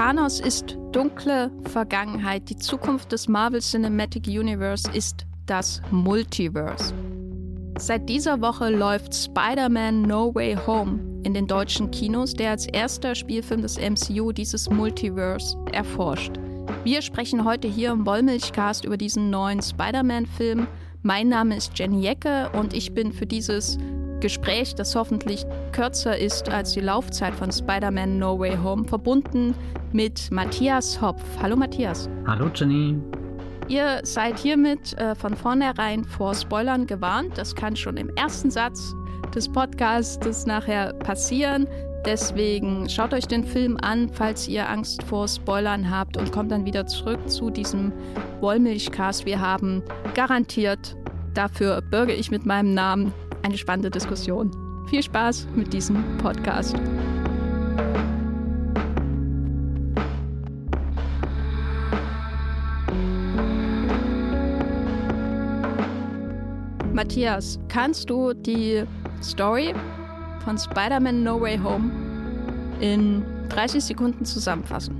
Thanos ist dunkle Vergangenheit. Die Zukunft des Marvel Cinematic Universe ist das Multiverse. Seit dieser Woche läuft Spider-Man No Way Home in den deutschen Kinos, der als erster Spielfilm des MCU dieses Multiverse erforscht. Wir sprechen heute hier im Wollmilchcast über diesen neuen Spider-Man-Film. Mein Name ist Jenny Jecke und ich bin für dieses Gespräch, das hoffentlich kürzer ist als die Laufzeit von Spider-Man No Way Home, verbunden mit Matthias Hopf. Hallo Matthias. Hallo Jenny. Ihr seid hiermit äh, von vornherein vor Spoilern gewarnt. Das kann schon im ersten Satz des Podcasts nachher passieren. Deswegen schaut euch den Film an, falls ihr Angst vor Spoilern habt und kommt dann wieder zurück zu diesem Wollmilchcast. Wir haben garantiert, dafür bürge ich mit meinem Namen, eine spannende Diskussion. Viel Spaß mit diesem Podcast. Matthias, kannst du die Story von Spider-Man No Way Home in 30 Sekunden zusammenfassen?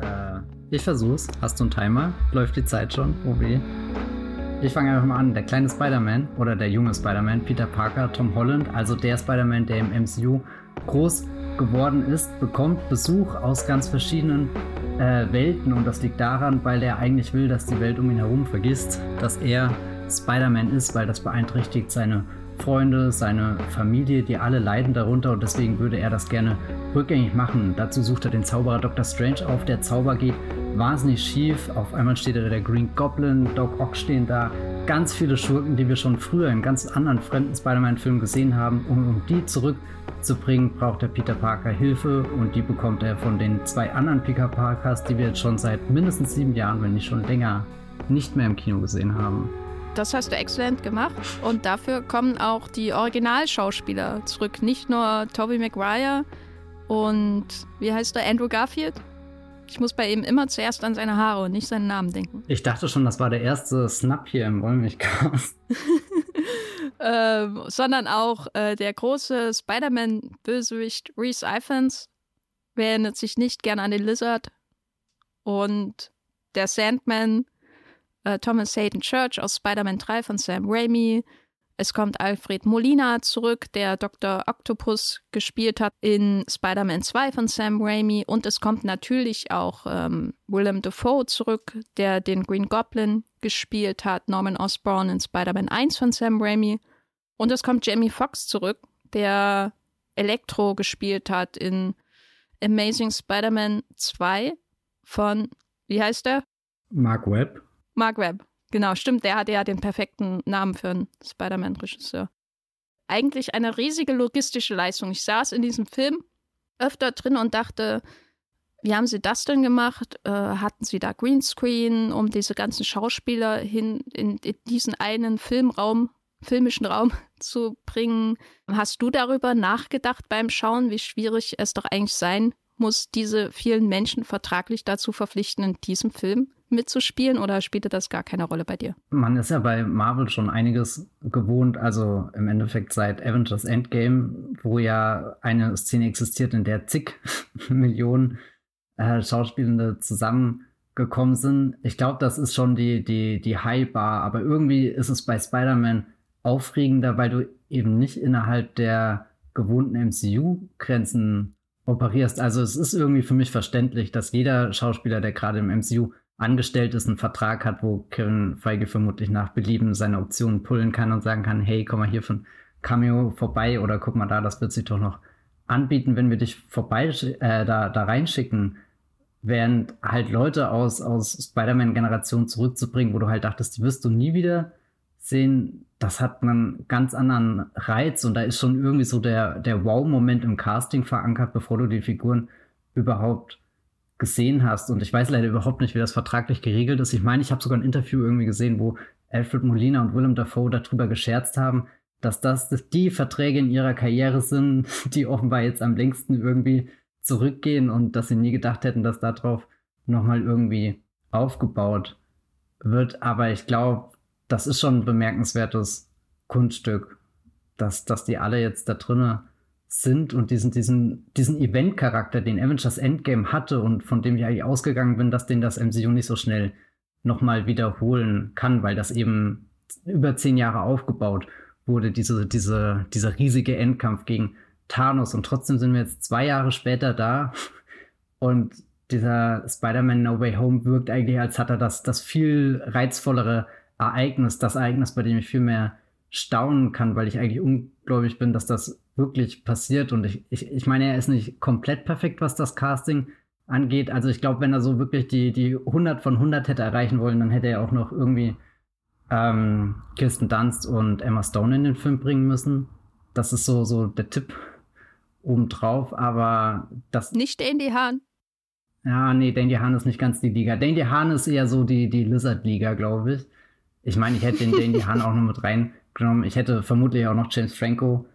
Äh, ich versuch's. Hast du einen Timer? Läuft die Zeit schon? Oh weh. Ich fange einfach mal an. Der kleine Spider-Man oder der junge Spider-Man, Peter Parker, Tom Holland, also der Spider-Man, der im MCU groß geworden ist, bekommt Besuch aus ganz verschiedenen äh, Welten und das liegt daran, weil er eigentlich will, dass die Welt um ihn herum vergisst, dass er Spider-Man ist, weil das beeinträchtigt seine Freunde, seine Familie, die alle leiden darunter und deswegen würde er das gerne rückgängig machen. Dazu sucht er den Zauberer Dr. Strange auf. Der Zauber geht wahnsinnig schief. Auf einmal steht da der Green Goblin, Doc Ock stehen da. Ganz viele Schurken, die wir schon früher in ganz anderen fremden Spider-Man-Filmen gesehen haben. Und um die zurückzubringen, braucht der Peter Parker Hilfe und die bekommt er von den zwei anderen Peter Parkers, die wir jetzt schon seit mindestens sieben Jahren, wenn nicht schon länger, nicht mehr im Kino gesehen haben. Das hast du exzellent gemacht und dafür kommen auch die Originalschauspieler zurück. Nicht nur Tobey Maguire und wie heißt der Andrew Garfield, ich muss bei ihm immer zuerst an seine Haare und nicht seinen Namen denken. Ich dachte schon, das war der erste Snap hier im Wollmilchcast. ähm, sondern auch äh, der große Spider-Man-Bösewicht Reese Ifans. Wer erinnert sich nicht gern an den Lizard? Und der Sandman, äh, Thomas Hayden Church aus Spider-Man 3 von Sam Raimi. Es kommt Alfred Molina zurück, der Dr. Octopus gespielt hat in Spider-Man 2 von Sam Raimi. Und es kommt natürlich auch ähm, Willem Dafoe zurück, der den Green Goblin gespielt hat, Norman Osborn in Spider-Man 1 von Sam Raimi. Und es kommt Jamie Foxx zurück, der Electro gespielt hat in Amazing Spider-Man 2 von, wie heißt der? Mark Webb. Mark Webb. Genau, stimmt, der hatte ja den perfekten Namen für einen Spider-Man-Regisseur. Eigentlich eine riesige logistische Leistung. Ich saß in diesem Film öfter drin und dachte, wie haben sie das denn gemacht? Äh, hatten sie da Greenscreen, um diese ganzen Schauspieler hin in, in diesen einen Filmraum, filmischen Raum zu bringen? Hast du darüber nachgedacht beim Schauen, wie schwierig es doch eigentlich sein muss, diese vielen Menschen vertraglich dazu verpflichten, in diesem Film mitzuspielen oder spielte das gar keine Rolle bei dir? Man ist ja bei Marvel schon einiges gewohnt, also im Endeffekt seit Avengers Endgame, wo ja eine Szene existiert, in der zig Millionen äh, Schauspielende zusammengekommen sind. Ich glaube, das ist schon die, die, die High-Bar, aber irgendwie ist es bei Spider-Man aufregender, weil du eben nicht innerhalb der gewohnten MCU-Grenzen operierst. Also es ist irgendwie für mich verständlich, dass jeder Schauspieler, der gerade im MCU angestellt ist, einen Vertrag hat, wo Kevin Feige vermutlich nach Belieben seine Optionen pullen kann und sagen kann, hey, komm mal hier von Cameo vorbei oder guck mal da, das wird sich doch noch anbieten, wenn wir dich vorbei äh, da, da reinschicken, während halt Leute aus, aus Spider-Man-Generation zurückzubringen, wo du halt dachtest, die wirst du nie wieder sehen, das hat einen ganz anderen Reiz. Und da ist schon irgendwie so der, der Wow-Moment im Casting verankert, bevor du die Figuren überhaupt gesehen hast. Und ich weiß leider überhaupt nicht, wie das vertraglich geregelt ist. Ich meine, ich habe sogar ein Interview irgendwie gesehen, wo Alfred Molina und Willem Dafoe darüber gescherzt haben, dass das dass die Verträge in ihrer Karriere sind, die offenbar jetzt am längsten irgendwie zurückgehen und dass sie nie gedacht hätten, dass darauf nochmal irgendwie aufgebaut wird. Aber ich glaube, das ist schon ein bemerkenswertes Kunststück, dass, dass die alle jetzt da drinnen sind und diesen, diesen, diesen Event-Charakter, den Avengers Endgame hatte und von dem ich eigentlich ausgegangen bin, dass den das MCU nicht so schnell nochmal wiederholen kann, weil das eben über zehn Jahre aufgebaut wurde, diese, diese, dieser riesige Endkampf gegen Thanos. Und trotzdem sind wir jetzt zwei Jahre später da und dieser Spider-Man No Way Home wirkt eigentlich, als hat er das, das viel reizvollere Ereignis, das Ereignis, bei dem ich viel mehr staunen kann, weil ich eigentlich ungläubig bin, dass das wirklich passiert. Und ich, ich, ich meine, er ist nicht komplett perfekt, was das Casting angeht. Also ich glaube, wenn er so wirklich die, die 100 von 100 hätte erreichen wollen, dann hätte er auch noch irgendwie ähm, Kirsten Dunst und Emma Stone in den Film bringen müssen. Das ist so, so der Tipp obendrauf, aber das... Nicht Dandy Hahn. Ja, nee, Dandy Hahn ist nicht ganz die Liga. Dandy Hahn ist eher so die, die Lizard-Liga, glaube ich. Ich meine, ich hätte den Dandy Hahn auch noch mit reingenommen. Ich hätte vermutlich auch noch James Franco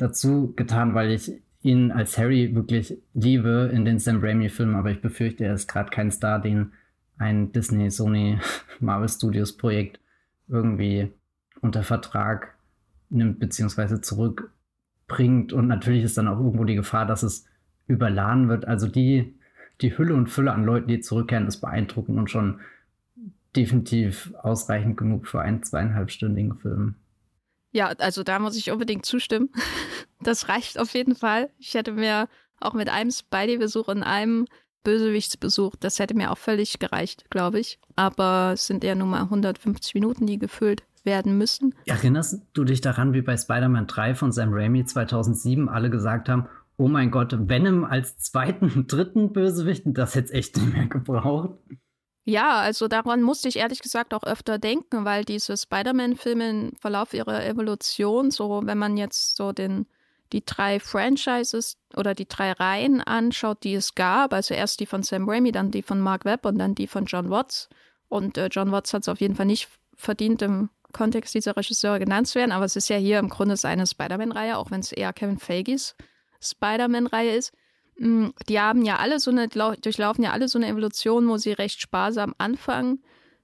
dazu getan, weil ich ihn als Harry wirklich liebe in den Sam Raimi-Filmen, aber ich befürchte, er ist gerade kein Star, den ein Disney, Sony, Marvel Studios Projekt irgendwie unter Vertrag nimmt beziehungsweise zurückbringt. Und natürlich ist dann auch irgendwo die Gefahr, dass es überladen wird. Also die, die Hülle und Fülle an Leuten, die zurückkehren, ist beeindruckend und schon definitiv ausreichend genug für einen zweieinhalbstündigen Film. Ja, also da muss ich unbedingt zustimmen. Das reicht auf jeden Fall. Ich hätte mir auch mit einem Spidey-Besuch und einem Bösewichtsbesuch, das hätte mir auch völlig gereicht, glaube ich. Aber es sind ja nun mal 150 Minuten, die gefüllt werden müssen. Erinnerst du dich daran, wie bei Spider-Man 3 von Sam Raimi 2007 alle gesagt haben, oh mein Gott, Venom als zweiten, dritten Bösewicht, das hätte es echt nicht mehr gebraucht. Ja, also daran musste ich ehrlich gesagt auch öfter denken, weil diese Spider-Man-Filme im Verlauf ihrer Evolution, so wenn man jetzt so den, die drei Franchises oder die drei Reihen anschaut, die es gab, also erst die von Sam Raimi, dann die von Mark Webb und dann die von John Watts. Und äh, John Watts hat es auf jeden Fall nicht verdient, im Kontext dieser Regisseure genannt zu werden, aber es ist ja hier im Grunde seine Spider-Man-Reihe, auch wenn es eher Kevin Feige's Spider-Man-Reihe ist. Mm, die haben ja alle so eine, durchlaufen ja alle so eine Evolution, wo sie recht sparsam anfangen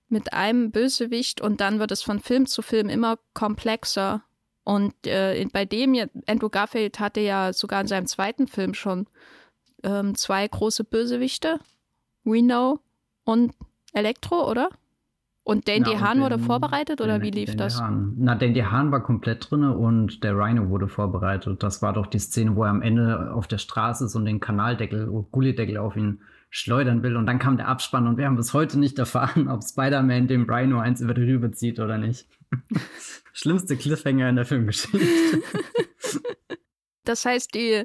mit einem Bösewicht und dann wird es von Film zu Film immer komplexer. Und äh, bei dem, Andrew Garfield hatte ja sogar in seinem zweiten Film schon ähm, zwei große Bösewichte, Reno und Elektro, oder? Und Dandy ja, Hahn wurde vorbereitet oder wie lief Dandy das? Hahn. Na, Dandy Hahn war komplett drin und der Rhino wurde vorbereitet. Das war doch die Szene, wo er am Ende auf der Straße ist und den Kanaldeckel, Gullideckel auf ihn schleudern will. Und dann kam der Abspann und wir haben bis heute nicht erfahren, ob Spider-Man dem Rhino eins über die Rübe zieht oder nicht. Schlimmste Cliffhanger in der Filmgeschichte. das heißt, die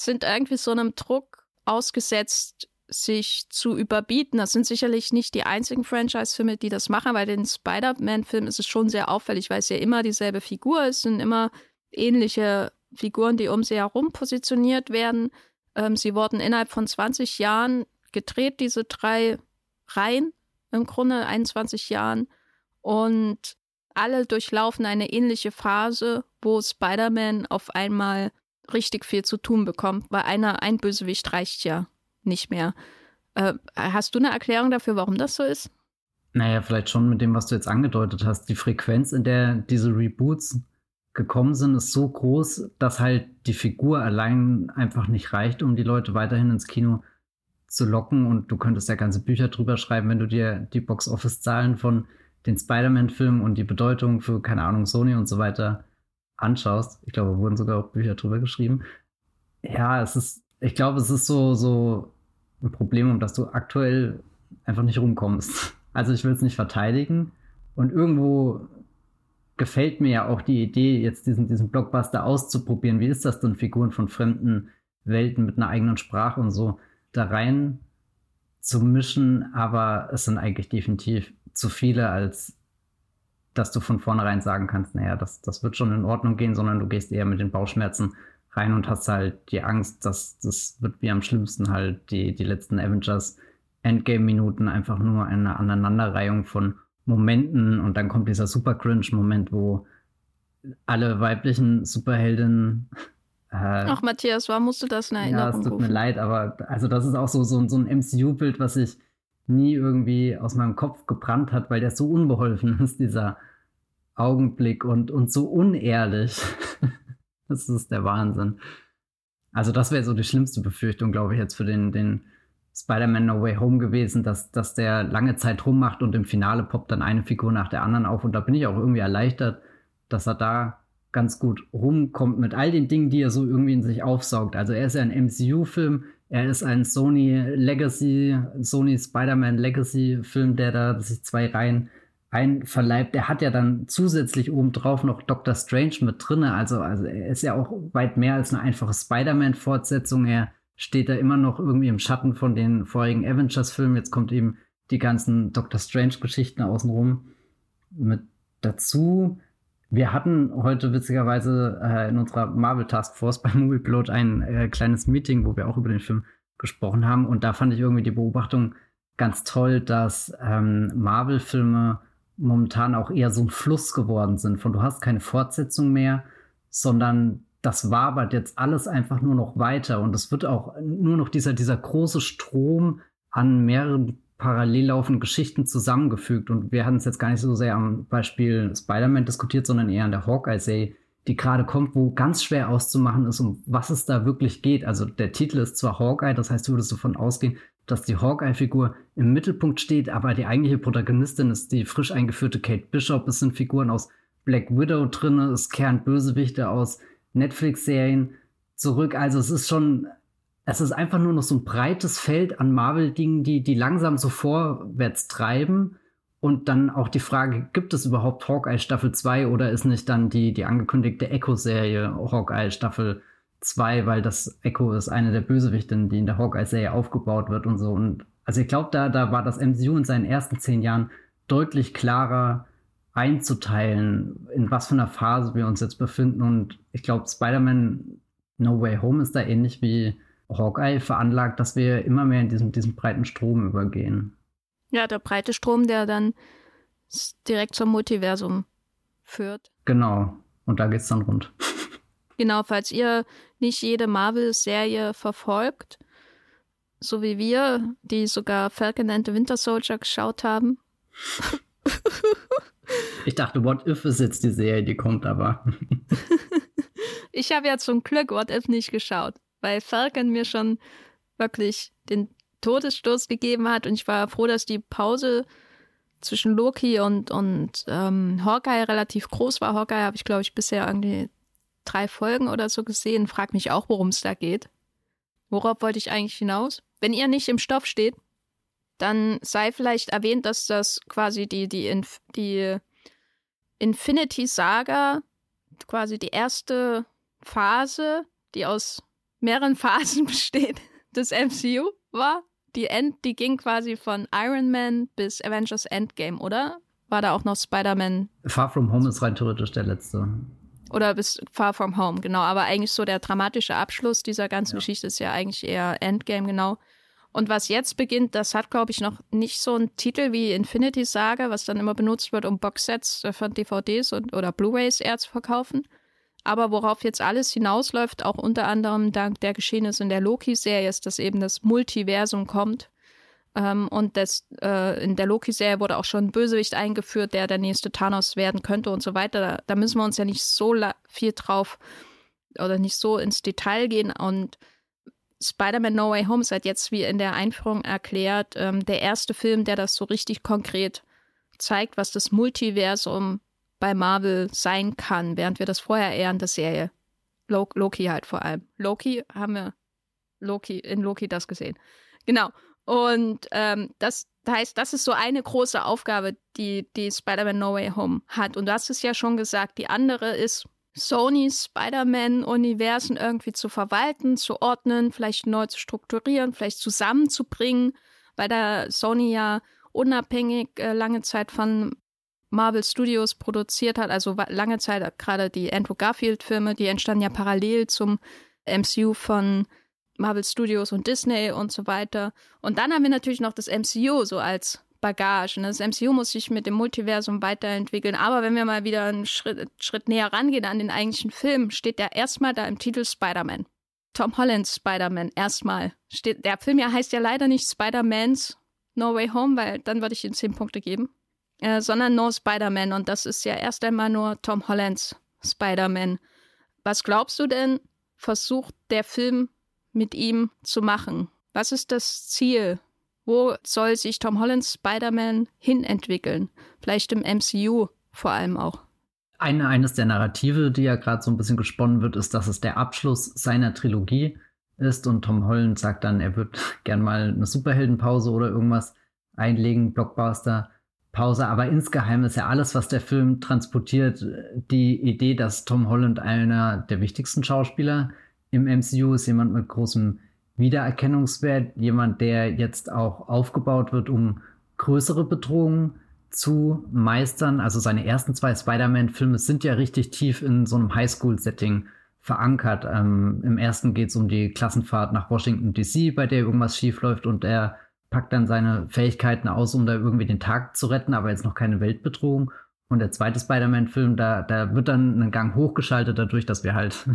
sind irgendwie so einem Druck ausgesetzt, sich zu überbieten. Das sind sicherlich nicht die einzigen Franchise-Filme, die das machen. Bei den Spider-Man-Filmen ist es schon sehr auffällig, weil es ja immer dieselbe Figur ist, sind immer ähnliche Figuren, die um sie herum positioniert werden. Ähm, sie wurden innerhalb von 20 Jahren gedreht, diese drei Reihen, im Grunde 21 Jahren. Und alle durchlaufen eine ähnliche Phase, wo Spider-Man auf einmal richtig viel zu tun bekommt, weil einer, ein Bösewicht reicht ja nicht mehr. Äh, hast du eine Erklärung dafür, warum das so ist? Naja, vielleicht schon mit dem, was du jetzt angedeutet hast. Die Frequenz, in der diese Reboots gekommen sind, ist so groß, dass halt die Figur allein einfach nicht reicht, um die Leute weiterhin ins Kino zu locken. Und du könntest ja ganze Bücher drüber schreiben, wenn du dir die Box-Office-Zahlen von den Spider-Man-Filmen und die Bedeutung für, keine Ahnung, Sony und so weiter anschaust. Ich glaube, wurden sogar auch Bücher drüber geschrieben. Ja, es ist ich glaube, es ist so, so ein Problem, um das du aktuell einfach nicht rumkommst. Also ich will es nicht verteidigen. Und irgendwo gefällt mir ja auch die Idee, jetzt diesen, diesen Blockbuster auszuprobieren. Wie ist das denn, Figuren von fremden Welten mit einer eigenen Sprache und so da rein zu mischen? Aber es sind eigentlich definitiv zu viele, als dass du von vornherein sagen kannst, naja, das, das wird schon in Ordnung gehen, sondern du gehst eher mit den Bauchschmerzen rein und hast halt die Angst, dass das wird wie am schlimmsten halt die, die letzten Avengers Endgame-Minuten einfach nur eine Aneinanderreihung von Momenten und dann kommt dieser super cringe-Moment, wo alle weiblichen Superheldinnen äh, Ach, Matthias, warum musst du das in Erinnerung Ja, es tut rufen? mir leid, aber also das ist auch so, so, so ein MCU-Bild, was sich nie irgendwie aus meinem Kopf gebrannt hat, weil der so unbeholfen ist, dieser Augenblick und, und so unehrlich. Das ist der Wahnsinn. Also das wäre so die schlimmste Befürchtung, glaube ich, jetzt für den, den Spider-Man No Way Home gewesen, dass, dass der lange Zeit rummacht und im Finale poppt dann eine Figur nach der anderen auf. Und da bin ich auch irgendwie erleichtert, dass er da ganz gut rumkommt mit all den Dingen, die er so irgendwie in sich aufsaugt. Also er ist ja ein MCU-Film, er ist ein Sony Legacy, Sony Spider-Man Legacy-Film, der da sich zwei Reihen einverleibt. Er hat ja dann zusätzlich obendrauf noch Doctor Strange mit drinne. Also, also er ist ja auch weit mehr als eine einfache Spider-Man-Fortsetzung. Er steht da immer noch irgendwie im Schatten von den vorigen Avengers-Filmen. Jetzt kommt eben die ganzen Doctor Strange-Geschichten außenrum mit dazu. Wir hatten heute witzigerweise äh, in unserer Marvel Task Force beim Movie Pilot ein äh, kleines Meeting, wo wir auch über den Film gesprochen haben. Und da fand ich irgendwie die Beobachtung ganz toll, dass ähm, Marvel-Filme momentan auch eher so ein Fluss geworden sind. Von du hast keine Fortsetzung mehr, sondern das wabert jetzt alles einfach nur noch weiter und es wird auch nur noch dieser, dieser große Strom an mehreren parallel laufenden Geschichten zusammengefügt. Und wir hatten es jetzt gar nicht so sehr am Beispiel Spider-Man diskutiert, sondern eher an der Hawkeye-Serie, die gerade kommt, wo ganz schwer auszumachen ist, um was es da wirklich geht. Also der Titel ist zwar Hawkeye, das heißt, du würdest davon ausgehen, dass die Hawkeye-Figur im Mittelpunkt steht, aber die eigentliche Protagonistin ist die frisch eingeführte Kate Bishop. Es sind Figuren aus Black Widow drin, es kehren Bösewichte aus Netflix-Serien zurück. Also es ist schon, es ist einfach nur noch so ein breites Feld an Marvel-Dingen, die, die langsam so vorwärts treiben. Und dann auch die Frage, gibt es überhaupt Hawkeye Staffel 2 oder ist nicht dann die, die angekündigte Echo-Serie Hawkeye Staffel 2, weil das Echo ist eine der Bösewichten, die in der Hawkeye-Serie aufgebaut wird und so. Und also ich glaube, da, da war das MCU in seinen ersten zehn Jahren deutlich klarer einzuteilen, in was für einer Phase wir uns jetzt befinden. Und ich glaube, Spider-Man No Way Home ist da ähnlich wie Hawkeye veranlagt, dass wir immer mehr in diesem, diesem breiten Strom übergehen. Ja, der breite Strom, der dann direkt zum Multiversum führt. Genau. Und da geht es dann rund. Genau, falls ihr nicht jede Marvel-Serie verfolgt, so wie wir, die sogar Falcon and the Winter Soldier geschaut haben. ich dachte, What If ist jetzt die Serie, die kommt, aber. ich habe ja zum Glück What If nicht geschaut, weil Falcon mir schon wirklich den Todesstoß gegeben hat und ich war froh, dass die Pause zwischen Loki und, und ähm, Hawkeye relativ groß war. Hawkeye habe ich, glaube ich, bisher irgendwie drei Folgen oder so gesehen. Frag mich auch, worum es da geht. Worauf wollte ich eigentlich hinaus? Wenn ihr nicht im Stoff steht, dann sei vielleicht erwähnt, dass das quasi die, die, Inf die Infinity Saga, quasi die erste Phase, die aus mehreren Phasen besteht, des MCU war. Die, End, die ging quasi von Iron Man bis Avengers Endgame, oder? War da auch noch Spider-Man? Far From Home ist rein theoretisch der letzte. Oder bis Far From Home, genau. Aber eigentlich so der dramatische Abschluss dieser ganzen ja. Geschichte ist ja eigentlich eher Endgame, genau. Und was jetzt beginnt, das hat, glaube ich, noch nicht so einen Titel wie Infinity Saga, was dann immer benutzt wird, um Boxsets von DVDs und, oder Blu-rays eher zu verkaufen. Aber worauf jetzt alles hinausläuft, auch unter anderem dank der Geschehnisse in der Loki-Serie, ist, dass eben das Multiversum kommt ähm, und das, äh, in der Loki-Serie wurde auch schon ein Bösewicht eingeführt, der der nächste Thanos werden könnte und so weiter. Da, da müssen wir uns ja nicht so viel drauf oder nicht so ins Detail gehen. Und Spider-Man No Way Home halt jetzt, wie in der Einführung erklärt, ähm, der erste Film, der das so richtig konkret zeigt, was das Multiversum bei Marvel sein kann, während wir das vorher eher in der Serie Loki halt vor allem. Loki haben wir Loki in Loki das gesehen. Genau. Und ähm, das heißt, das ist so eine große Aufgabe, die, die Spider-Man No Way Home hat. Und du hast es ja schon gesagt, die andere ist, Sonys Spider-Man-Universen irgendwie zu verwalten, zu ordnen, vielleicht neu zu strukturieren, vielleicht zusammenzubringen, weil da Sony ja unabhängig äh, lange Zeit von Marvel Studios produziert hat, also lange Zeit gerade die Andrew Garfield-Filme, die entstanden ja parallel zum MCU von Marvel Studios und Disney und so weiter. Und dann haben wir natürlich noch das MCU so als Bagage. Ne? Das MCU muss sich mit dem Multiversum weiterentwickeln. Aber wenn wir mal wieder einen Schritt, Schritt näher rangehen an den eigentlichen Film, steht ja erstmal da im Titel Spider-Man. Tom Hollands Spider-Man erstmal. Steht, der Film ja heißt ja leider nicht Spider-Man's No Way Home, weil dann würde ich ihm zehn Punkte geben. Äh, sondern No Spider-Man. Und das ist ja erst einmal nur Tom Hollands Spider-Man. Was glaubst du denn, versucht der Film mit ihm zu machen? Was ist das Ziel? Wo soll sich Tom Hollands Spider-Man hinentwickeln? Vielleicht im MCU vor allem auch. Eine, eines der Narrative, die ja gerade so ein bisschen gesponnen wird, ist, dass es der Abschluss seiner Trilogie ist und Tom Holland sagt dann, er wird gern mal eine Superheldenpause oder irgendwas einlegen, Blockbuster. Pause, aber insgeheim ist ja alles, was der Film transportiert, die Idee, dass Tom Holland einer der wichtigsten Schauspieler im MCU ist, jemand mit großem Wiedererkennungswert, jemand, der jetzt auch aufgebaut wird, um größere Bedrohungen zu meistern. Also seine ersten zwei Spider-Man-Filme sind ja richtig tief in so einem Highschool-Setting verankert. Ähm, Im ersten geht es um die Klassenfahrt nach Washington DC, bei der irgendwas schiefläuft und er packt dann seine Fähigkeiten aus, um da irgendwie den Tag zu retten, aber jetzt noch keine Weltbedrohung. Und der zweite Spider-Man-Film, da, da wird dann ein Gang hochgeschaltet, dadurch, dass wir halt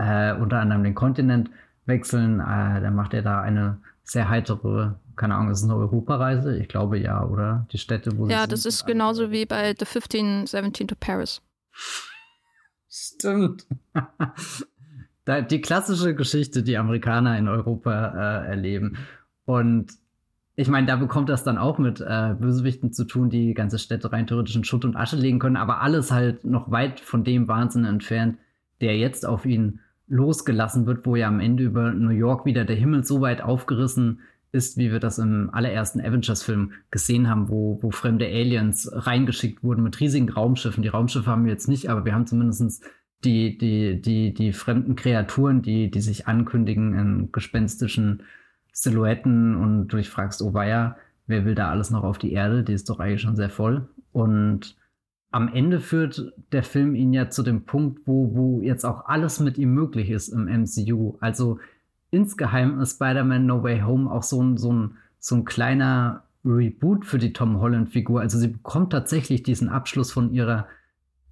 äh, unter anderem den Kontinent wechseln. Äh, da macht er da eine sehr heitere, keine Ahnung, ist es eine Europareise? Ich glaube ja, oder? Die Städte, wo Ja, das sind, ist genauso wie bei The 1517 to Paris. Stimmt. die klassische Geschichte, die Amerikaner in Europa äh, erleben. Und ich meine, da bekommt das dann auch mit äh, Bösewichten zu tun, die ganze Städte rein theoretisch in Schutt und Asche legen können, aber alles halt noch weit von dem Wahnsinn entfernt, der jetzt auf ihn losgelassen wird, wo ja am Ende über New York wieder der Himmel so weit aufgerissen ist, wie wir das im allerersten Avengers-Film gesehen haben, wo, wo fremde Aliens reingeschickt wurden mit riesigen Raumschiffen. Die Raumschiffe haben wir jetzt nicht, aber wir haben zumindest die, die, die, die fremden Kreaturen, die, die sich ankündigen in gespenstischen Silhouetten und du dich fragst, oh weia, wer will da alles noch auf die Erde? Die ist doch eigentlich schon sehr voll. Und am Ende führt der Film ihn ja zu dem Punkt, wo, wo jetzt auch alles mit ihm möglich ist im MCU. Also insgeheim ist Spider-Man No Way Home auch so ein, so ein, so ein kleiner Reboot für die Tom Holland-Figur. Also sie bekommt tatsächlich diesen Abschluss von ihrer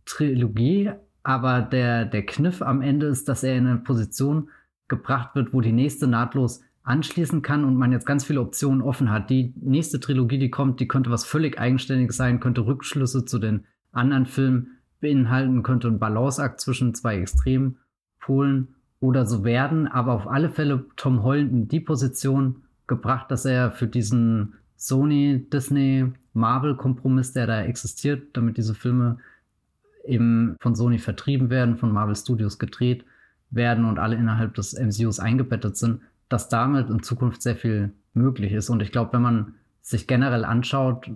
Trilogie, aber der, der Kniff am Ende ist, dass er in eine Position gebracht wird, wo die nächste nahtlos anschließen kann und man jetzt ganz viele Optionen offen hat. Die nächste Trilogie, die kommt, die könnte was völlig Eigenständiges sein, könnte Rückschlüsse zu den anderen Filmen beinhalten, könnte ein Balanceakt zwischen zwei Extrempolen oder so werden, aber auf alle Fälle Tom Holland in die Position gebracht, dass er für diesen Sony, Disney, Marvel-Kompromiss, der da existiert, damit diese Filme eben von Sony vertrieben werden, von Marvel Studios gedreht werden und alle innerhalb des MCUs eingebettet sind, dass damit in Zukunft sehr viel möglich ist. Und ich glaube, wenn man sich generell anschaut,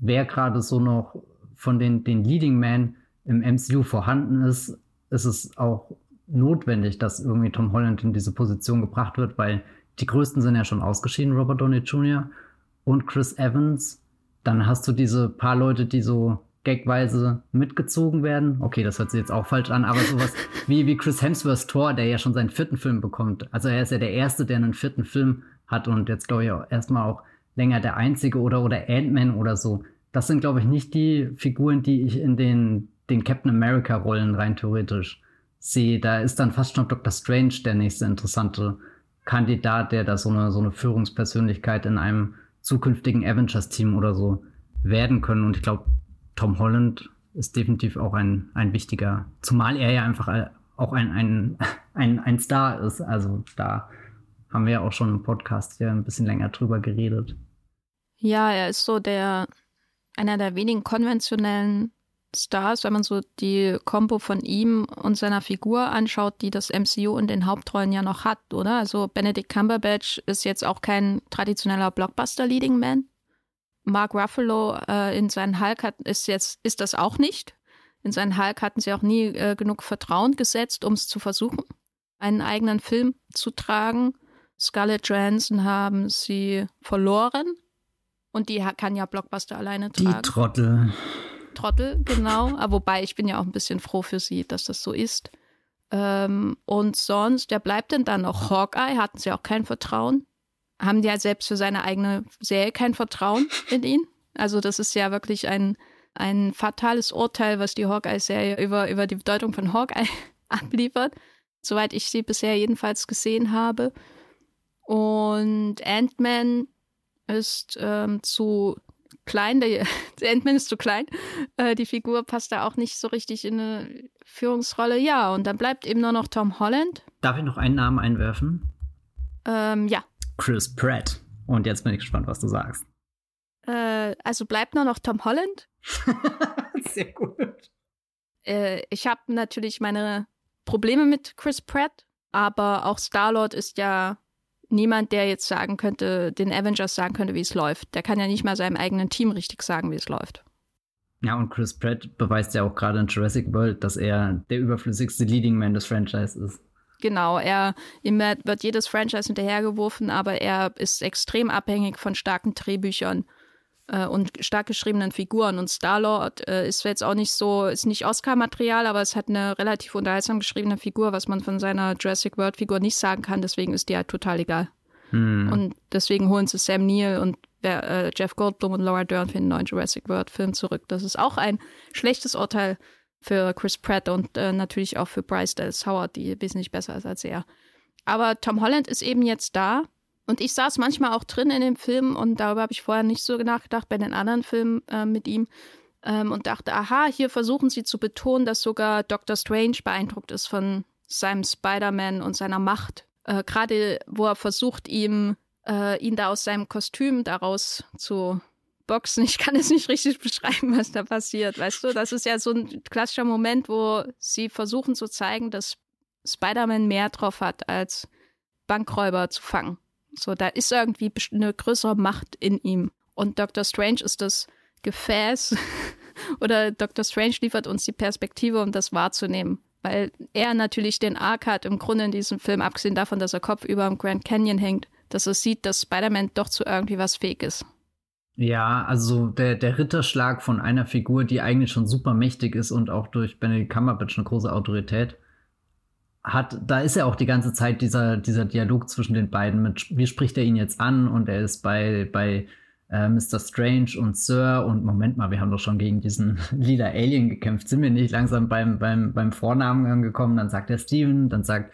wer gerade so noch von den, den Leading Men im MCU vorhanden ist, ist es auch notwendig, dass irgendwie Tom Holland in diese Position gebracht wird, weil die größten sind ja schon ausgeschieden, Robert Downey Jr. und Chris Evans. Dann hast du diese paar Leute, die so gagweise mitgezogen werden. Okay, das hört sich jetzt auch falsch an, aber sowas wie, wie Chris Hemsworths Thor, der ja schon seinen vierten Film bekommt. Also er ist ja der Erste, der einen vierten Film hat und jetzt glaube ich auch erstmal auch länger der Einzige oder, oder Ant-Man oder so. Das sind, glaube ich, nicht die Figuren, die ich in den, den Captain America-Rollen rein theoretisch sehe. Da ist dann fast schon Dr. Strange der nächste interessante Kandidat, der da so eine, so eine Führungspersönlichkeit in einem zukünftigen Avengers-Team oder so werden können. Und ich glaube, Tom Holland ist definitiv auch ein, ein wichtiger, zumal er ja einfach auch ein, ein, ein, ein Star ist. Also da haben wir ja auch schon im Podcast hier ein bisschen länger drüber geredet. Ja, er ist so der, einer der wenigen konventionellen Stars, wenn man so die Kombo von ihm und seiner Figur anschaut, die das MCU in den Hauptrollen ja noch hat, oder? Also Benedict Cumberbatch ist jetzt auch kein traditioneller Blockbuster-Leading Man. Mark Ruffalo äh, in seinen Hulk hat, ist jetzt, ist das auch nicht. In seinen Hulk hatten sie auch nie äh, genug Vertrauen gesetzt, um es zu versuchen, einen eigenen Film zu tragen. Scarlett Johansson haben sie verloren. Und die kann ja Blockbuster alleine tragen. Die Trottel. Trottel, genau. Aber wobei ich bin ja auch ein bisschen froh für sie, dass das so ist. Ähm, und sonst, wer bleibt denn da noch? Hawkeye hatten sie auch kein Vertrauen haben die halt selbst für seine eigene Serie kein Vertrauen in ihn. Also das ist ja wirklich ein, ein fatales Urteil, was die Hawkeye-Serie über, über die Bedeutung von Hawkeye abliefert. Soweit ich sie bisher jedenfalls gesehen habe. Und Ant-Man ist ähm, zu klein, der, der Ant-Man ist zu klein. Äh, die Figur passt da auch nicht so richtig in eine Führungsrolle. Ja, und dann bleibt eben nur noch Tom Holland. Darf ich noch einen Namen einwerfen? Ähm, ja. Chris Pratt. Und jetzt bin ich gespannt, was du sagst. Äh, also bleibt nur noch Tom Holland. Sehr gut. Äh, ich habe natürlich meine Probleme mit Chris Pratt, aber auch Star-Lord ist ja niemand, der jetzt sagen könnte, den Avengers sagen könnte, wie es läuft. Der kann ja nicht mal seinem eigenen Team richtig sagen, wie es läuft. Ja, und Chris Pratt beweist ja auch gerade in Jurassic World, dass er der überflüssigste Leading Man des Franchise ist. Genau, er ihm wird jedes Franchise hinterhergeworfen, aber er ist extrem abhängig von starken Drehbüchern äh, und stark geschriebenen Figuren. Und Star-Lord äh, ist jetzt auch nicht so, ist nicht Oscar-Material, aber es hat eine relativ unterhaltsam geschriebene Figur, was man von seiner Jurassic World-Figur nicht sagen kann. Deswegen ist die halt total egal. Hm. Und deswegen holen sie Sam Neill und äh, Jeff Goldblum und Laura Dern für den neuen Jurassic World-Film zurück. Das ist auch ein schlechtes Urteil für Chris Pratt und äh, natürlich auch für Bryce Dallas Howard, die wesentlich besser ist als er. Aber Tom Holland ist eben jetzt da und ich saß manchmal auch drin in dem Film und darüber habe ich vorher nicht so nachgedacht bei den anderen Filmen äh, mit ihm ähm, und dachte, aha, hier versuchen sie zu betonen, dass sogar Doctor Strange beeindruckt ist von seinem Spider-Man und seiner Macht. Äh, Gerade wo er versucht, ihm äh, ihn da aus seinem Kostüm daraus zu boxen. Ich kann es nicht richtig beschreiben, was da passiert. Weißt du, das ist ja so ein klassischer Moment, wo sie versuchen zu zeigen, dass Spider-Man mehr drauf hat, als Bankräuber zu fangen. So, da ist irgendwie eine größere Macht in ihm. Und Dr. Strange ist das Gefäß oder Dr. Strange liefert uns die Perspektive, um das wahrzunehmen. Weil er natürlich den Arc hat im Grunde in diesem Film, abgesehen davon, dass er kopfüber im Grand Canyon hängt, dass er sieht, dass Spider-Man doch zu irgendwie was fähig ist. Ja, also der, der Ritterschlag von einer Figur, die eigentlich schon super mächtig ist und auch durch Benedict Cumberbatch eine große Autorität hat, da ist ja auch die ganze Zeit dieser, dieser Dialog zwischen den beiden mit, wie spricht er ihn jetzt an und er ist bei, bei äh, Mr. Strange und Sir und Moment mal, wir haben doch schon gegen diesen lila Alien gekämpft, sind wir nicht langsam beim, beim, beim Vornamen angekommen, dann sagt er Steven, dann sagt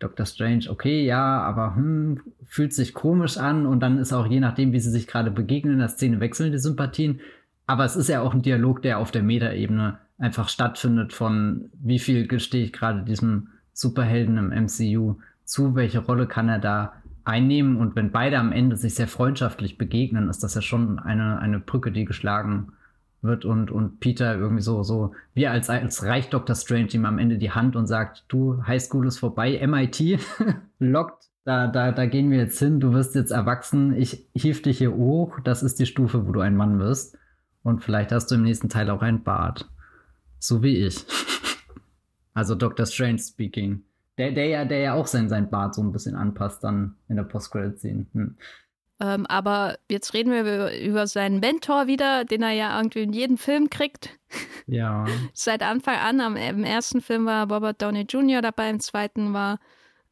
Dr. Strange, okay, ja, aber hm, fühlt sich komisch an und dann ist auch je nachdem, wie sie sich gerade begegnen, in der Szene wechseln die Sympathien. Aber es ist ja auch ein Dialog, der auf der Meta-Ebene einfach stattfindet von wie viel gestehe ich gerade diesem Superhelden im MCU zu, welche Rolle kann er da einnehmen und wenn beide am Ende sich sehr freundschaftlich begegnen, ist das ja schon eine, eine Brücke, die geschlagen wird und, und Peter irgendwie so, so, wie als, als Reich Dr. Strange ihm am Ende die Hand und sagt, du, Highschool ist vorbei, MIT lockt, da, da, da gehen wir jetzt hin, du wirst jetzt erwachsen, ich hief dich hier hoch, das ist die Stufe, wo du ein Mann wirst und vielleicht hast du im nächsten Teil auch ein Bart. So wie ich. Also Dr. Strange speaking. Der, der ja, der ja auch sein, sein Bart so ein bisschen anpasst dann in der Post-Credit-Scene. Hm. Ähm, aber jetzt reden wir über seinen Mentor wieder, den er ja irgendwie in jedem Film kriegt. Ja. Seit Anfang an. Am, Im ersten Film war Robert Downey Jr. dabei, im zweiten war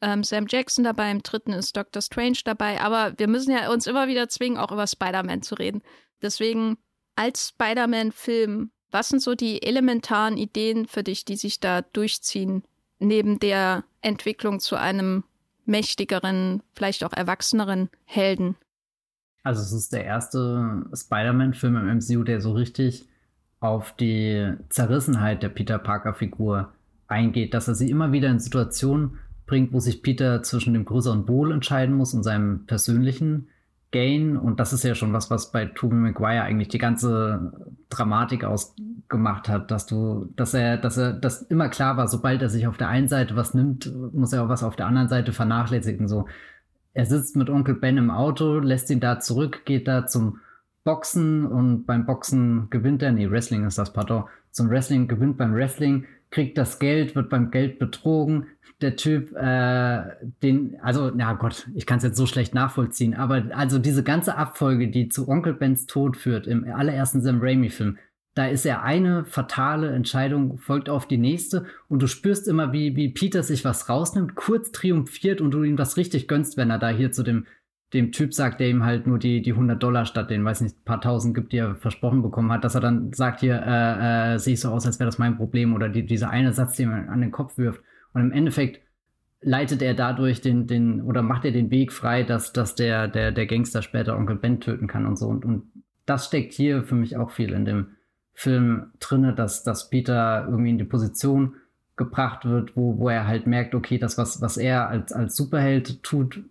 ähm, Sam Jackson dabei, im dritten ist Doctor Strange dabei. Aber wir müssen ja uns immer wieder zwingen, auch über Spider-Man zu reden. Deswegen als Spider-Man-Film was sind so die elementaren Ideen für dich, die sich da durchziehen, neben der Entwicklung zu einem mächtigeren, vielleicht auch erwachseneren Helden? Also es ist der erste Spider-Man-Film im MCU, der so richtig auf die Zerrissenheit der Peter Parker-Figur eingeht, dass er sie immer wieder in Situationen bringt, wo sich Peter zwischen dem größeren Wohl entscheiden muss und seinem persönlichen Gain, und das ist ja schon was, was bei Tobey Maguire eigentlich die ganze Dramatik ausgemacht hat, dass du, dass er, dass er, dass immer klar war, sobald er sich auf der einen Seite was nimmt, muss er auch was auf der anderen Seite vernachlässigen. So, er sitzt mit Onkel Ben im Auto, lässt ihn da zurück, geht da zum Boxen und beim Boxen gewinnt er, nee, Wrestling ist das, pardon, zum Wrestling gewinnt beim Wrestling, kriegt das Geld, wird beim Geld betrogen. Der Typ, äh, den, also, ja Gott, ich kann es jetzt so schlecht nachvollziehen, aber also diese ganze Abfolge, die zu Onkel Bens Tod führt, im allerersten Sam Raimi-Film, da ist ja eine fatale Entscheidung, folgt auf die nächste und du spürst immer, wie, wie Peter sich was rausnimmt, kurz triumphiert und du ihm das richtig gönnst, wenn er da hier zu dem dem Typ sagt, der ihm halt nur die, die 100 Dollar statt den, weiß nicht, paar tausend gibt, die er versprochen bekommen hat, dass er dann sagt, hier, äh, äh, sehe ich so aus, als wäre das mein Problem oder die, dieser eine Satz, den man an den Kopf wirft. Und im Endeffekt leitet er dadurch den, den, oder macht er den Weg frei, dass, dass der, der, der Gangster später Onkel Ben töten kann und so. Und, und das steckt hier für mich auch viel in dem Film drinne, dass, dass Peter irgendwie in die Position gebracht wird, wo, wo er halt merkt, okay, das, was, was er als, als Superheld tut,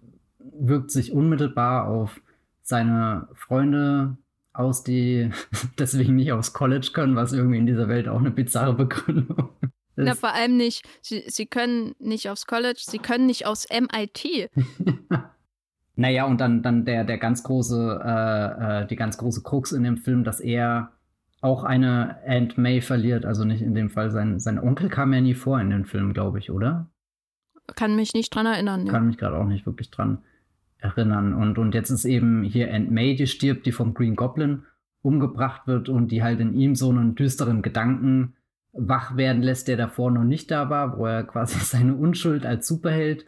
wirkt sich unmittelbar auf seine Freunde aus, die deswegen nicht aufs College können, was irgendwie in dieser Welt auch eine bizarre Begründung ist. Na, vor allem nicht. Sie, sie können nicht aufs College, sie können nicht aufs MIT. naja, und dann, dann der, der ganz große, äh, äh, die ganz große Krux in dem Film, dass er auch eine Aunt May verliert, also nicht in dem Fall sein, sein Onkel kam ja nie vor in den Film, glaube ich, oder? Kann mich nicht dran erinnern. Ja. Kann mich gerade auch nicht wirklich dran erinnern. Und, und jetzt ist eben hier Aunt May, die stirbt, die vom Green Goblin umgebracht wird und die halt in ihm so einen düsteren Gedanken wach werden lässt, der davor noch nicht da war, wo er quasi seine Unschuld als Superheld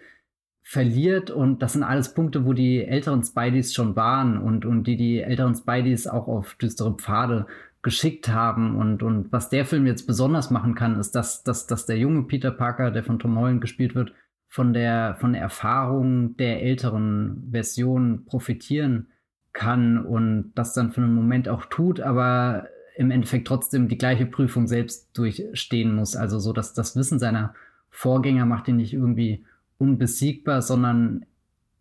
verliert und das sind alles Punkte, wo die älteren Spideys schon waren und, und die die älteren Spideys auch auf düstere Pfade geschickt haben und, und was der Film jetzt besonders machen kann, ist, dass, dass, dass der junge Peter Parker, der von Tom Holland gespielt wird, von der, von der Erfahrung der älteren Version profitieren kann und das dann für einen Moment auch tut, aber im Endeffekt trotzdem die gleiche Prüfung selbst durchstehen muss. Also so, dass das Wissen seiner Vorgänger macht ihn nicht irgendwie unbesiegbar, sondern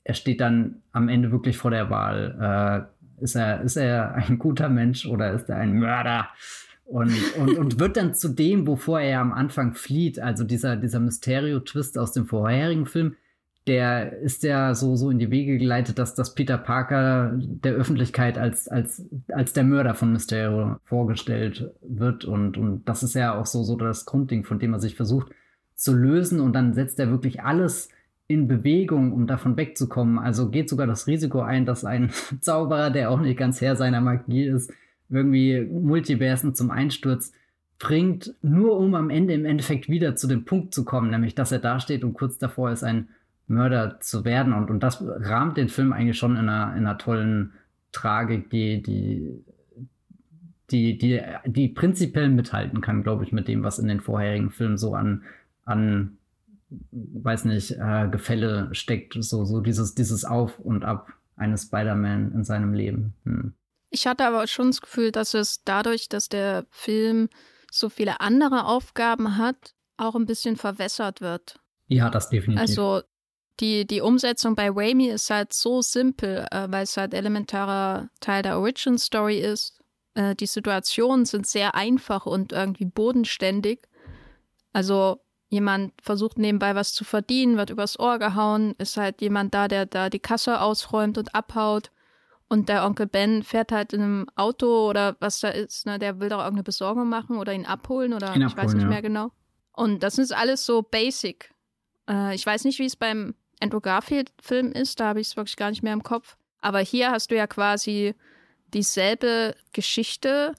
er steht dann am Ende wirklich vor der Wahl. Äh, ist er, ist er ein guter Mensch oder ist er ein Mörder? Und, und, und wird dann zu dem, wovor er am Anfang flieht, also dieser, dieser Mysterio-Twist aus dem vorherigen Film, der ist ja so, so in die Wege geleitet, dass, dass Peter Parker der Öffentlichkeit als, als, als der Mörder von Mysterio vorgestellt wird. Und, und das ist ja auch so, so das Grundding, von dem er sich versucht zu lösen. Und dann setzt er wirklich alles in Bewegung, um davon wegzukommen. Also geht sogar das Risiko ein, dass ein Zauberer, der auch nicht ganz Herr seiner Magie ist, irgendwie Multiversen zum Einsturz bringt, nur um am Ende im Endeffekt wieder zu dem Punkt zu kommen, nämlich dass er dasteht und kurz davor ist, ein Mörder zu werden. Und, und das rahmt den Film eigentlich schon in einer, in einer tollen Tragik, die, die, die, die, die prinzipiell mithalten kann, glaube ich, mit dem, was in den vorherigen Filmen so an, an weiß nicht, äh, Gefälle steckt, so, so dieses, dieses Auf und Ab eines Spider-Man in seinem Leben. Hm. Ich hatte aber schon das Gefühl, dass es dadurch, dass der Film so viele andere Aufgaben hat, auch ein bisschen verwässert wird. Ja, das definitiv. Also die, die Umsetzung bei Raimi ist halt so simpel, äh, weil es halt elementarer Teil der Origin Story ist. Äh, die Situationen sind sehr einfach und irgendwie bodenständig. Also jemand versucht nebenbei was zu verdienen, wird übers Ohr gehauen, ist halt jemand da, der da die Kasse ausräumt und abhaut. Und der Onkel Ben fährt halt in einem Auto oder was da ist, ne, der will doch irgendeine Besorgung machen oder ihn abholen oder ihn ich weiß nicht ja. mehr genau. Und das ist alles so basic. Äh, ich weiß nicht, wie es beim Andrew Garfield-Film ist, da habe ich es wirklich gar nicht mehr im Kopf. Aber hier hast du ja quasi dieselbe Geschichte,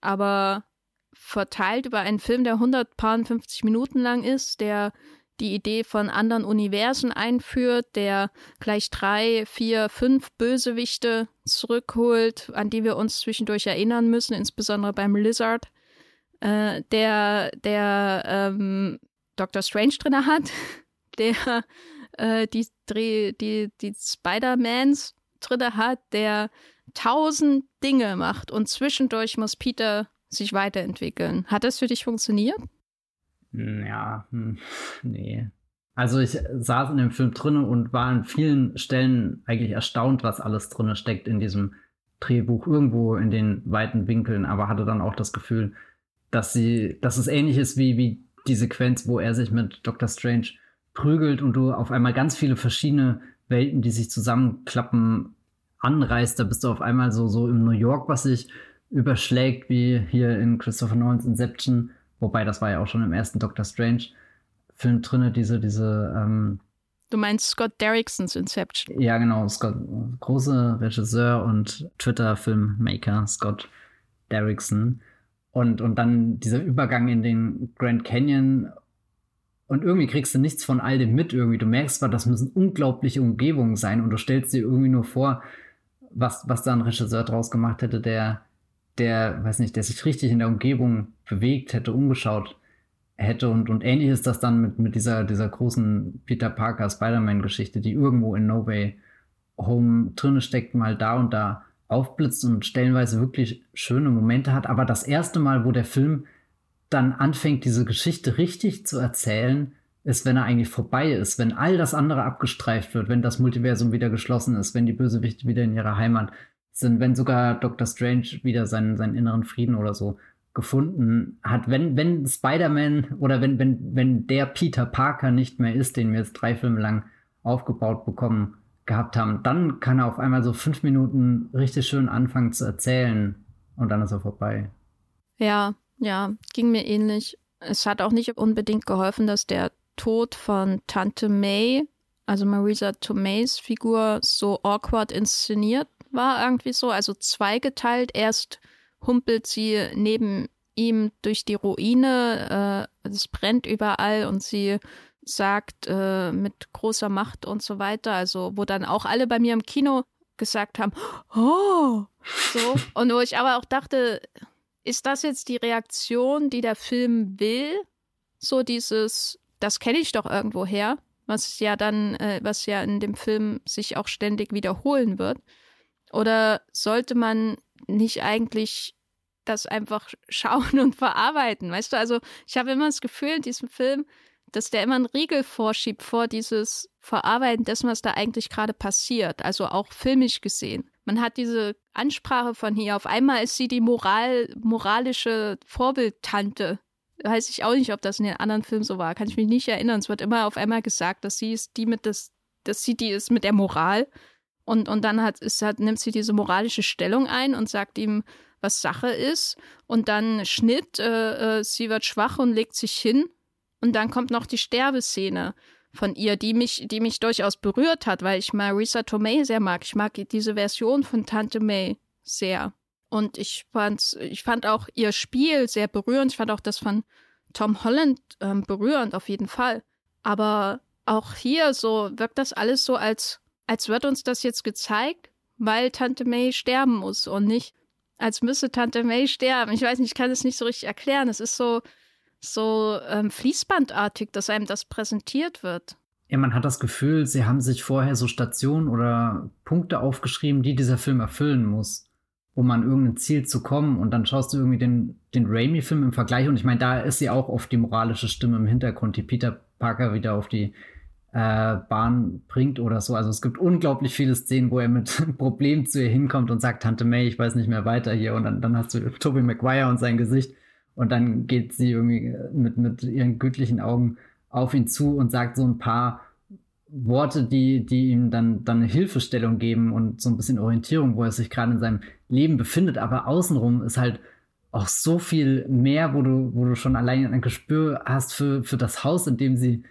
aber verteilt über einen Film, der 150 Minuten lang ist, der die Idee von anderen Universen einführt, der gleich drei, vier, fünf Bösewichte zurückholt, an die wir uns zwischendurch erinnern müssen, insbesondere beim Lizard, äh, der, der ähm, Doctor Strange drin hat, der äh, die, die, die Spider-Mans drin hat, der tausend Dinge macht und zwischendurch muss Peter sich weiterentwickeln. Hat das für dich funktioniert? Hm, ja, hm, nee. Also ich saß in dem Film drin und war an vielen Stellen eigentlich erstaunt, was alles drin steckt in diesem Drehbuch, irgendwo in den weiten Winkeln, aber hatte dann auch das Gefühl, dass sie, dass es ähnlich ist wie, wie die Sequenz, wo er sich mit Dr. Strange prügelt und du auf einmal ganz viele verschiedene Welten, die sich zusammenklappen, anreißt. Da bist du auf einmal so, so im New York, was sich überschlägt, wie hier in Christopher Nolans Inception. Wobei, das war ja auch schon im ersten Doctor Strange Film drinne, diese, diese, ähm, Du meinst Scott Derricksons Inception? Ja, genau. Scott, große Regisseur und Twitter-Filmmaker Scott Derrickson. Und, und dann dieser Übergang in den Grand Canyon und irgendwie kriegst du nichts von all dem mit irgendwie. Du merkst zwar, das müssen unglaubliche Umgebungen sein und du stellst dir irgendwie nur vor, was, was da ein Regisseur draus gemacht hätte, der, der, weiß nicht, der sich richtig in der Umgebung bewegt hätte, umgeschaut hätte und, und ähnlich ist das dann mit, mit dieser, dieser großen Peter Parker Spider-Man-Geschichte, die irgendwo in No Way Home drinne steckt, mal da und da aufblitzt und stellenweise wirklich schöne Momente hat. Aber das erste Mal, wo der Film dann anfängt, diese Geschichte richtig zu erzählen, ist, wenn er eigentlich vorbei ist, wenn all das andere abgestreift wird, wenn das Multiversum wieder geschlossen ist, wenn die Bösewichte wieder in ihrer Heimat sind, wenn sogar Dr. Strange wieder seinen, seinen inneren Frieden oder so gefunden hat, wenn, wenn Spider-Man oder wenn, wenn, wenn der Peter Parker nicht mehr ist, den wir jetzt drei Filme lang aufgebaut bekommen gehabt haben, dann kann er auf einmal so fünf Minuten richtig schön anfangen zu erzählen und dann ist er vorbei. Ja, ja, ging mir ähnlich. Es hat auch nicht unbedingt geholfen, dass der Tod von Tante May, also Marisa Tomays Figur, so awkward inszeniert war, irgendwie so. Also zweigeteilt. Erst humpelt sie neben ihm durch die Ruine, äh, es brennt überall und sie sagt äh, mit großer Macht und so weiter. Also, wo dann auch alle bei mir im Kino gesagt haben, oh, so. Und wo ich aber auch dachte, ist das jetzt die Reaktion, die der Film will? So dieses, das kenne ich doch irgendwo her, was ja dann, äh, was ja in dem Film sich auch ständig wiederholen wird. Oder sollte man nicht eigentlich das einfach schauen und verarbeiten? Weißt du, also ich habe immer das Gefühl in diesem Film, dass der immer einen Riegel vorschiebt vor dieses Verarbeiten dessen, was da eigentlich gerade passiert. Also auch filmisch gesehen. Man hat diese Ansprache von hier. Auf einmal ist sie die moral, moralische Vorbildtante weiß ich auch nicht, ob das in den anderen Filmen so war. Kann ich mich nicht erinnern. Es wird immer auf einmal gesagt, dass sie ist die mit das, dass sie die ist mit der Moral. Und, und dann hat, ist, hat, nimmt sie diese moralische Stellung ein und sagt ihm, was Sache ist. Und dann Schnitt, äh, äh, sie wird schwach und legt sich hin. Und dann kommt noch die Sterbeszene von ihr, die mich, die mich durchaus berührt hat, weil ich Marisa Tomei sehr mag. Ich mag diese Version von Tante May sehr. Und ich fand, ich fand auch ihr Spiel sehr berührend. Ich fand auch das von Tom Holland ähm, berührend, auf jeden Fall. Aber auch hier so wirkt das alles so, als, als wird uns das jetzt gezeigt, weil Tante May sterben muss und nicht, als müsse Tante May sterben. Ich weiß nicht, ich kann es nicht so richtig erklären. Es ist so, so ähm, fließbandartig, dass einem das präsentiert wird. Ja, man hat das Gefühl, sie haben sich vorher so Stationen oder Punkte aufgeschrieben, die dieser Film erfüllen muss um an irgendein Ziel zu kommen. Und dann schaust du irgendwie den, den Raimi-Film im Vergleich. Und ich meine, da ist sie auch oft die moralische Stimme im Hintergrund, die Peter Parker wieder auf die äh, Bahn bringt oder so. Also es gibt unglaublich viele Szenen, wo er mit Problemen zu ihr hinkommt und sagt, Tante May, ich weiß nicht mehr weiter hier. Und dann, dann hast du Tobey Maguire und sein Gesicht. Und dann geht sie irgendwie mit, mit ihren gütlichen Augen auf ihn zu und sagt so ein paar Worte, die, die ihm dann, dann eine Hilfestellung geben und so ein bisschen Orientierung, wo er sich gerade in seinem Leben befindet. Aber außenrum ist halt auch so viel mehr, wo du, wo du schon allein ein Gespür hast für, für das Haus, in dem sie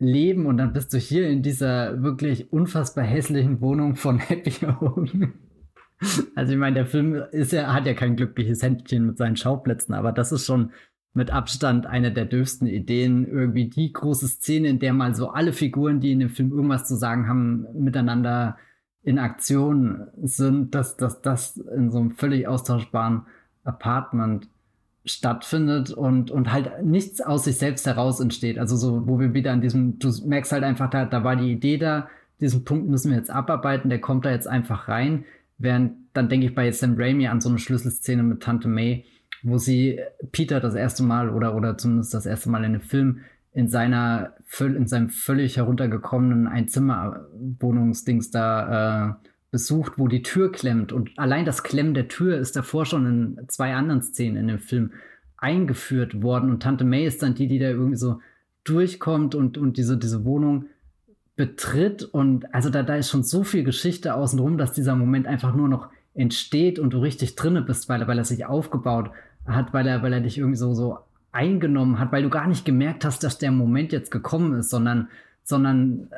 leben. Und dann bist du hier in dieser wirklich unfassbar hässlichen Wohnung von Happy Home. Also ich meine, der Film ist ja, hat ja kein glückliches Händchen mit seinen Schauplätzen, aber das ist schon mit Abstand eine der dürfsten Ideen. Irgendwie die große Szene, in der mal so alle Figuren, die in dem Film irgendwas zu sagen haben, miteinander in Aktion sind, dass, dass das in so einem völlig austauschbaren Apartment stattfindet und, und halt nichts aus sich selbst heraus entsteht. Also so, wo wir wieder an diesem, du merkst halt einfach, da, da war die Idee da, diesen Punkt müssen wir jetzt abarbeiten, der kommt da jetzt einfach rein. Während dann denke ich bei Sam Raimi an so eine Schlüsselszene mit Tante May, wo sie Peter das erste Mal oder, oder zumindest das erste Mal in einem Film in seiner in seinem völlig heruntergekommenen Einzimmerwohnungsdings da äh, besucht, wo die Tür klemmt. Und allein das Klemmen der Tür ist davor schon in zwei anderen Szenen in dem Film eingeführt worden. Und Tante May ist dann die, die da irgendwie so durchkommt und, und diese, diese Wohnung betritt. Und also da, da ist schon so viel Geschichte außenrum, dass dieser Moment einfach nur noch entsteht und du richtig drinne bist, weil, weil er sich aufgebaut hat, weil er, weil er dich irgendwie so, so eingenommen hat, weil du gar nicht gemerkt hast, dass der Moment jetzt gekommen ist, sondern, sondern äh,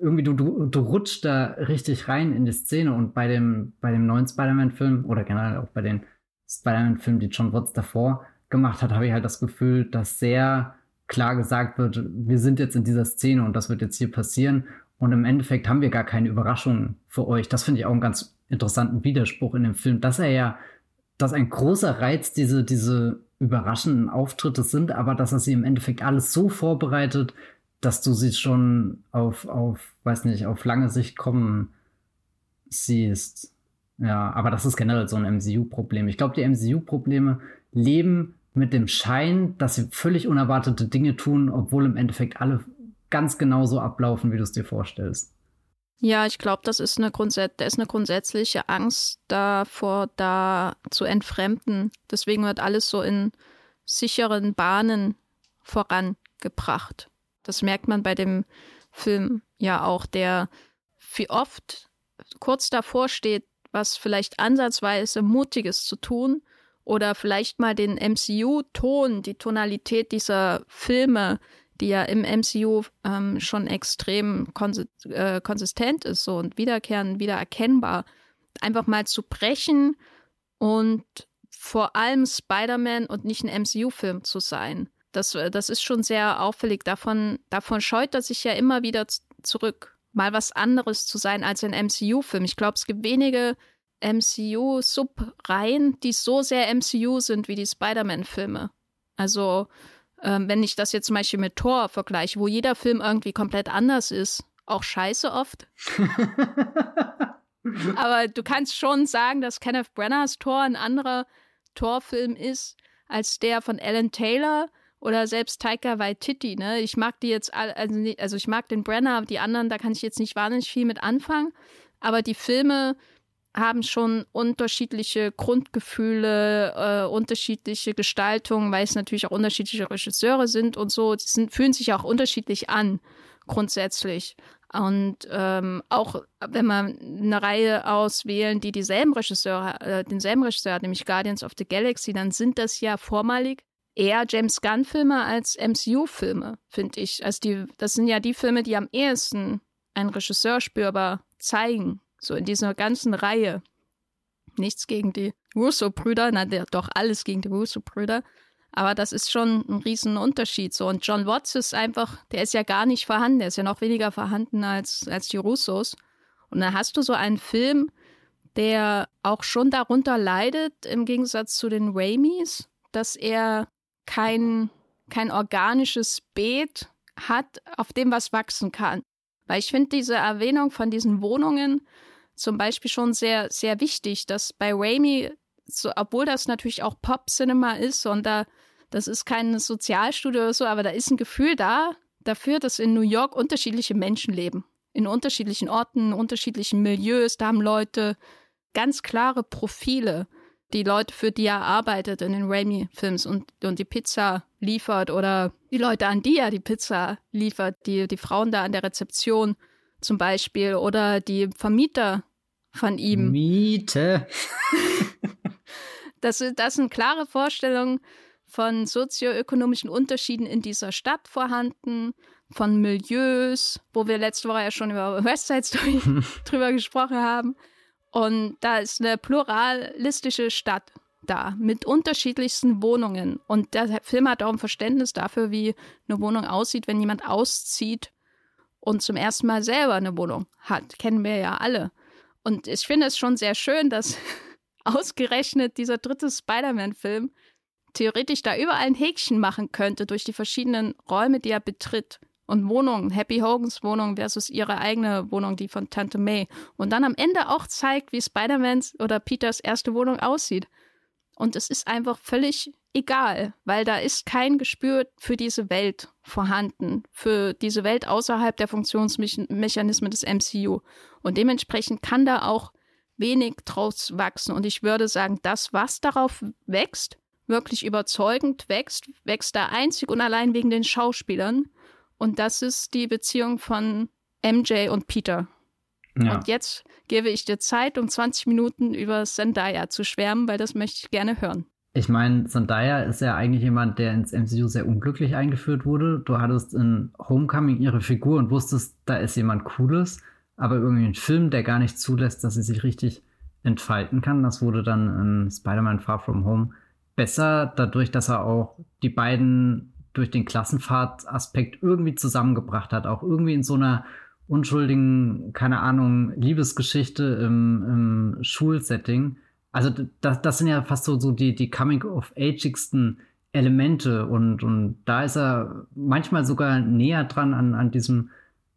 irgendwie du, du, du rutschst da richtig rein in die Szene und bei dem, bei dem neuen Spider-Man-Film oder generell auch bei den Spider-Man-Filmen, die John Watts davor gemacht hat, habe ich halt das Gefühl, dass sehr klar gesagt wird, wir sind jetzt in dieser Szene und das wird jetzt hier passieren. Und im Endeffekt haben wir gar keine Überraschungen für euch. Das finde ich auch einen ganz interessanten Widerspruch in dem Film, dass er ja, dass ein großer Reiz diese, diese überraschenden Auftritte sind, aber dass er sie im Endeffekt alles so vorbereitet, dass du sie schon auf, auf, weiß nicht, auf lange Sicht kommen siehst. Ja, aber das ist generell so ein MCU-Problem. Ich glaube, die MCU-Probleme leben mit dem Schein, dass sie völlig unerwartete Dinge tun, obwohl im Endeffekt alle ganz genau so ablaufen, wie du es dir vorstellst. Ja, ich glaube, das ist eine da ist eine grundsätzliche Angst davor, da zu entfremden. Deswegen wird alles so in sicheren Bahnen vorangebracht. Das merkt man bei dem Film ja auch, der wie oft kurz davor steht, was vielleicht ansatzweise Mutiges zu tun oder vielleicht mal den MCU-Ton, die Tonalität dieser Filme die ja im MCU ähm, schon extrem konsi äh, konsistent ist so und wiederkehrend, wieder erkennbar, einfach mal zu brechen und vor allem Spider-Man und nicht ein MCU-Film zu sein. Das, äh, das ist schon sehr auffällig. Davon, davon scheut er sich ja immer wieder zurück, mal was anderes zu sein als ein MCU-Film. Ich glaube, es gibt wenige MCU-Sub-Reihen, die so sehr MCU sind wie die Spider-Man-Filme. Also ähm, wenn ich das jetzt zum Beispiel mit Thor vergleiche, wo jeder Film irgendwie komplett anders ist, auch scheiße oft. Aber du kannst schon sagen, dass Kenneth Brenners Thor ein anderer Thor-Film ist als der von Alan Taylor oder selbst Taika Waititi. Ne? Ich mag die jetzt, also, also ich mag den Brenner, die anderen, da kann ich jetzt nicht wahnsinnig viel mit anfangen. Aber die Filme haben schon unterschiedliche Grundgefühle, äh, unterschiedliche Gestaltungen, weil es natürlich auch unterschiedliche Regisseure sind und so. Die sind, fühlen sich auch unterschiedlich an, grundsätzlich. Und ähm, auch wenn man eine Reihe auswählen, die dieselben Regisseure, äh, denselben Regisseur hat, nämlich Guardians of the Galaxy, dann sind das ja vormalig eher James Gunn-Filme als MCU-Filme, finde ich. Also die, das sind ja die Filme, die am ehesten einen Regisseur spürbar zeigen so in dieser ganzen Reihe. Nichts gegen die Russo-Brüder, na doch alles gegen die Russo-Brüder. Aber das ist schon ein Riesenunterschied. So. Und John Watts ist einfach, der ist ja gar nicht vorhanden, der ist ja noch weniger vorhanden als, als die Russos. Und dann hast du so einen Film, der auch schon darunter leidet, im Gegensatz zu den Raimis, dass er kein, kein organisches Beet hat, auf dem was wachsen kann. Weil ich finde diese Erwähnung von diesen Wohnungen, zum Beispiel schon sehr, sehr wichtig, dass bei Raimi, so, obwohl das natürlich auch Pop-Cinema ist und da, das ist kein Sozialstudio oder so, aber da ist ein Gefühl da dafür, dass in New York unterschiedliche Menschen leben. In unterschiedlichen Orten, unterschiedlichen Milieus, da haben Leute ganz klare Profile die Leute, für die er arbeitet in den Raimi-Films und, und die Pizza liefert oder die Leute, an die er die Pizza liefert, die, die Frauen da an der Rezeption zum Beispiel oder die Vermieter von ihm. Miete. das, das sind klare Vorstellungen von sozioökonomischen Unterschieden in dieser Stadt vorhanden, von Milieus, wo wir letzte Woche ja schon über West Side Story drüber gesprochen haben. Und da ist eine pluralistische Stadt da mit unterschiedlichsten Wohnungen. Und der Film hat auch ein Verständnis dafür, wie eine Wohnung aussieht, wenn jemand auszieht und zum ersten Mal selber eine Wohnung hat. Kennen wir ja alle. Und ich finde es schon sehr schön, dass ausgerechnet dieser dritte Spider-Man-Film theoretisch da überall ein Häkchen machen könnte durch die verschiedenen Räume, die er betritt. Und Wohnungen, Happy Hogans Wohnung versus ihre eigene Wohnung, die von Tante May. Und dann am Ende auch zeigt, wie Spider-Mans oder Peters erste Wohnung aussieht. Und es ist einfach völlig egal, weil da ist kein Gespür für diese Welt vorhanden, für diese Welt außerhalb der Funktionsmechanismen des MCU. Und dementsprechend kann da auch wenig draus wachsen. Und ich würde sagen, das, was darauf wächst, wirklich überzeugend wächst, wächst da einzig und allein wegen den Schauspielern. Und das ist die Beziehung von MJ und Peter. Ja. Und jetzt gebe ich dir Zeit, um 20 Minuten über Zendaya zu schwärmen, weil das möchte ich gerne hören. Ich meine, Zendaya ist ja eigentlich jemand, der ins MCU sehr unglücklich eingeführt wurde. Du hattest in Homecoming ihre Figur und wusstest, da ist jemand Cooles aber irgendwie ein Film, der gar nicht zulässt, dass sie sich richtig entfalten kann. Das wurde dann in Spider-Man Far From Home besser, dadurch, dass er auch die beiden durch den Klassenfahrt-Aspekt irgendwie zusammengebracht hat, auch irgendwie in so einer unschuldigen, keine Ahnung, Liebesgeschichte im, im Schulsetting. Also das, das sind ja fast so, so die, die Coming-of-Ageigsten Elemente und, und da ist er manchmal sogar näher dran an, an diesem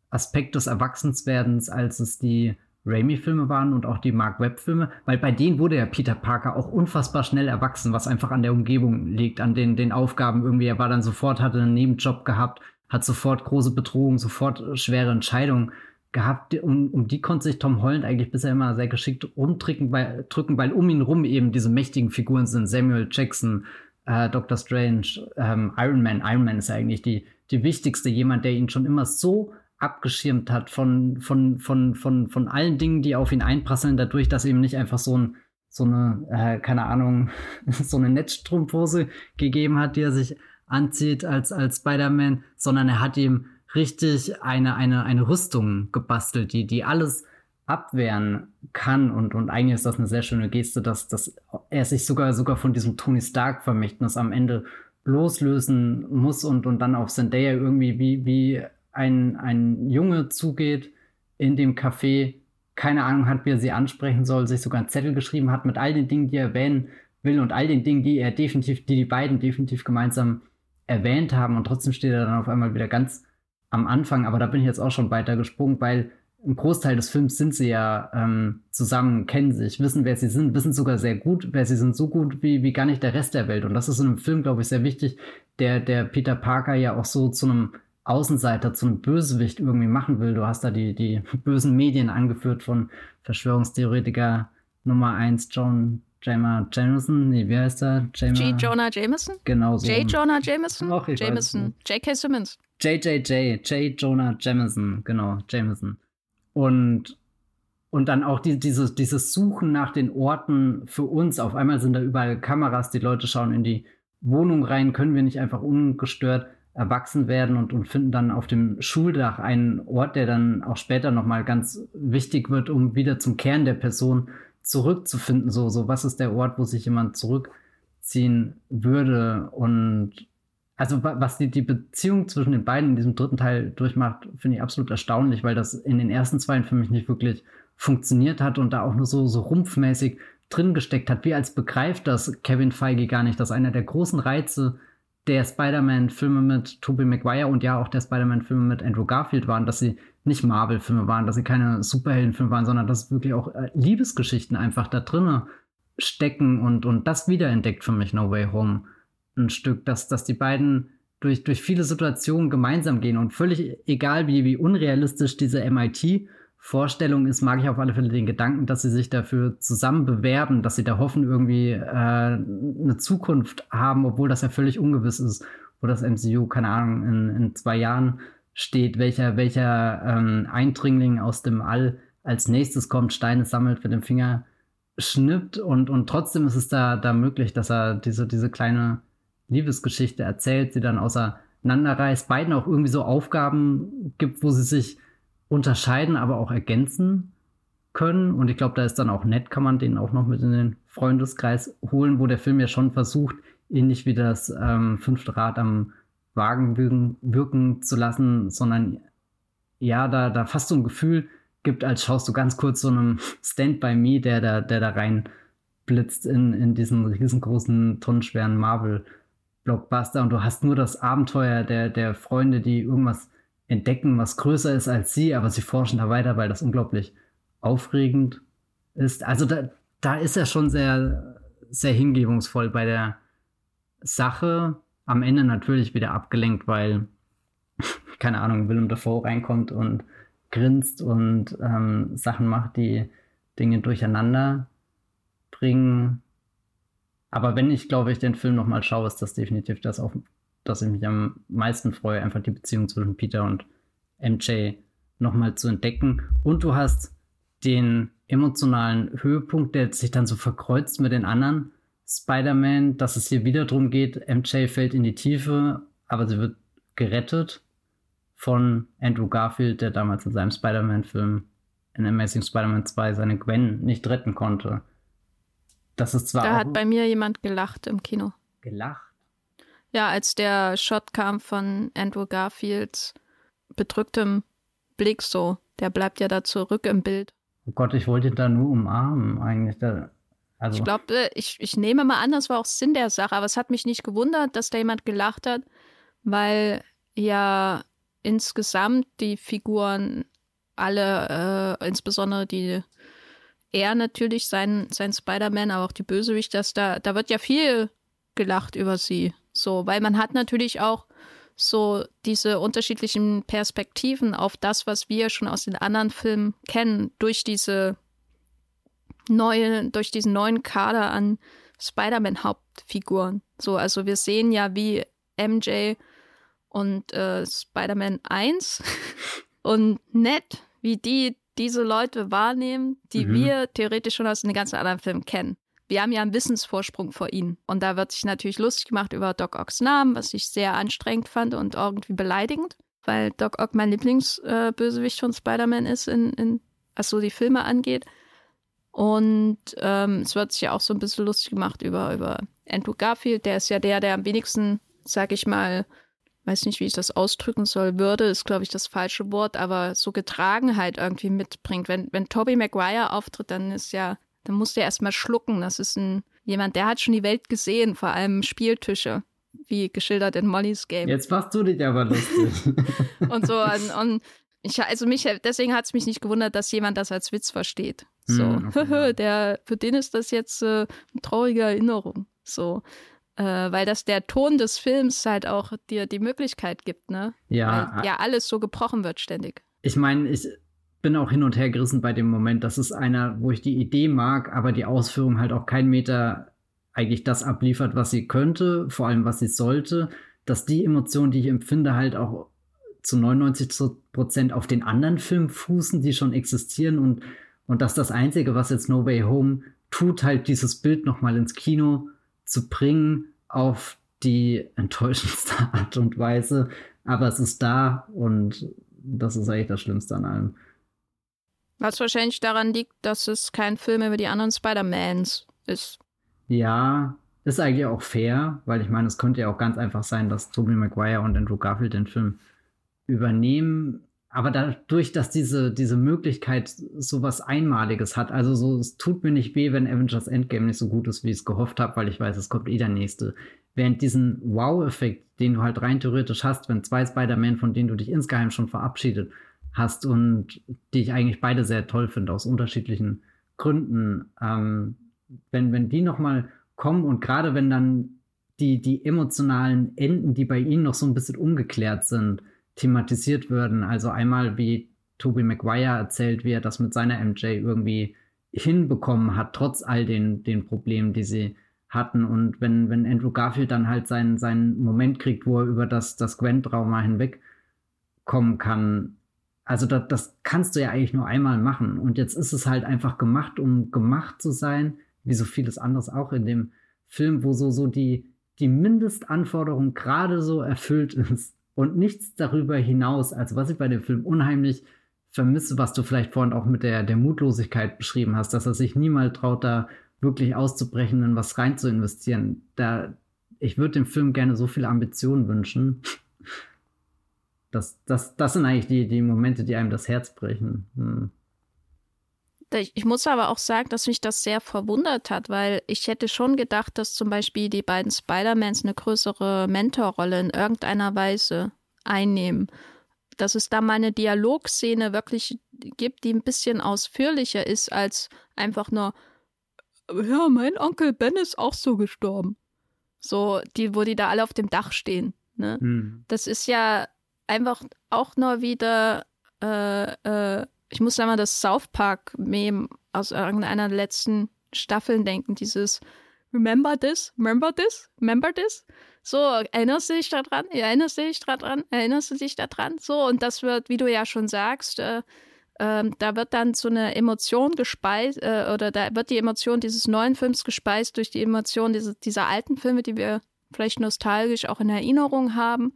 Aspekt des Erwachsenswerdens, als es die Raimi-Filme waren und auch die Mark Webb-Filme, weil bei denen wurde ja Peter Parker auch unfassbar schnell erwachsen, was einfach an der Umgebung liegt, an den, den Aufgaben irgendwie. Er war dann sofort, hatte einen Nebenjob gehabt, hat sofort große Bedrohungen, sofort schwere Entscheidungen gehabt. Um, um die konnte sich Tom Holland eigentlich bisher immer sehr geschickt rumdrücken, weil, drücken, weil um ihn rum eben diese mächtigen Figuren sind. Samuel Jackson, äh, Doctor Strange, ähm, Iron Man. Iron Man ist ja eigentlich die, die wichtigste, jemand, der ihn schon immer so abgeschirmt hat von, von, von, von, von allen Dingen, die auf ihn einprasseln, dadurch, dass ihm nicht einfach so ein so eine, äh, keine Ahnung, so eine Netzstrumpfhose gegeben hat, die er sich anzieht als, als Spider-Man, sondern er hat ihm richtig eine, eine, eine Rüstung gebastelt, die, die alles abwehren kann. Und, und eigentlich ist das eine sehr schöne Geste, dass, dass er sich sogar, sogar von diesem Tony Stark-Vermächtnis am Ende loslösen muss und, und dann auf Zendaya irgendwie wie, wie ein, ein Junge zugeht in dem Café, keine Ahnung hat, wie er sie ansprechen soll, sich sogar einen Zettel geschrieben hat mit all den Dingen, die er erwähnen will und all den Dingen, die er definitiv, die die beiden definitiv gemeinsam erwähnt haben und trotzdem steht er dann auf einmal wieder ganz am Anfang, aber da bin ich jetzt auch schon weiter gesprungen, weil im Großteil des Films sind sie ja ähm, zusammen, kennen sich, wissen, wer sie sind, wissen sogar sehr gut, wer sie sind, so gut wie, wie gar nicht der Rest der Welt. Und das ist in einem Film, glaube ich, sehr wichtig, der, der Peter Parker ja auch so zu einem Außenseiter, zu einem Bösewicht irgendwie machen will. Du hast da die, die bösen Medien angeführt von Verschwörungstheoretiker Nummer 1, John Jamer Jameson, nee, wie heißt er? Jamer, G. Jonah Jameson? Genau so. J. Jonah Jameson? Och, Jameson. J.K. Simmons. JJJ, J. Jonah Jameson, genau, Jameson. Und, und dann auch die, dieses, dieses Suchen nach den Orten für uns. Auf einmal sind da überall Kameras, die Leute schauen in die Wohnung rein, können wir nicht einfach ungestört erwachsen werden und, und finden dann auf dem Schuldach einen Ort, der dann auch später nochmal ganz wichtig wird, um wieder zum Kern der Person zurückzufinden. So, so, was ist der Ort, wo sich jemand zurückziehen würde? Und also was die, die Beziehung zwischen den beiden in diesem dritten Teil durchmacht, finde ich absolut erstaunlich, weil das in den ersten zwei für mich nicht wirklich funktioniert hat und da auch nur so, so rumpfmäßig drin gesteckt hat. Wie als begreift das Kevin Feige gar nicht, dass einer der großen Reize der Spider-Man-Filme mit Tobey Maguire und ja auch der Spider-Man-Filme mit Andrew Garfield waren, dass sie nicht Marvel-Filme waren, dass sie keine Superhelden-Filme waren, sondern dass wirklich auch äh, Liebesgeschichten einfach da drinnen stecken und, und das wiederentdeckt für mich No Way Home. Ein Stück, dass, dass die beiden durch, durch viele Situationen gemeinsam gehen und völlig egal, wie, wie unrealistisch diese MIT Vorstellung ist, mag ich auf alle Fälle den Gedanken, dass sie sich dafür zusammen bewerben, dass sie da hoffen, irgendwie äh, eine Zukunft haben, obwohl das ja völlig ungewiss ist, wo das MCU, keine Ahnung, in, in zwei Jahren steht, welcher, welcher ähm, Eindringling aus dem All als nächstes kommt, Steine sammelt, mit dem Finger schnippt und, und trotzdem ist es da, da möglich, dass er diese, diese kleine Liebesgeschichte erzählt, sie dann auseinanderreißt, beiden auch irgendwie so Aufgaben gibt, wo sie sich unterscheiden, aber auch ergänzen können. Und ich glaube, da ist dann auch nett, kann man den auch noch mit in den Freundeskreis holen, wo der Film ja schon versucht, ähnlich wie das ähm, fünfte Rad am Wagen wirken, wirken, zu lassen, sondern ja, da, da fast so ein Gefühl gibt, als schaust du ganz kurz so einem Stand by Me, der da, der da rein blitzt in, in diesen riesengroßen, tonnenschweren Marvel-Blockbuster und du hast nur das Abenteuer der, der Freunde, die irgendwas entdecken, was größer ist als sie, aber sie forschen da weiter, weil das unglaublich aufregend ist. Also da, da ist er schon sehr, sehr hingebungsvoll bei der Sache. Am Ende natürlich wieder abgelenkt, weil, keine Ahnung, Willem Dafoe reinkommt und grinst und ähm, Sachen macht, die Dinge durcheinander bringen. Aber wenn ich, glaube ich, den Film nochmal schaue, ist das definitiv das, auf dass ich mich am meisten freue, einfach die Beziehung zwischen Peter und MJ nochmal zu entdecken. Und du hast den emotionalen Höhepunkt, der sich dann so verkreuzt mit den anderen Spider-Man, dass es hier wieder darum geht, MJ fällt in die Tiefe, aber sie wird gerettet von Andrew Garfield, der damals in seinem Spider-Man-Film in Amazing Spider-Man 2 seine Gwen nicht retten konnte. Das ist zwar. Da hat bei mir jemand gelacht im Kino. Gelacht? Ja, als der Shot kam von Andrew Garfields bedrücktem Blick so. Der bleibt ja da zurück im Bild. Oh Gott, ich wollte da nur umarmen eigentlich. Da, also. Ich glaube, ich, ich nehme mal an, das war auch Sinn der Sache, aber es hat mich nicht gewundert, dass da jemand gelacht hat, weil ja insgesamt die Figuren alle, äh, insbesondere die er natürlich, sein, sein Spider-Man, aber auch die Bösewicht, dass da, da wird ja viel gelacht über sie. So, weil man hat natürlich auch so diese unterschiedlichen Perspektiven auf das, was wir schon aus den anderen Filmen kennen, durch diese neue, durch diesen neuen Kader an Spider-Man-Hauptfiguren. So, also wir sehen ja, wie MJ und äh, Spider-Man 1 und Ned, wie die diese Leute wahrnehmen, die mhm. wir theoretisch schon aus den ganzen anderen Filmen kennen. Wir haben ja einen Wissensvorsprung vor ihnen. Und da wird sich natürlich lustig gemacht über Doc Ocks Namen, was ich sehr anstrengend fand und irgendwie beleidigend, weil Doc Ock mein Lieblingsbösewicht äh, von Spider-Man ist, in, in, was so die Filme angeht. Und ähm, es wird sich ja auch so ein bisschen lustig gemacht über, über Andrew Garfield. Der ist ja der, der am wenigsten, sag ich mal, weiß nicht, wie ich das ausdrücken soll, würde, ist, glaube ich, das falsche Wort, aber so Getragenheit irgendwie mitbringt. Wenn, wenn Tobey Maguire auftritt, dann ist ja, dann muss der erstmal schlucken. Das ist ein jemand, der hat schon die Welt gesehen, vor allem Spieltische, wie geschildert in Mollys Game. Jetzt machst du dich aber lustig. und so, und, und ich, also mich, deswegen hat es mich nicht gewundert, dass jemand das als Witz versteht. So, mm, okay. der, für den ist das jetzt äh, eine traurige Erinnerung. So, äh, weil das der Ton des Films halt auch dir die Möglichkeit gibt, ne? Ja. Weil ja alles so gebrochen wird ständig. Ich meine, ich bin auch hin und her gerissen bei dem Moment. Das ist einer, wo ich die Idee mag, aber die Ausführung halt auch kein Meter eigentlich das abliefert, was sie könnte, vor allem was sie sollte, dass die Emotionen, die ich empfinde, halt auch zu 99 Prozent auf den anderen Filmen fußen, die schon existieren und, und dass das Einzige, was jetzt No Way Home tut, halt dieses Bild nochmal ins Kino zu bringen auf die enttäuschendste Art und Weise. Aber es ist da und das ist eigentlich das Schlimmste an allem. Was wahrscheinlich daran liegt, dass es kein Film über die anderen Spider-Mans ist. Ja, ist eigentlich auch fair, weil ich meine, es könnte ja auch ganz einfach sein, dass Tobey Maguire und Andrew Garfield den Film übernehmen aber dadurch, dass diese, diese Möglichkeit so was Einmaliges hat, also so, es tut mir nicht weh, wenn Avengers Endgame nicht so gut ist, wie ich es gehofft habe, weil ich weiß, es kommt eh der nächste. Während diesen Wow-Effekt, den du halt rein theoretisch hast, wenn zwei Spider-Man, von denen du dich insgeheim schon verabschiedet hast und die ich eigentlich beide sehr toll finde, aus unterschiedlichen Gründen, ähm, wenn, wenn die nochmal kommen und gerade wenn dann die, die emotionalen Enden, die bei ihnen noch so ein bisschen ungeklärt sind, thematisiert würden. Also einmal, wie Tobey Maguire erzählt, wie er das mit seiner MJ irgendwie hinbekommen hat, trotz all den, den Problemen, die sie hatten. Und wenn, wenn Andrew Garfield dann halt seinen, seinen Moment kriegt, wo er über das, das Gwen-Trauma hinwegkommen kann, also das, das kannst du ja eigentlich nur einmal machen. Und jetzt ist es halt einfach gemacht, um gemacht zu sein, wie so vieles anderes auch in dem Film, wo so, so die, die Mindestanforderung gerade so erfüllt ist und nichts darüber hinaus. Also was ich bei dem Film unheimlich vermisse, was du vielleicht vorhin auch mit der, der Mutlosigkeit beschrieben hast, dass er sich niemals traut, da wirklich auszubrechen, in was rein zu investieren. Da, ich würde dem Film gerne so viel Ambition wünschen. Das, das, das sind eigentlich die, die Momente, die einem das Herz brechen. Hm. Ich muss aber auch sagen, dass mich das sehr verwundert hat, weil ich hätte schon gedacht, dass zum Beispiel die beiden Spider-Mans eine größere Mentorrolle in irgendeiner Weise einnehmen. Dass es da mal eine Dialogszene wirklich gibt, die ein bisschen ausführlicher ist als einfach nur, ja, mein Onkel Ben ist auch so gestorben. So, die, wo die da alle auf dem Dach stehen. Ne? Hm. Das ist ja einfach auch nur wieder äh, äh, ich muss mal das South Park-Meme aus irgendeiner letzten Staffeln denken, dieses Remember this? Remember this? Remember this? So, erinnerst du dich daran? Erinnerst du dich daran? Erinnerst du dich daran? So, und das wird, wie du ja schon sagst, äh, äh, da wird dann so eine Emotion gespeist, äh, oder da wird die Emotion dieses neuen Films gespeist durch die Emotion diese, dieser alten Filme, die wir vielleicht nostalgisch auch in Erinnerung haben.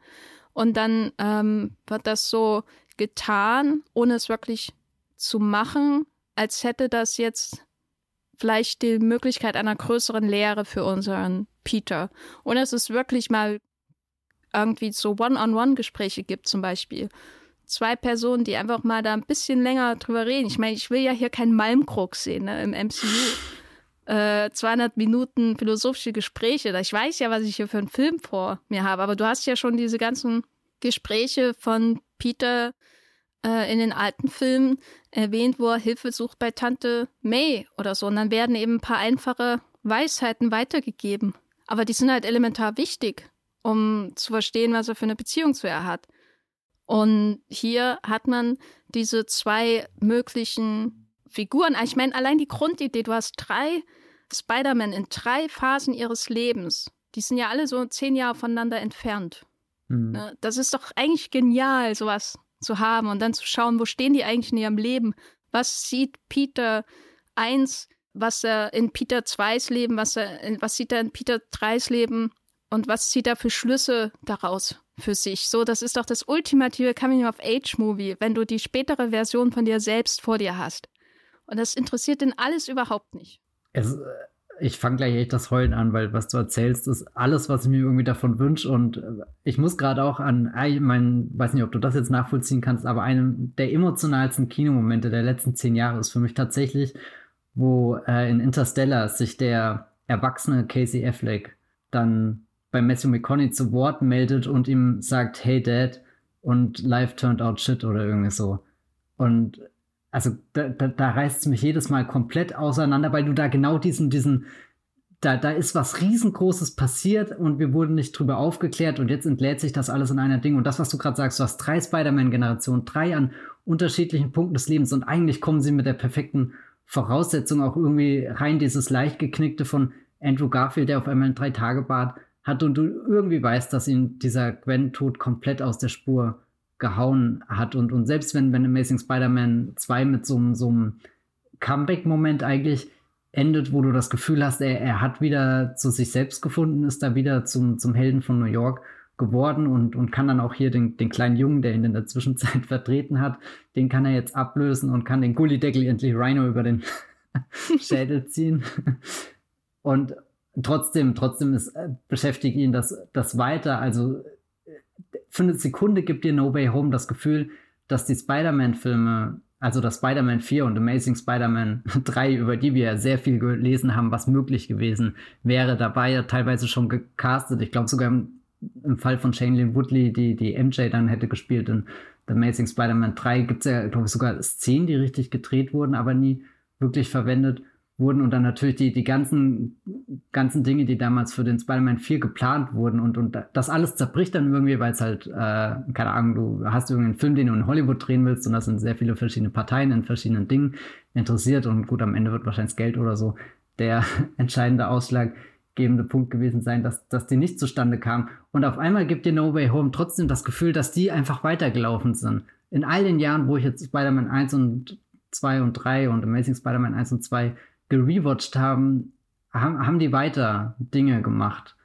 Und dann ähm, wird das so getan, ohne es wirklich zu machen, als hätte das jetzt vielleicht die Möglichkeit einer größeren Lehre für unseren Peter. Und es wirklich mal irgendwie so One-on-One-Gespräche gibt, zum Beispiel. Zwei Personen, die einfach mal da ein bisschen länger drüber reden. Ich meine, ich will ja hier keinen Malmkrug sehen ne, im MCU. Äh, 200 Minuten philosophische Gespräche. Ich weiß ja, was ich hier für einen Film vor mir habe, aber du hast ja schon diese ganzen Gespräche von Peter äh, in den alten Filmen erwähnt, wo er Hilfe sucht bei Tante May oder so. Und dann werden eben ein paar einfache Weisheiten weitergegeben. Aber die sind halt elementar wichtig, um zu verstehen, was er für eine Beziehung zu ihr hat. Und hier hat man diese zwei möglichen Figuren. Ich meine, allein die Grundidee, du hast drei Spider-Man in drei Phasen ihres Lebens. Die sind ja alle so zehn Jahre voneinander entfernt. Mhm. Das ist doch eigentlich genial, sowas zu haben und dann zu schauen, wo stehen die eigentlich in ihrem Leben? Was sieht Peter 1, was er in Peter 2s Leben, was, er, was sieht er in Peter 3s Leben und was zieht er für Schlüsse daraus für sich? So, das ist doch das ultimative Coming-of-Age-Movie, wenn du die spätere Version von dir selbst vor dir hast. Und das interessiert ihn alles überhaupt nicht. Es, ich fange gleich echt das Heulen an, weil was du erzählst, ist alles, was ich mir irgendwie davon wünsche. Und äh, ich muss gerade auch an, ich mein, weiß nicht, ob du das jetzt nachvollziehen kannst, aber einem der emotionalsten Kinomomente der letzten zehn Jahre ist für mich tatsächlich, wo äh, in Interstellar sich der erwachsene Casey Affleck dann bei Matthew McConaughey zu Wort meldet und ihm sagt, hey Dad, und life turned out shit oder irgendwie so. Und also da, da, da reißt es mich jedes Mal komplett auseinander, weil du da genau diesen, diesen, da, da ist was riesengroßes passiert und wir wurden nicht drüber aufgeklärt und jetzt entlädt sich das alles in einer Ding. Und das, was du gerade sagst, du hast drei Spider-Man-Generationen, drei an unterschiedlichen Punkten des Lebens und eigentlich kommen sie mit der perfekten Voraussetzung auch irgendwie rein, dieses leicht geknickte von Andrew Garfield, der auf einmal ein Drei-Tage-Bart hat und du irgendwie weißt, dass ihn dieser Gwen-Tod komplett aus der Spur gehauen hat. Und, und selbst wenn, wenn Amazing Spider-Man 2 mit so, so einem Comeback-Moment eigentlich endet, wo du das Gefühl hast, er, er hat wieder zu sich selbst gefunden, ist da wieder zum, zum Helden von New York geworden und, und kann dann auch hier den, den kleinen Jungen, der ihn in der Zwischenzeit vertreten hat, den kann er jetzt ablösen und kann den Gullideckel endlich Rhino über den Schädel ziehen. Und trotzdem, trotzdem ist, äh, beschäftigt ihn das, das weiter. Also für eine Sekunde gibt dir No Way Home das Gefühl, dass die Spider-Man-Filme, also das Spider-Man 4 und Amazing Spider-Man 3, über die wir ja sehr viel gelesen haben, was möglich gewesen wäre, dabei ja teilweise schon gecastet. Ich glaube sogar im, im, Fall von Shailene Woodley, die die MJ dann hätte gespielt in The Amazing Spider-Man 3, gibt es ja, glaube ich, sogar Szenen, die richtig gedreht wurden, aber nie wirklich verwendet wurden und dann natürlich die, die ganzen, ganzen Dinge, die damals für den Spider-Man 4 geplant wurden und, und das alles zerbricht dann irgendwie, weil es halt, äh, keine Ahnung, du hast irgendeinen Film, den du in Hollywood drehen willst und das sind sehr viele verschiedene Parteien in verschiedenen Dingen interessiert und gut, am Ende wird wahrscheinlich Geld oder so der entscheidende ausschlaggebende Punkt gewesen sein, dass, dass die nicht zustande kam. Und auf einmal gibt dir No Way Home trotzdem das Gefühl, dass die einfach weitergelaufen sind. In all den Jahren, wo ich jetzt Spider-Man 1 und 2 und 3 und Amazing Spider-Man 1 und 2 gerewatcht haben, haben, haben die weiter Dinge gemacht.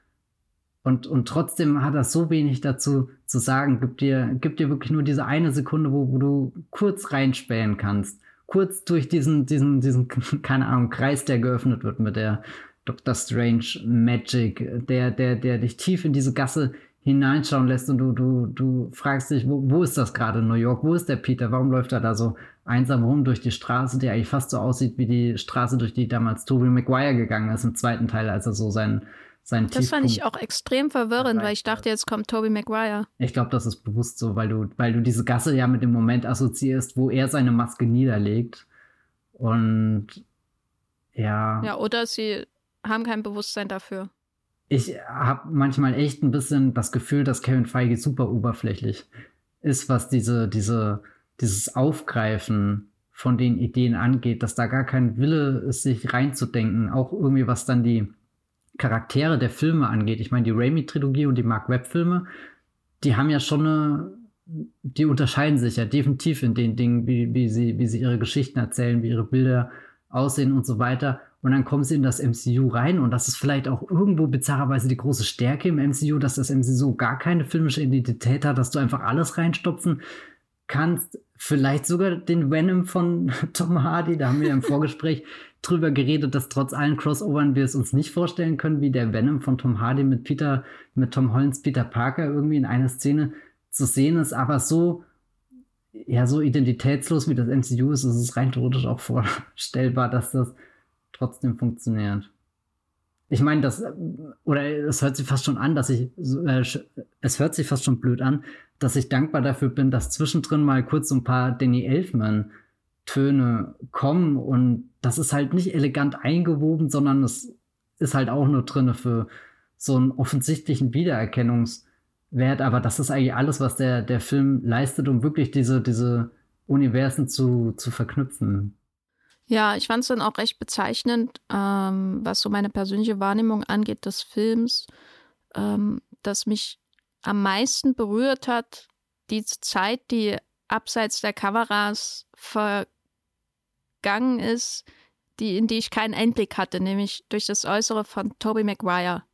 Und, und trotzdem hat das so wenig dazu zu sagen. Gibt dir, gibt dir wirklich nur diese eine Sekunde, wo, wo du kurz reinspähen kannst. Kurz durch diesen, diesen, diesen, keine Ahnung, Kreis, der geöffnet wird mit der Doctor Strange Magic, der, der, der dich tief in diese Gasse hineinschauen lässt und du, du, du fragst dich, wo, wo ist das gerade in New York? Wo ist der Peter? Warum läuft er da so einsam rum durch die Straße, die eigentlich fast so aussieht wie die Straße, durch die damals Tobey Maguire gegangen ist im zweiten Teil, als er so sein sein Das fand ich auch extrem verwirrend, weil ich dachte, jetzt kommt Tobey Maguire. Ich glaube, das ist bewusst so, weil du, weil du diese Gasse ja mit dem Moment assoziierst, wo er seine Maske niederlegt. Und ja. Ja, oder sie haben kein Bewusstsein dafür ich habe manchmal echt ein bisschen das Gefühl, dass Kevin Feige super oberflächlich ist, was diese, diese, dieses Aufgreifen von den Ideen angeht, dass da gar kein Wille ist, sich reinzudenken, auch irgendwie was dann die Charaktere der Filme angeht. Ich meine, die Raimi-Trilogie und die Mark Webb-Filme, die haben ja schon eine, die unterscheiden sich ja definitiv in den Dingen, wie, wie, sie, wie sie ihre Geschichten erzählen, wie ihre Bilder aussehen und so weiter. Und dann kommen sie in das MCU rein und das ist vielleicht auch irgendwo bizarrerweise die große Stärke im MCU, dass das MCU gar keine filmische Identität hat, dass du einfach alles reinstopfen kannst. Vielleicht sogar den Venom von Tom Hardy, da haben wir im Vorgespräch drüber geredet, dass trotz allen Crossovern wir es uns nicht vorstellen können, wie der Venom von Tom Hardy mit Peter, mit Tom Hollins Peter Parker irgendwie in einer Szene zu sehen ist, aber so, ja, so identitätslos wie das MCU ist, ist es rein theoretisch auch vorstellbar, dass das trotzdem funktioniert. ich meine, das, oder es hört sich fast schon an, dass ich, äh, es hört sich fast schon blöd an, dass ich dankbar dafür bin, dass zwischendrin mal kurz so ein paar Danny Elfman Töne kommen und das ist halt nicht elegant eingewoben, sondern es ist halt auch nur drin für so einen offensichtlichen Wiedererkennungswert. Aber das ist eigentlich alles, was der, der Film leistet, um wirklich diese, diese Universen zu, zu verknüpfen. Ja, ich fand es dann auch recht bezeichnend, ähm, was so meine persönliche Wahrnehmung angeht des Films, ähm, dass mich am meisten berührt hat, die Zeit, die abseits der Kameras vergangen ist, die, in die ich keinen Einblick hatte, nämlich durch das Äußere von Tobey Maguire.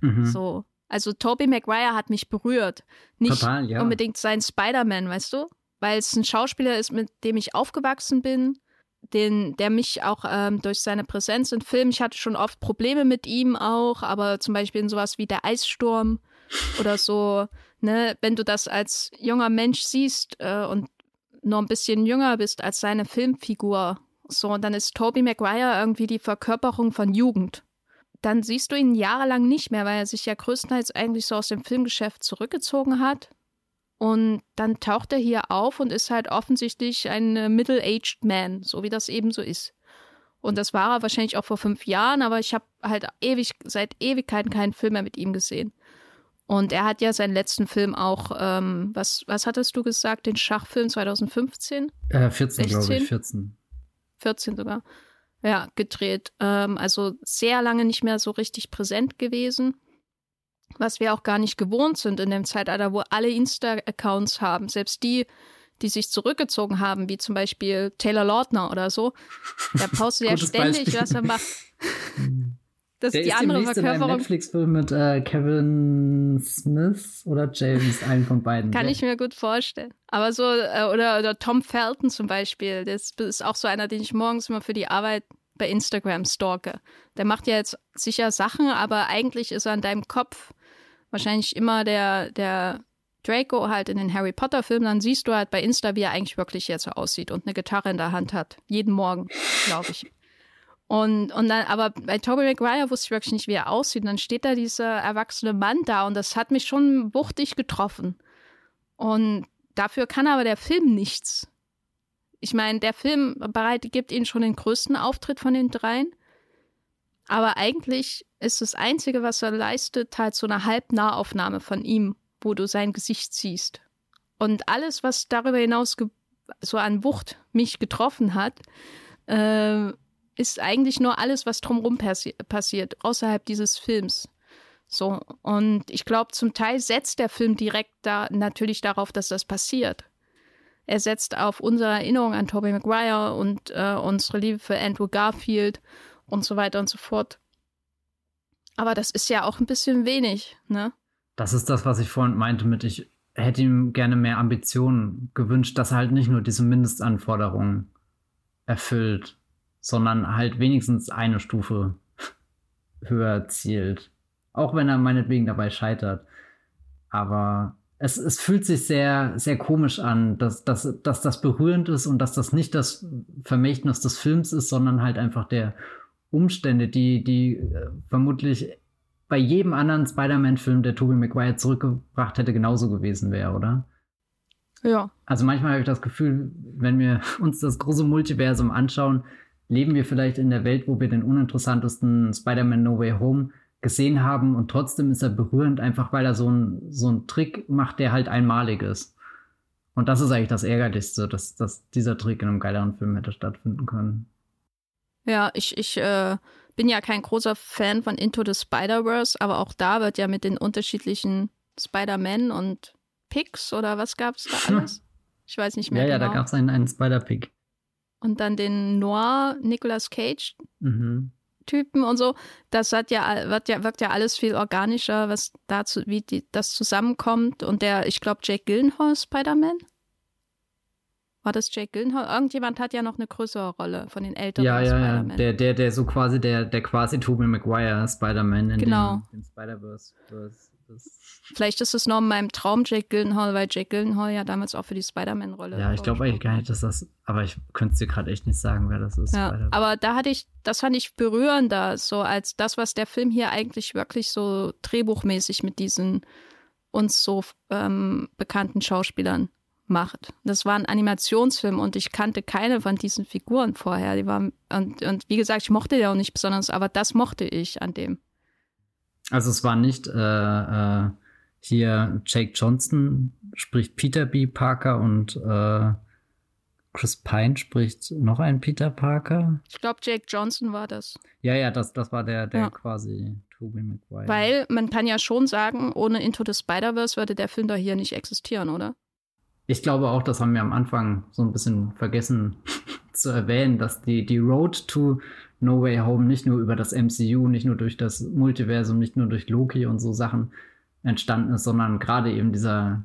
Mhm. So. Also Tobey Maguire hat mich berührt. Nicht Total, ja. unbedingt sein Spider-Man, weißt du? Weil es ein Schauspieler ist, mit dem ich aufgewachsen bin den, der mich auch ähm, durch seine Präsenz in Filmen, ich hatte schon oft Probleme mit ihm auch, aber zum Beispiel in sowas wie der Eissturm oder so, ne, wenn du das als junger Mensch siehst äh, und nur ein bisschen jünger bist als seine Filmfigur, so, und dann ist Tobey Maguire irgendwie die Verkörperung von Jugend. Dann siehst du ihn jahrelang nicht mehr, weil er sich ja größtenteils eigentlich so aus dem Filmgeschäft zurückgezogen hat. Und dann taucht er hier auf und ist halt offensichtlich ein äh, middle-aged man, so wie das eben so ist. Und das war er wahrscheinlich auch vor fünf Jahren, aber ich habe halt ewig, seit Ewigkeiten keinen Film mehr mit ihm gesehen. Und er hat ja seinen letzten Film auch, ähm, was, was hattest du gesagt, den Schachfilm 2015? Äh, 14, glaube ich, 14. 14 sogar. Ja, gedreht. Ähm, also sehr lange nicht mehr so richtig präsent gewesen was wir auch gar nicht gewohnt sind in dem Zeitalter, wo alle Insta-Accounts haben, selbst die, die sich zurückgezogen haben, wie zum Beispiel Taylor Lautner oder so, der postet ja ständig, Beispiel. was er macht. Das der ist die ist andere Verkörperung. Netflix-Film mit äh, Kevin Smith oder James, einen von beiden. Kann ich mir gut vorstellen. Aber so, äh, oder, oder Tom Felton zum Beispiel, das ist auch so einer, den ich morgens immer für die Arbeit bei Instagram stalke. Der macht ja jetzt sicher Sachen, aber eigentlich ist er in deinem Kopf wahrscheinlich immer der, der Draco halt in den Harry Potter Filmen, dann siehst du halt bei Insta, wie er eigentlich wirklich jetzt aussieht und eine Gitarre in der Hand hat. Jeden Morgen, glaube ich. Und, und dann, aber bei Tobey Maguire wusste ich wirklich nicht, wie er aussieht. Und dann steht da dieser erwachsene Mann da und das hat mich schon wuchtig getroffen. Und dafür kann aber der Film nichts. Ich meine, der Film bereit, gibt ihnen schon den größten Auftritt von den dreien. Aber eigentlich ist das Einzige, was er leistet, halt so eine Halbnahaufnahme von ihm, wo du sein Gesicht siehst. Und alles, was darüber hinaus so an Wucht mich getroffen hat, äh, ist eigentlich nur alles, was drumherum passi passiert, außerhalb dieses Films. So, und ich glaube, zum Teil setzt der Film direkt da natürlich darauf, dass das passiert. Er setzt auf unsere Erinnerung an Tobey Maguire und äh, unsere Liebe für Andrew Garfield und so weiter und so fort. Aber das ist ja auch ein bisschen wenig, ne? Das ist das, was ich vorhin meinte mit, ich hätte ihm gerne mehr Ambitionen gewünscht, dass er halt nicht nur diese Mindestanforderungen erfüllt, sondern halt wenigstens eine Stufe höher zielt. Auch wenn er meinetwegen dabei scheitert. Aber es, es fühlt sich sehr, sehr komisch an, dass, dass, dass das berührend ist und dass das nicht das Vermächtnis des Films ist, sondern halt einfach der Umstände, die, die äh, vermutlich bei jedem anderen Spider-Man-Film, der Tobey Maguire zurückgebracht hätte, genauso gewesen wäre, oder? Ja. Also manchmal habe ich das Gefühl, wenn wir uns das große Multiversum anschauen, leben wir vielleicht in der Welt, wo wir den uninteressantesten Spider-Man No Way Home gesehen haben und trotzdem ist er berührend, einfach weil er so einen so einen Trick macht, der halt einmalig ist. Und das ist eigentlich das Ärgerlichste, dass, dass dieser Trick in einem geileren Film hätte stattfinden können. Ja, ich, ich äh, bin ja kein großer Fan von Into the Spider-Verse, aber auch da wird ja mit den unterschiedlichen Spider-Man und Pigs oder was gab es da alles? Ich weiß nicht mehr. Ja, genau. ja, da gab es einen, einen Spider-Pig. Und dann den Noir Nicolas Cage mhm. Typen und so. Das hat ja, wird ja, wirkt ja alles viel organischer, was dazu, wie die, das zusammenkommt. Und der, ich glaube, Jake Gyllenhaal Spider-Man. War das Jake Gyllenhaal? Irgendjemand hat ja noch eine größere Rolle von den älteren ja, ja, Ja, der, der, der so quasi, der, der quasi Tobey Maguire Spider-Man in genau. dem, dem Spider-Verse Vielleicht ist es noch in meinem Traum Jake Gyllenhaal, weil Jake Gyllenhaal ja damals auch für die Spider-Man-Rolle. Ja, ich glaube eigentlich gar nicht, dass das, aber ich könnte es dir gerade echt nicht sagen, wer das ist. Ja, aber da hatte ich, das fand ich berührender, so als das, was der Film hier eigentlich wirklich so drehbuchmäßig mit diesen uns so ähm, bekannten Schauspielern macht. Das war ein Animationsfilm und ich kannte keine von diesen Figuren vorher. Die waren, und, und wie gesagt, ich mochte ja auch nicht besonders, aber das mochte ich an dem. Also es war nicht äh, äh, hier Jake Johnson spricht Peter B. Parker und äh, Chris Pine spricht noch ein Peter Parker. Ich glaube, Jake Johnson war das. Ja, ja, das, das war der, der ja. quasi Tobey Maguire. Weil man kann ja schon sagen, ohne Into the Spider-Verse würde der Film doch hier nicht existieren, oder? Ich glaube auch, das haben wir am Anfang so ein bisschen vergessen zu erwähnen, dass die, die Road to No Way Home nicht nur über das MCU, nicht nur durch das Multiversum, nicht nur durch Loki und so Sachen entstanden ist, sondern gerade eben dieser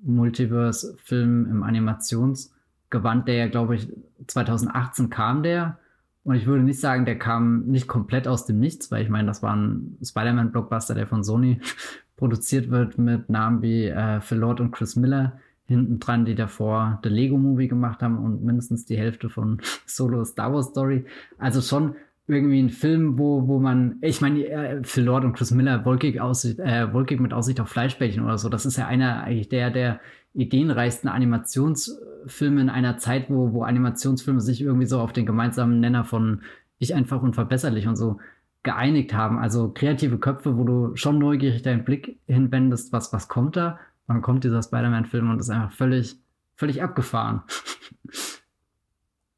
Multiverse-Film im Animationsgewand, der ja, glaube ich, 2018 kam der. Und ich würde nicht sagen, der kam nicht komplett aus dem Nichts, weil ich meine, das war ein Spider-Man-Blockbuster, der von Sony produziert wird mit Namen wie äh, Phil Lord und Chris Miller hinten dran, die davor The Lego Movie gemacht haben und mindestens die Hälfte von Solo Star Wars Story. Also schon irgendwie ein Film, wo, wo man, ich meine, äh, Phil Lord und Chris Miller, wolkig, Aussicht, äh, wolkig mit Aussicht auf Fleischbällchen oder so, das ist ja einer eigentlich der, der ideenreichsten Animationsfilme in einer Zeit, wo, wo Animationsfilme sich irgendwie so auf den gemeinsamen Nenner von ich einfach unverbesserlich und so geeinigt haben. Also kreative Köpfe, wo du schon neugierig deinen Blick hinwendest, was, was kommt da? Und dann kommt dieser Spider-Man-Film und ist einfach völlig, völlig abgefahren.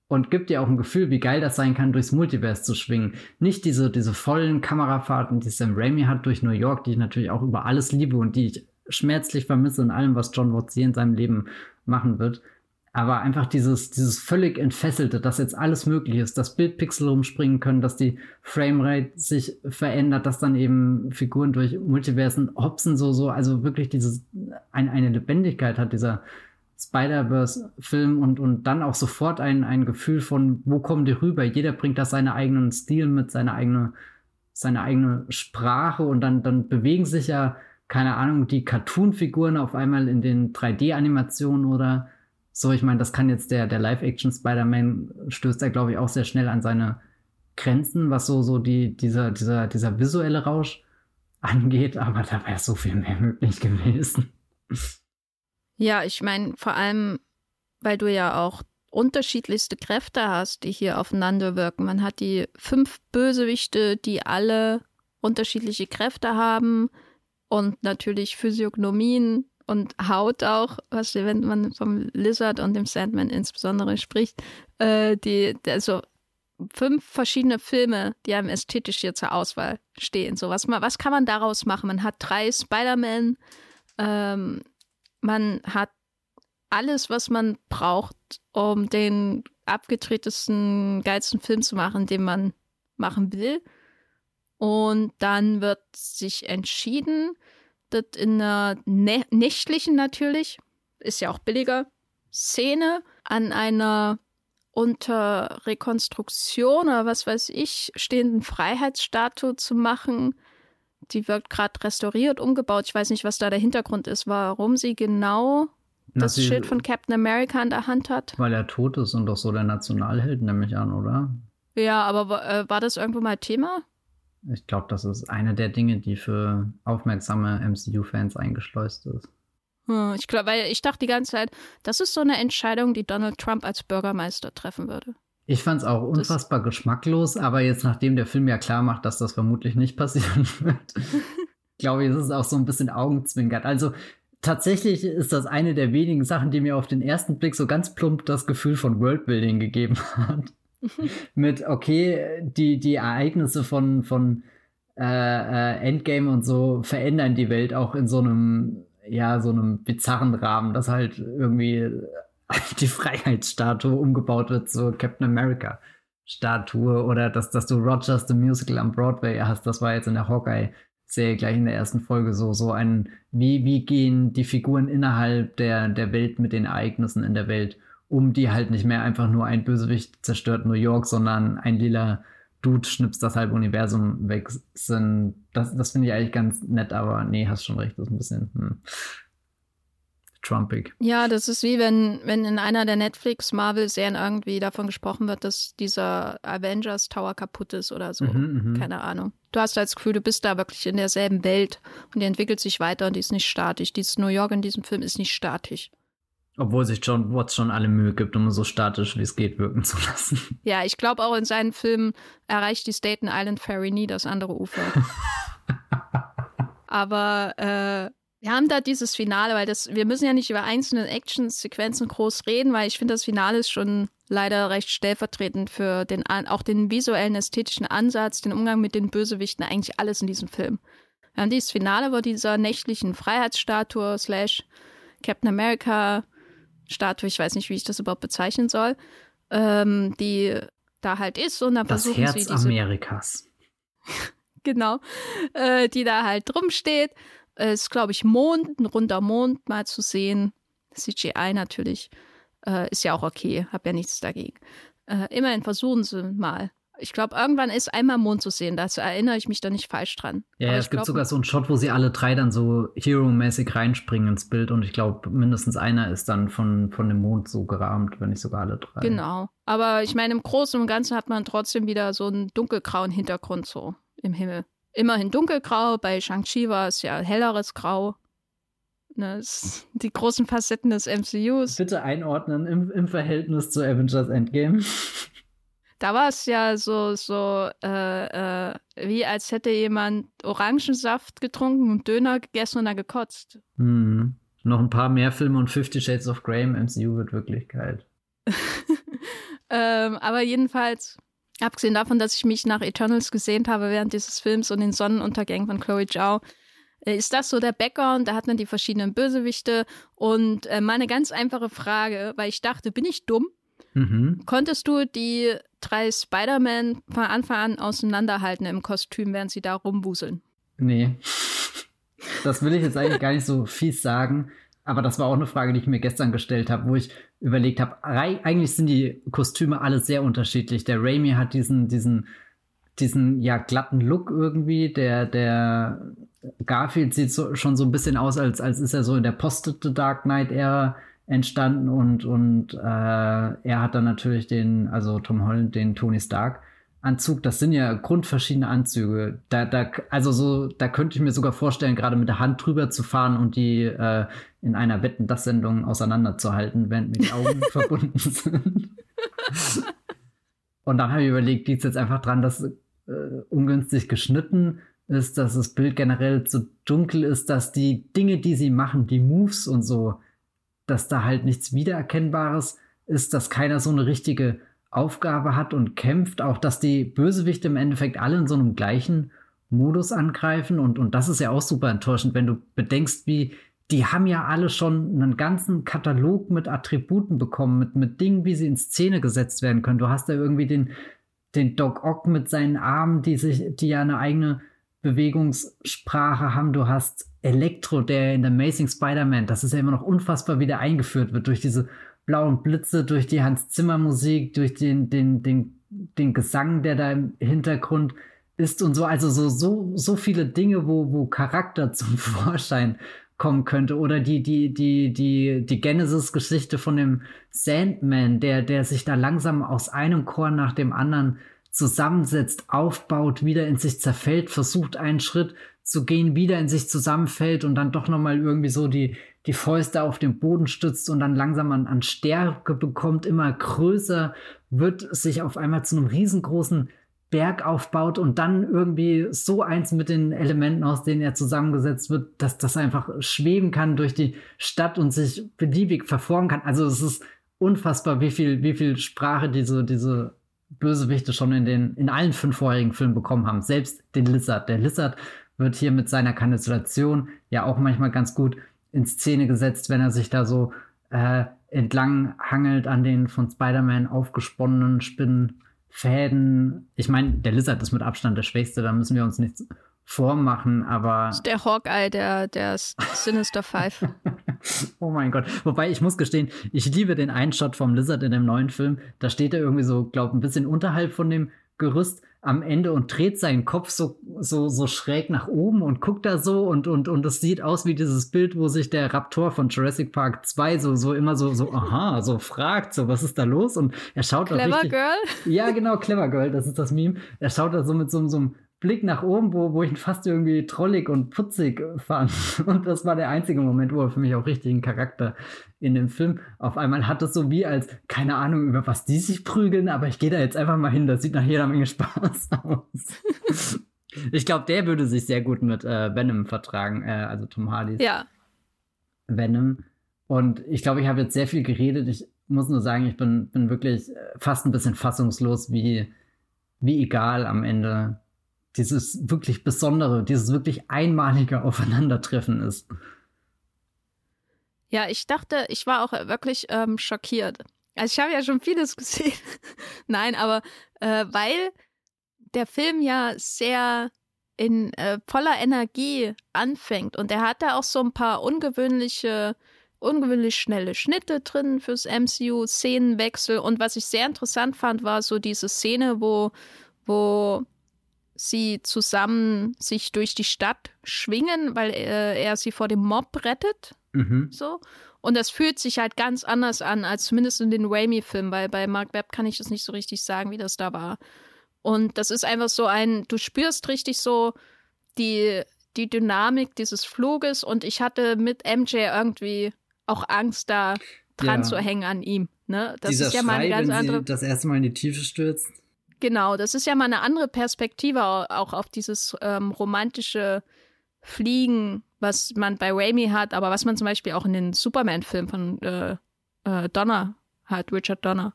und gibt dir auch ein Gefühl, wie geil das sein kann, durchs Multiverse zu schwingen. Nicht diese, diese vollen Kamerafahrten, die Sam Raimi hat durch New York, die ich natürlich auch über alles liebe und die ich schmerzlich vermisse in allem, was John Watts hier in seinem Leben machen wird. Aber einfach dieses, dieses völlig entfesselte, dass jetzt alles möglich ist, dass Bildpixel rumspringen können, dass die Framerate sich verändert, dass dann eben Figuren durch Multiversen hopsen, so, so, also wirklich dieses, ein, eine Lebendigkeit hat dieser Spider-Verse-Film und, und dann auch sofort ein, ein Gefühl von, wo kommen die rüber? Jeder bringt da seinen eigenen Stil mit, seine eigene, seine eigene Sprache und dann, dann bewegen sich ja, keine Ahnung, die Cartoon-Figuren auf einmal in den 3D-Animationen oder so, ich meine, das kann jetzt der, der Live-Action Spider-Man stößt er, glaube ich, auch sehr schnell an seine Grenzen, was so, so die, dieser, dieser, dieser visuelle Rausch angeht, aber da wäre so viel mehr möglich gewesen. Ja, ich meine, vor allem, weil du ja auch unterschiedlichste Kräfte hast, die hier aufeinander wirken. Man hat die fünf Bösewichte, die alle unterschiedliche Kräfte haben und natürlich Physiognomien und Haut auch, was wenn man vom Lizard und dem Sandman insbesondere spricht, äh, die, also fünf verschiedene Filme, die einem ästhetisch hier zur Auswahl stehen. So, was, was kann man daraus machen? Man hat drei Spider-Man, ähm, man hat alles, was man braucht, um den abgedrehtesten, geilsten Film zu machen, den man machen will. Und dann wird sich entschieden, startet in einer nä nächtlichen natürlich, ist ja auch billiger, Szene an einer unter Rekonstruktion oder was weiß ich stehenden Freiheitsstatue zu machen. Die wird gerade restauriert, umgebaut. Ich weiß nicht, was da der Hintergrund ist, warum sie genau das sie, Schild von Captain America in der Hand hat. Weil er tot ist und doch so der Nationalheld, nehme ich an, oder? Ja, aber äh, war das irgendwo mal Thema? Ich glaube, das ist eine der Dinge, die für aufmerksame MCU-Fans eingeschleust ist. Hm, ich glaube, weil ich dachte die ganze Zeit, das ist so eine Entscheidung, die Donald Trump als Bürgermeister treffen würde. Ich fand es auch unfassbar das geschmacklos, aber jetzt, nachdem der Film ja klar macht, dass das vermutlich nicht passieren wird, glaube ich, ist es auch so ein bisschen augenzwinkert. Also tatsächlich ist das eine der wenigen Sachen, die mir auf den ersten Blick so ganz plump das Gefühl von Worldbuilding gegeben hat. mit, okay, die, die Ereignisse von, von äh, äh, Endgame und so verändern die Welt auch in so einem, ja, so einem bizarren Rahmen, dass halt irgendwie die Freiheitsstatue umgebaut wird zur Captain America. Statue oder dass, dass du Rogers the Musical am Broadway hast, das war jetzt in der Hawkeye-Serie gleich in der ersten Folge so, so ein, wie, wie gehen die Figuren innerhalb der, der Welt mit den Ereignissen in der Welt um die halt nicht mehr einfach nur ein Bösewicht zerstört New York, sondern ein lila Dude schnippst das halbe Universum weg sind. Das, das finde ich eigentlich ganz nett, aber nee, hast schon recht, das ist ein bisschen hm, trumpig. Ja, das ist wie wenn, wenn in einer der Netflix-Marvel-Serien irgendwie davon gesprochen wird, dass dieser Avengers Tower kaputt ist oder so. Mhm, mhm. Keine Ahnung. Du hast das Gefühl, du bist da wirklich in derselben Welt und die entwickelt sich weiter und die ist nicht statisch. Dieses New York in diesem Film ist nicht statisch. Obwohl sich John Watts schon alle Mühe gibt, um so statisch wie es geht wirken zu lassen. Ja, ich glaube auch in seinen Filmen erreicht die Staten Island Ferry nie das andere Ufer. Aber äh, wir haben da dieses Finale, weil das, wir müssen ja nicht über einzelne Action-Sequenzen groß reden, weil ich finde, das Finale ist schon leider recht stellvertretend für den, auch den visuellen, ästhetischen Ansatz, den Umgang mit den Bösewichten, eigentlich alles in diesem Film. Wir haben dieses Finale, wo dieser nächtlichen Freiheitsstatue slash Captain America Statue, ich weiß nicht, wie ich das überhaupt bezeichnen soll, ähm, die da halt ist und dann das versuchen Herz sie diese, Amerikas. genau, äh, die da halt drum steht. Es ist, glaube ich, Mond, ein runder Mond mal zu sehen. CGI natürlich äh, ist ja auch okay, hab ja nichts dagegen. Äh, immerhin versuchen sie mal ich glaube, irgendwann ist einmal Mond zu sehen. Dazu erinnere ich mich da nicht falsch dran. Ja, ja es gibt sogar so einen Shot, wo sie alle drei dann so Hero-mäßig reinspringen ins Bild. Und ich glaube, mindestens einer ist dann von, von dem Mond so gerahmt, wenn nicht sogar alle drei. Genau. Aber ich meine, im Großen und Ganzen hat man trotzdem wieder so einen dunkelgrauen Hintergrund so im Himmel. Immerhin dunkelgrau. Bei Shang-Chi war es ja helleres Grau. Ne, die großen Facetten des MCUs. Bitte einordnen im, im Verhältnis zu Avengers Endgame. Da war es ja so, so äh, äh, wie als hätte jemand Orangensaft getrunken und Döner gegessen und dann gekotzt. Hm. Noch ein paar mehr Filme und Fifty Shades of Grey im MCU wird Wirklichkeit. ähm, aber jedenfalls, abgesehen davon, dass ich mich nach Eternals gesehnt habe während dieses Films und den Sonnenuntergängen von Chloe Zhao, äh, ist das so der Background? Da hat man die verschiedenen Bösewichte. Und äh, meine ganz einfache Frage, weil ich dachte, bin ich dumm? Mhm. Konntest du die drei Spider-Man von Anfang an auseinanderhalten im Kostüm, während sie da rumwuseln? Nee. Das will ich jetzt eigentlich gar nicht so fies sagen, aber das war auch eine Frage, die ich mir gestern gestellt habe, wo ich überlegt habe, eigentlich sind die Kostüme alle sehr unterschiedlich. Der Raimi hat diesen, diesen, diesen ja glatten Look irgendwie, der, der Garfield sieht so, schon so ein bisschen aus, als, als ist er so in der Post-The Dark Knight-Ära entstanden und, und äh, er hat dann natürlich den, also Tom Holland, den Tony Stark Anzug. Das sind ja grundverschiedene Anzüge. Da, da, also so, da könnte ich mir sogar vorstellen, gerade mit der Hand drüber zu fahren und die äh, in einer Wetten das Sendung auseinanderzuhalten, wenn die Augen verbunden sind. und dann habe ich überlegt, liegt es jetzt einfach dran, dass äh, ungünstig geschnitten ist, dass das Bild generell zu dunkel ist, dass die Dinge, die sie machen, die Moves und so, dass da halt nichts Wiedererkennbares ist, dass keiner so eine richtige Aufgabe hat und kämpft, auch dass die Bösewichte im Endeffekt alle in so einem gleichen Modus angreifen und, und das ist ja auch super enttäuschend, wenn du bedenkst, wie die haben ja alle schon einen ganzen Katalog mit Attributen bekommen, mit, mit Dingen, wie sie in Szene gesetzt werden können. Du hast da irgendwie den, den Doc Ock mit seinen Armen, die sich, die ja eine eigene Bewegungssprache haben. Du hast Elektro, der in Amazing Spider-Man, das ist ja immer noch unfassbar, wie der eingeführt wird durch diese blauen Blitze, durch die Hans Zimmer Musik, durch den, den, den, den Gesang, der da im Hintergrund ist und so. Also so, so, so viele Dinge, wo, wo Charakter zum Vorschein kommen könnte. Oder die, die, die, die, die Genesis-Geschichte von dem Sandman, der, der sich da langsam aus einem Chor nach dem anderen zusammensetzt, aufbaut, wieder in sich zerfällt, versucht einen Schritt zu gehen, wieder in sich zusammenfällt und dann doch nochmal irgendwie so die, die Fäuste auf den Boden stützt und dann langsam an, an Stärke bekommt, immer größer wird, sich auf einmal zu einem riesengroßen Berg aufbaut und dann irgendwie so eins mit den Elementen, aus denen er zusammengesetzt wird, dass das einfach schweben kann durch die Stadt und sich beliebig verformen kann. Also es ist unfassbar, wie viel, wie viel Sprache diese, diese Bösewichte schon in den, in allen fünf vorherigen Filmen bekommen haben. Selbst den Lizard. Der Lizard wird hier mit seiner Kanalisation ja auch manchmal ganz gut in Szene gesetzt, wenn er sich da so äh, entlang hangelt an den von Spider-Man aufgesponnenen Spinnenfäden. Ich meine, der Lizard ist mit Abstand der Schwächste, da müssen wir uns nichts vormachen, aber. Der Hawkeye, der, der Sinister Five. oh mein Gott. Wobei ich muss gestehen, ich liebe den Einshot vom Lizard in dem neuen Film. Da steht er irgendwie so, glaube ein bisschen unterhalb von dem Gerüst, am Ende und dreht seinen Kopf so, so, so schräg nach oben und guckt da so und, und, und es sieht aus wie dieses Bild, wo sich der Raptor von Jurassic Park 2 so, so immer so, so, aha, so fragt, so, was ist da los? Und er schaut Clever richtig, Girl? Ja, genau, Clever Girl, das ist das Meme. Er schaut da so mit so, so einem Blick nach oben, wo, wo ich ihn fast irgendwie trollig und putzig fand. Und das war der einzige Moment, wo er für mich auch richtig einen Charakter in dem Film auf einmal hat es so wie als, keine Ahnung, über was die sich prügeln, aber ich gehe da jetzt einfach mal hin, das sieht nach jeder Menge Spaß aus. ich glaube, der würde sich sehr gut mit äh, Venom vertragen, äh, also Tom Hardys Ja. Venom. Und ich glaube, ich habe jetzt sehr viel geredet. Ich muss nur sagen, ich bin, bin wirklich äh, fast ein bisschen fassungslos, wie, wie egal am Ende dieses wirklich besondere, dieses wirklich einmalige Aufeinandertreffen ist. Ja, ich dachte, ich war auch wirklich ähm, schockiert. Also ich habe ja schon vieles gesehen. Nein, aber äh, weil der Film ja sehr in äh, voller Energie anfängt und er hat da auch so ein paar ungewöhnliche, ungewöhnlich schnelle Schnitte drin fürs MCU, Szenenwechsel und was ich sehr interessant fand, war so diese Szene, wo, wo sie zusammen sich durch die Stadt schwingen, weil äh, er sie vor dem Mob rettet. Mhm. So. Und das fühlt sich halt ganz anders an, als zumindest in den Raimi-Filmen, weil bei Mark Webb kann ich es nicht so richtig sagen, wie das da war. Und das ist einfach so ein, du spürst richtig so die, die Dynamik dieses Fluges und ich hatte mit MJ irgendwie auch Angst, da dran Ja. zu hängen an ihm. Ne? Das Dieser ist ja mal Schrei, ganz wenn andere. sie das erste Mal in die Tiefe stürzt. Genau, das ist ja mal eine andere Perspektive au- auch auf dieses ähm, romantische Fliegen, was man bei Raimi hat, aber was man zum Beispiel auch in den Superman-Filmen von äh, äh, Donner hat, Richard Donner.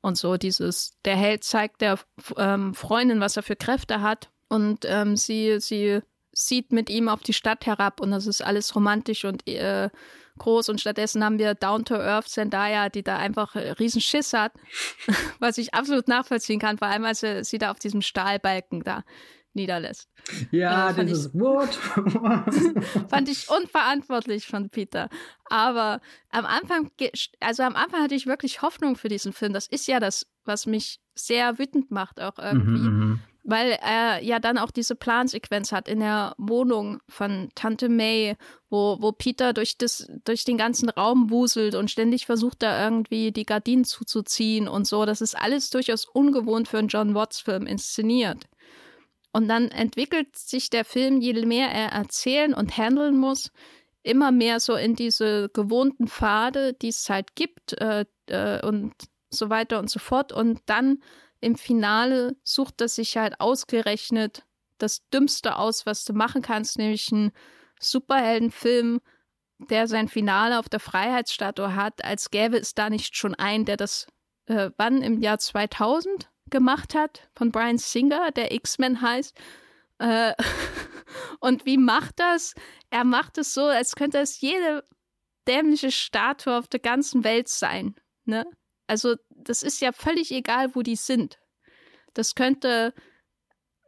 Und so dieses, der Held zeigt der ähm, Freundin, was er für Kräfte hat und ähm, sie, sie sieht mit ihm auf die Stadt herab und das ist alles romantisch und äh, groß und stattdessen haben wir Down to Earth Zendaya, die da einfach äh, riesen Schiss hat, was ich absolut nachvollziehen kann, vor allem als er sie da auf diesem Stahlbalken da niederlässt. Ja, Äh, dieses What? Fand ich unverantwortlich von Peter. Aber am Anfang, also am Anfang hatte ich wirklich Hoffnung für diesen Film. Das ist ja das, was mich sehr wütend macht auch irgendwie. Mhm, mhm. Weil er ja dann auch diese Plansequenz hat in der Wohnung von Tante May, wo, wo Peter durch, das, durch den ganzen Raum wuselt und ständig versucht, da irgendwie die Gardinen zuzuziehen und so. Das ist alles durchaus ungewohnt für einen John Watts-Film inszeniert. Und dann entwickelt sich der Film, je mehr er erzählen und handeln muss, immer mehr so in diese gewohnten Pfade, die es halt gibt äh, äh, und so weiter und so fort. Und dann im Finale sucht er sich halt ausgerechnet das Dümmste aus, was du machen kannst, nämlich einen Superheldenfilm, der sein Finale auf der Freiheitsstatue hat, als gäbe es da nicht schon einen, der das äh, wann im Jahr 2000 gemacht hat, von Brian Singer, der X-Men heißt. Äh, und wie macht das? Er macht es so, als könnte es jede dämliche Statue auf der ganzen Welt sein. Ne? Also, das ist ja völlig egal, wo die sind. Das könnte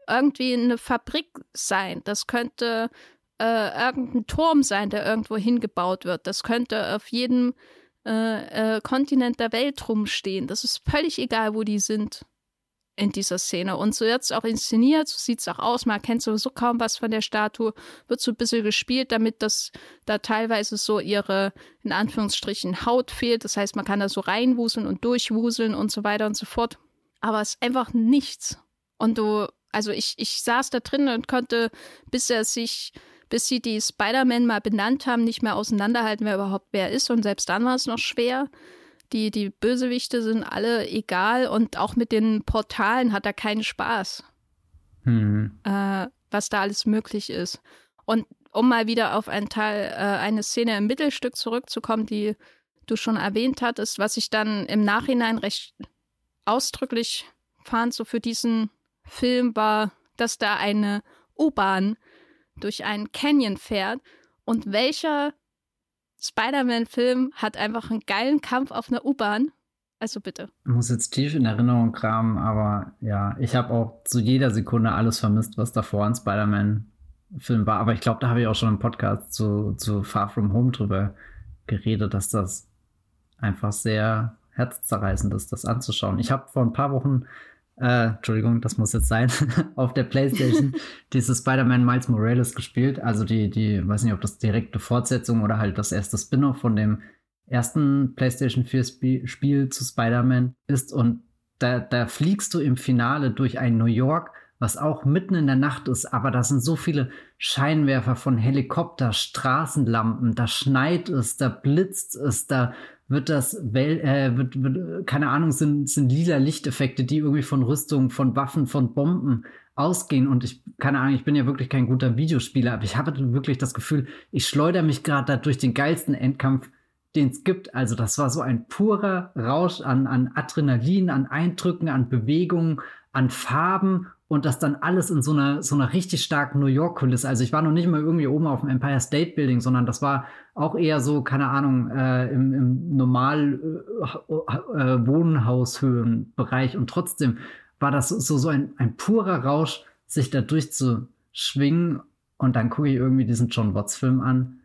irgendwie eine Fabrik sein. Das könnte äh, irgendein Turm sein, der irgendwo hingebaut wird. Das könnte auf jedem äh, äh, Kontinent der Welt rumstehen. Das ist völlig egal, wo die sind in dieser Szene. Und so wird es auch inszeniert, so sieht es auch aus. Man kennt sowieso kaum was von der Statue, wird so ein bisschen gespielt, damit das da teilweise so ihre, in Anführungsstrichen, Haut fehlt. Das heißt, man kann da so reinwuseln und durchwuseln und so weiter und so fort. Aber es ist einfach nichts. Und du, also ich, ich saß da drin und konnte, bis er sich, bis sie die Spider-Man mal benannt haben, nicht mehr auseinanderhalten, wer überhaupt wer ist. Und selbst dann war es noch schwer. Die, die Bösewichte sind alle egal und auch mit den Portalen hat er keinen Spaß, Hm. äh, was da alles möglich ist. Und um mal wieder auf einen Teil, äh, eine Szene im Mittelstück zurückzukommen, die du schon erwähnt hattest, was ich dann im Nachhinein recht ausdrücklich fand, so für diesen Film, war, dass da eine U-Bahn durch einen Canyon fährt und welcher Spider-Man-Film hat einfach einen geilen Kampf auf einer U-Bahn. Also bitte. Ich muss jetzt tief in Erinnerung kramen, aber ja, ich habe auch zu jeder Sekunde alles vermisst, was davor ein Spider-Man-Film war. Aber ich glaube, da habe ich auch schon im Podcast zu, zu Far From Home drüber geredet, dass das einfach sehr herzzerreißend ist, das anzuschauen. Ich habe vor ein paar Wochen äh, Entschuldigung, das muss jetzt sein, auf der Playstation dieses Spider-Man Miles Morales gespielt. Also die, die, weiß nicht, ob das direkte Fortsetzung oder halt das erste Spin-off von dem ersten PlayStation 4 Sp Spiel zu Spider-Man ist. Und da, da fliegst du im Finale durch ein New York, was auch mitten in der Nacht ist, aber da sind so viele Scheinwerfer von Helikopter, Straßenlampen, da schneit es, da blitzt es, da wird das, Wel äh, wird, wird, keine Ahnung, sind, sind lila Lichteffekte, die irgendwie von Rüstungen, von Waffen, von Bomben ausgehen. Und ich, keine Ahnung, ich bin ja wirklich kein guter Videospieler, aber ich habe wirklich das Gefühl, ich schleudere mich gerade da durch den geilsten Endkampf, den es gibt. Also das war so ein purer Rausch an, an Adrenalin, an Eindrücken, an Bewegungen, an Farben und das dann alles in so einer, so einer richtig starken New York-Kulisse. Also ich war noch nicht mal irgendwie oben auf dem Empire State Building, sondern das war auch eher so, keine Ahnung, äh, im, im normal äh, äh, Wohnhaushöhenbereich. Und trotzdem war das so, so ein, ein purer Rausch, sich da durchzuschwingen. Und dann gucke ich irgendwie diesen John Watts-Film an.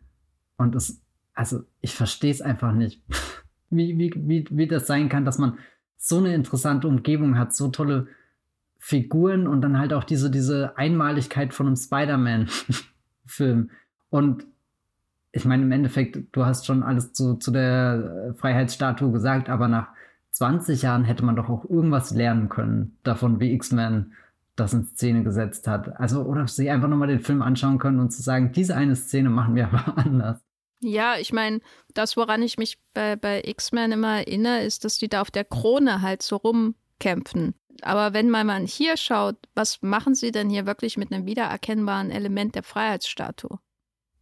Und es, also ich verstehe es einfach nicht, wie, wie, wie, wie das sein kann, dass man so eine interessante Umgebung hat, so tolle Figuren und dann halt auch diese, diese Einmaligkeit von einem Spider-Man-Film. Und ich meine, im Endeffekt, du hast schon alles zu, zu der Freiheitsstatue gesagt, aber nach 20 Jahren hätte man doch auch irgendwas lernen können davon, wie X-Men das in Szene gesetzt hat. Also, oder sie einfach nochmal den Film anschauen können und zu sagen, diese eine Szene machen wir aber anders. Ja, ich meine, das, woran ich mich bei, bei X-Men immer erinnere, ist, dass die da auf der Krone halt so rumkämpfen. Aber wenn man mal hier schaut, was machen sie denn hier wirklich mit einem wiedererkennbaren Element der Freiheitsstatue?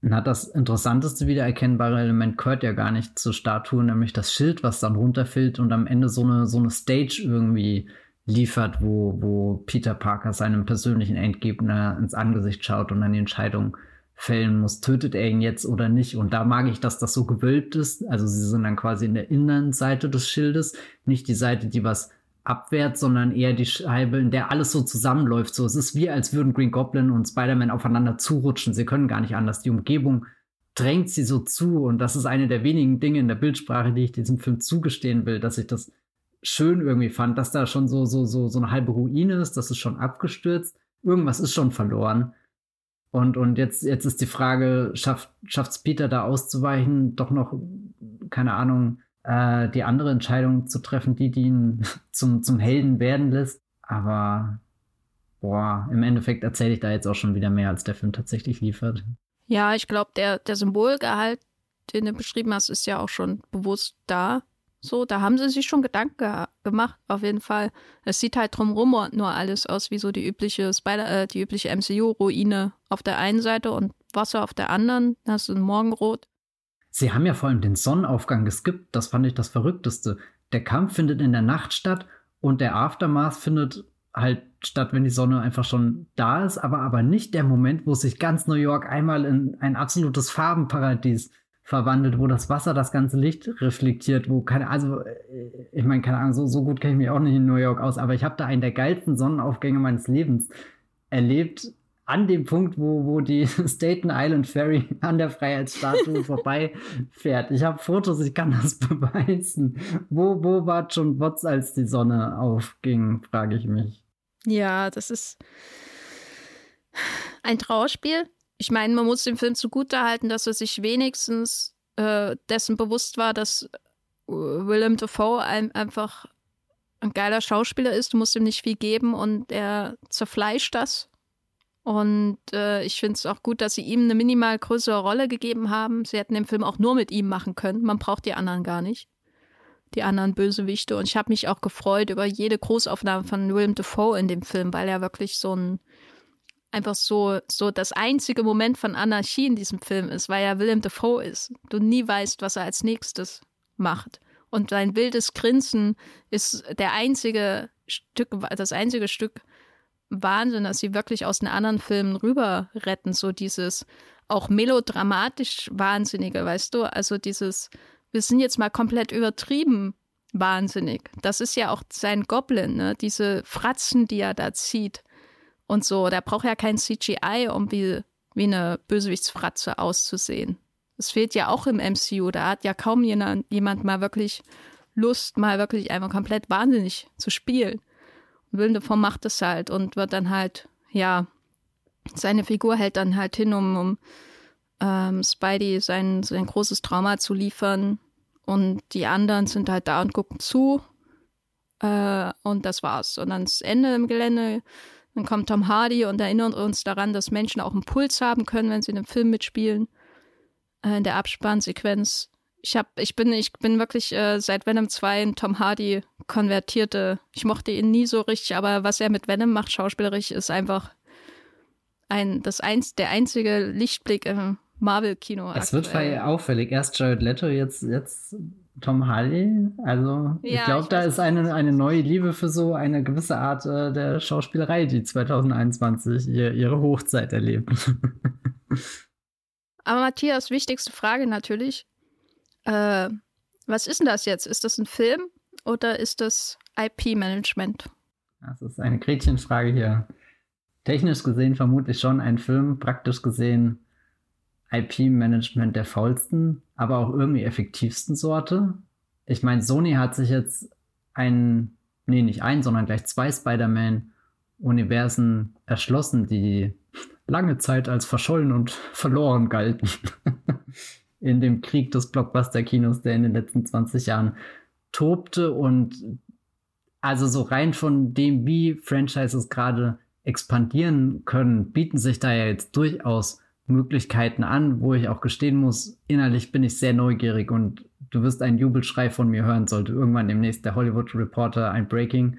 Na, das interessanteste wiedererkennbare Element gehört ja gar nicht zur Statue, nämlich das Schild, was dann runterfällt und am Ende so eine, so eine Stage irgendwie liefert, wo, wo Peter Parker seinem persönlichen Endgegner ins Angesicht schaut und dann die Entscheidung fällen muss, tötet er ihn jetzt oder nicht. Und da mag ich, dass das so gewölbt ist. Also sie sind dann quasi in der Innenseite des Schildes, nicht die Seite, die was abwärts, sondern eher die Scheibe, in der alles so zusammenläuft. So, es ist wie, als würden Green Goblin und Spider-Man aufeinander zurutschen. Sie können gar nicht anders. Die Umgebung drängt sie so zu. Und das ist eine der wenigen Dinge in der Bildsprache, die ich diesem Film zugestehen will, dass ich das schön irgendwie fand, dass da schon so, so, so, so eine halbe Ruine ist, das ist schon abgestürzt. Irgendwas ist schon verloren. Und, und jetzt, jetzt ist die Frage, schafft es Peter da auszuweichen, doch noch, keine Ahnung, äh, die andere Entscheidung zu treffen, die, die ihn zum, zum Helden werden lässt. Aber boah, im Endeffekt erzähle ich da jetzt auch schon wieder mehr, als der Film tatsächlich liefert. Ja, ich glaube, der, der Symbolgehalt, den du beschrieben hast, ist ja auch schon bewusst da. So, da haben sie sich schon Gedanken ge gemacht, auf jeden Fall. Es sieht halt drumrum nur alles aus wie so die übliche Spider, äh, die übliche MCU-Ruine auf der einen Seite und Wasser auf der anderen. Da du ein Morgenrot. Sie haben ja vor allem den Sonnenaufgang geskippt. Das fand ich das Verrückteste. Der Kampf findet in der Nacht statt und der Aftermath findet halt statt, wenn die Sonne einfach schon da ist, aber, aber nicht der Moment, wo sich ganz New York einmal in ein absolutes Farbenparadies verwandelt, wo das Wasser das ganze Licht reflektiert, wo keine, also äh, ich meine, keine Ahnung, so, so gut kenne ich mich auch nicht in New York aus, aber ich habe da einen der geilsten Sonnenaufgänge meines Lebens erlebt an dem Punkt, wo, wo die Staten Island Ferry an der Freiheitsstatue vorbeifährt. Ich habe Fotos, ich kann das beweisen. Wo, wo war John Watts, als die Sonne aufging, frage ich mich. Ja, das ist ein Trauerspiel. Ich meine, man muss dem Film zugutehalten, dass er sich wenigstens äh, dessen bewusst war, dass äh, Willem Dafoe ein, einfach ein geiler Schauspieler ist. Du musst ihm nicht viel geben und er zerfleischt das und äh, ich finde es auch gut, dass sie ihm eine minimal größere Rolle gegeben haben. Sie hätten den Film auch nur mit ihm machen können. Man braucht die anderen gar nicht. Die anderen Bösewichte. Und ich habe mich auch gefreut über jede Großaufnahme von Willem Dafoe in dem Film, weil er wirklich so ein einfach so, so das einzige Moment von Anarchie in diesem Film ist, weil er Willem Dafoe ist. Du nie weißt, was er als nächstes macht. Und sein wildes Grinsen ist der einzige Stück, das einzige Stück Wahnsinn, dass sie wirklich aus den anderen Filmen rüber retten, so dieses auch melodramatisch Wahnsinnige, weißt du? Also dieses, wir sind jetzt mal komplett übertrieben wahnsinnig. Das ist ja auch sein Goblin, ne? Diese Fratzen, die er da zieht und so. Der braucht ja kein CGI, um wie, wie eine Bösewichtsfratze auszusehen. Es fehlt ja auch im MCU. Da hat ja kaum jemand, jemand mal wirklich Lust, mal wirklich einfach komplett wahnsinnig zu spielen. Willem macht es halt und wird dann halt, ja, seine Figur hält dann halt hin, um, um ähm, Spidey sein, sein großes Trauma zu liefern. Und die anderen sind halt da und gucken zu. Äh, und das war's. Und das Ende im Gelände. Dann kommt Tom Hardy und erinnert uns daran, dass Menschen auch einen Puls haben können, wenn sie in einem Film mitspielen. Äh, in der Abspannsequenz. Ich, hab, ich, bin, ich bin wirklich äh, seit Venom 2 in Tom Hardy konvertierte. Ich mochte ihn nie so richtig, aber was er mit Venom macht, schauspielerisch, ist einfach ein, das eins, der einzige Lichtblick im Marvel-Kino. Es wird auffällig. Erst Jared Leto, jetzt, jetzt Tom Hardy. Also ja, ich glaube, da ist eine, eine neue Liebe für so eine gewisse Art äh, der Schauspielerei, die 2021 ihr, ihre Hochzeit erlebt. Aber Matthias, wichtigste Frage natürlich. Äh, was ist denn das jetzt? Ist das ein Film oder ist das IP-Management? Das ist eine Gretchenfrage hier. Technisch gesehen vermutlich schon ein Film, praktisch gesehen IP-Management der faulsten, aber auch irgendwie effektivsten Sorte. Ich meine, Sony hat sich jetzt ein, nee, nicht ein, sondern gleich zwei Spider-Man-Universen erschlossen, die lange Zeit als verschollen und verloren galten. in dem Krieg des Blockbuster-Kinos, der in den letzten 20 Jahren tobte und also so rein von dem, wie Franchises gerade expandieren können, bieten sich da ja jetzt durchaus Möglichkeiten an, wo ich auch gestehen muss, innerlich bin ich sehr neugierig und du wirst einen Jubelschrei von mir hören, sollte irgendwann demnächst der Hollywood Reporter ein Breaking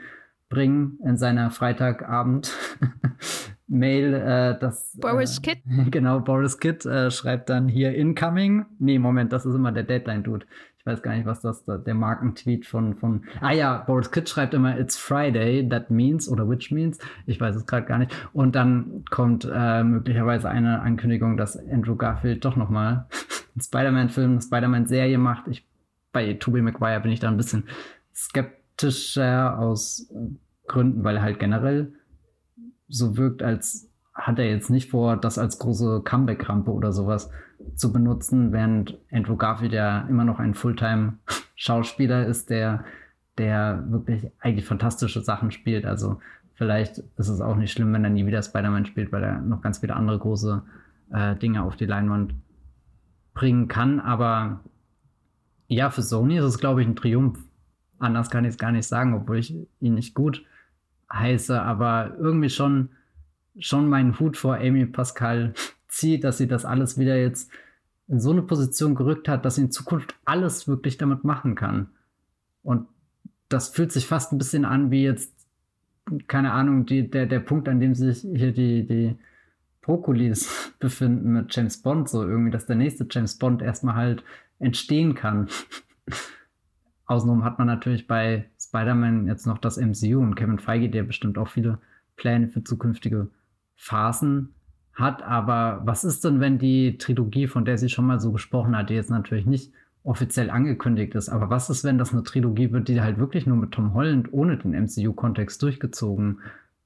bringen in seiner Freitagabend Mail, äh, das Boris äh, Kidd. Genau, Boris Kidd äh, schreibt dann hier incoming. Nee, Moment, das ist immer der Deadline Dude. Ich weiß gar nicht, was das da, der Markentweet von, von. Ah ja, Boris Kidd schreibt immer, it's Friday, that means oder which means. Ich weiß es gerade gar nicht. Und dann kommt äh, möglicherweise eine Ankündigung, dass Andrew Garfield doch nochmal einen Spider-Man-Film, eine Spider-Man-Serie macht. Ich, bei Tobey Maguire bin ich da ein bisschen skeptischer aus äh, Gründen, weil er halt generell so wirkt, als hat er jetzt nicht vor, das als große Comeback-Rampe oder sowas zu benutzen, während Andrew Garfield ja immer noch ein Fulltime-Schauspieler ist, der, der wirklich eigentlich fantastische Sachen spielt. Also vielleicht ist es auch nicht schlimm, wenn er nie wieder Spider-Man spielt, weil er noch ganz viele andere große äh, Dinge auf die Leinwand bringen kann. Aber ja, für Sony ist es, glaube ich, ein Triumph. Anders kann ich es gar nicht sagen, obwohl ich ihn nicht gut heiße, aber irgendwie schon, schon meinen Hut vor Amy Pascal zieht, dass sie das alles wieder jetzt in so eine Position gerückt hat, dass sie in Zukunft alles wirklich damit machen kann. Und das fühlt sich fast ein bisschen an wie jetzt, keine Ahnung, die, der, der Punkt, an dem sich hier die, die Brokkolis befinden mit James Bond, so irgendwie, dass der nächste James Bond erstmal halt entstehen kann. Außenrum hat man natürlich bei Spider-Man jetzt noch das MCU und Kevin Feige, der bestimmt auch viele Pläne für zukünftige Phasen hat. Aber was ist denn, wenn die Trilogie, von der sie schon mal so gesprochen hat, die jetzt natürlich nicht offiziell angekündigt ist, aber was ist, wenn das eine Trilogie wird, die halt wirklich nur mit Tom Holland ohne den MCU-Kontext durchgezogen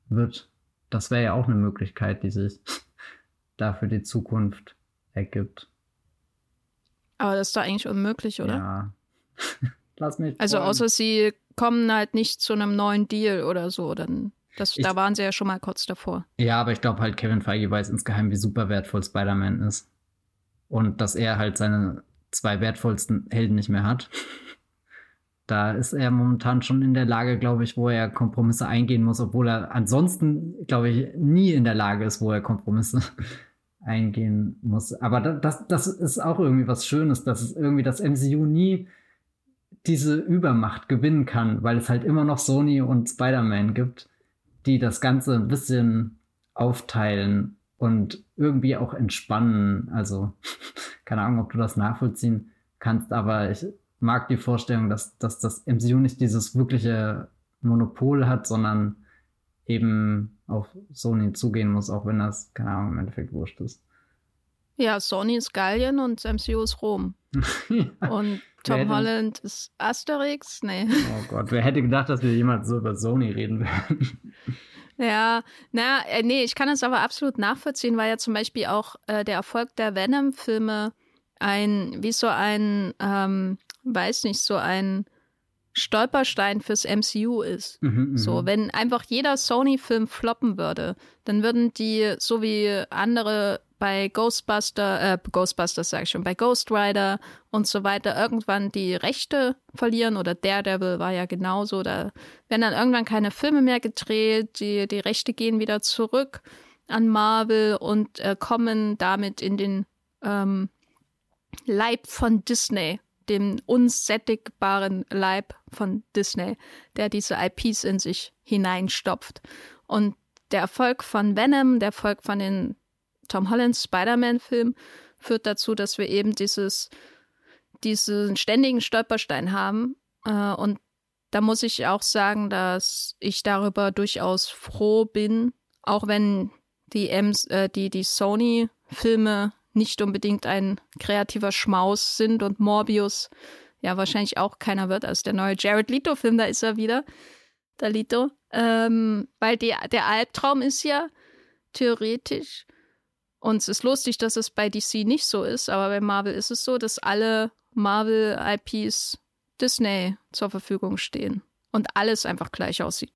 wird? Das wäre ja auch eine Möglichkeit, die sich da für die Zukunft ergibt. Aber das ist doch eigentlich unmöglich, oder? Ja. Lass mich. Also außer sie kommen halt nicht zu einem neuen Deal oder so, dann das, ich, da waren sie ja schon mal kurz davor. Ja, aber ich glaube halt, Kevin Feige weiß insgeheim, wie super wertvoll Spider-Man ist. Und dass er halt seine zwei wertvollsten Helden nicht mehr hat. da ist er momentan schon in der Lage, glaube ich, wo er Kompromisse eingehen muss, obwohl er ansonsten, glaube ich, nie in der Lage ist, wo er Kompromisse eingehen muss. Aber das, das ist auch irgendwie was Schönes, dass es irgendwie das MCU nie diese Übermacht gewinnen kann, weil es halt immer noch Sony und Spider-Man gibt, die das Ganze ein bisschen aufteilen und irgendwie auch entspannen. Also, keine Ahnung, ob du das nachvollziehen kannst, aber ich mag die Vorstellung, dass, dass das MCU nicht dieses wirkliche Monopol hat, sondern eben auf Sony zugehen muss, auch wenn das, keine Ahnung, im Endeffekt wurscht ist. Ja, Sony ist Gallien und MCU ist Rom. ja. Und Tom Holland ist Asterix? Nee. Oh Gott, wer hätte gedacht, dass wir jemals so über Sony reden werden? Ja, na, äh, nee, ich kann es aber absolut nachvollziehen, weil ja zum Beispiel auch äh, der Erfolg der Venom-Filme ein, wie so ein, ähm, weiß nicht, so ein Stolperstein fürs MCU ist. Mhm, mhm, so, wenn einfach jeder Sony-Film floppen würde, dann würden die, so wie andere bei Ghostbuster, äh, Ghostbusters sag ich schon, bei Ghost Rider und so weiter irgendwann die Rechte verlieren oder Daredevil war ja genauso, da werden dann irgendwann keine Filme mehr gedreht, die, die Rechte gehen wieder zurück an Marvel und äh, kommen damit in den ähm, Leib von Disney dem unsättigbaren Leib von Disney, der diese IPs in sich hineinstopft. Und der Erfolg von Venom, der Erfolg von den Tom Holland Spider-Man-Filmen führt dazu, dass wir eben dieses, diesen ständigen Stolperstein haben. Äh, und da muss ich auch sagen, dass ich darüber durchaus froh bin, auch wenn die, äh, die, die Sony-Filme nicht unbedingt ein kreativer Schmaus sind und Morbius ja wahrscheinlich auch keiner wird als der neue Jared Leto-Film, da ist er wieder, der Leto. Ähm, weil die, der Albtraum ist ja theoretisch, und es ist lustig, dass es bei DC nicht so ist, aber bei Marvel ist es so, dass alle Marvel-IPs Disney zur Verfügung stehen und alles einfach gleich aussieht.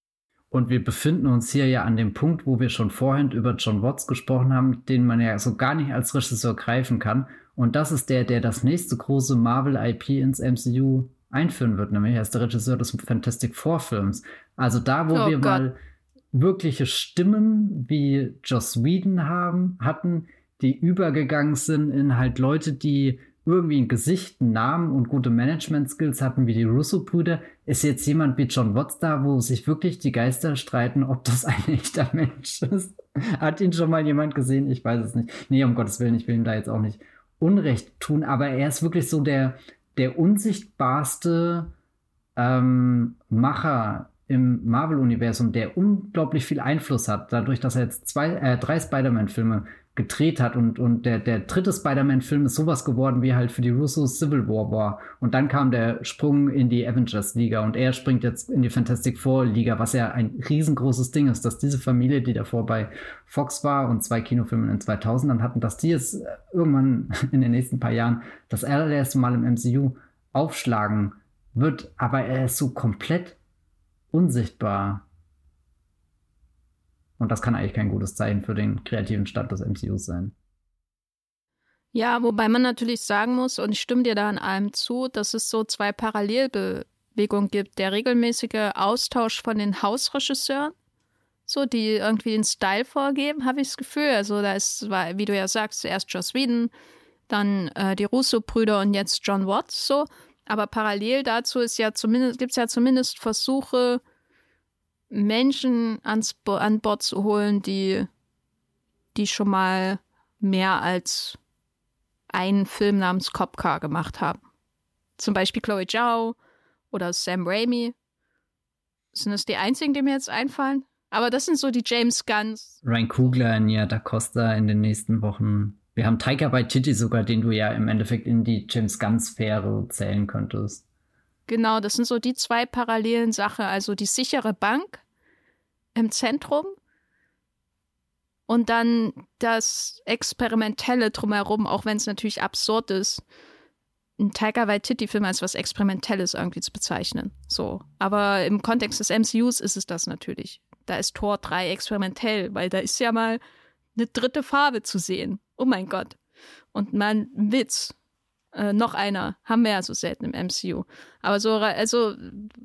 Und wir befinden uns hier ja an dem Punkt, wo wir schon vorhin über John Watts gesprochen haben, den man ja so gar nicht als Regisseur greifen kann. Und das ist der, der das nächste große Marvel-IP ins MCU einführen wird, nämlich er ist der Regisseur des Fantastic Four Films. Also da, wo oh wir Gott. mal wirkliche Stimmen wie Joss Whedon haben, hatten, die übergegangen sind in halt Leute, die irgendwie ein Gesicht, einen Namen und gute Management-Skills hatten wie die Russo-Brüder, ist jetzt jemand wie John Watts da, wo sich wirklich die Geister streiten, ob das ein echter Mensch ist. Hat ihn schon mal jemand gesehen? Ich weiß es nicht. Nee, um Gottes Willen, ich will ihm da jetzt auch nicht Unrecht tun, aber er ist wirklich so der, der unsichtbarste ähm, Macher im Marvel-Universum, der unglaublich viel Einfluss hat, dadurch, dass er jetzt zwei, äh, drei Spider-Man-Filme gedreht hat und, und der, der dritte Spider-Man-Film ist sowas geworden, wie halt für die Russos Civil War war. Und dann kam der Sprung in die Avengers-Liga und er springt jetzt in die Fantastic Four-Liga, was ja ein riesengroßes Ding ist, dass diese Familie, die davor bei Fox war und zwei Kinofilme in den 2000ern hatten, dass die jetzt irgendwann in den nächsten paar Jahren das allererste Mal im MCU aufschlagen wird. Aber er ist so komplett unsichtbar und das kann eigentlich kein gutes Zeichen für den kreativen Stand des MCUs sein. Ja, wobei man natürlich sagen muss, und ich stimme dir da an allem zu, dass es so zwei Parallelbewegungen gibt. Der regelmäßige Austausch von den Hausregisseuren, so die irgendwie den Style vorgeben, habe ich das Gefühl. Also da ist, wie du ja sagst, zuerst Joss Whedon, dann äh, die Russo-Brüder und jetzt John Watts so. Aber parallel dazu ist ja zumindest, gibt es ja zumindest Versuche, Menschen ans, an Bord zu holen, die, die schon mal mehr als einen Film namens Cop Car gemacht haben. Zum Beispiel Chloe Zhao oder Sam Raimi. Sind das die einzigen, die mir jetzt einfallen? Aber das sind so die James Gunns. Ryan Kugler, Nia Da Costa in den nächsten Wochen. Wir haben Taika Waititi sogar, den du ja im Endeffekt in die James Gunn-Sphäre zählen könntest. Genau, das sind so die zwei parallelen Sachen. Also die sichere Bank im Zentrum und dann das Experimentelle drumherum, auch wenn es natürlich absurd ist, ein Tiger Waititi-Film als was Experimentelles irgendwie zu bezeichnen. So. Aber im Kontext des MCUs ist es das natürlich. Da ist Tor 3 experimentell, weil da ist ja mal eine dritte Farbe zu sehen. Oh mein Gott. Und mal ein Witz. Äh, noch einer. Haben wir ja so selten im MCU. Aber so, also,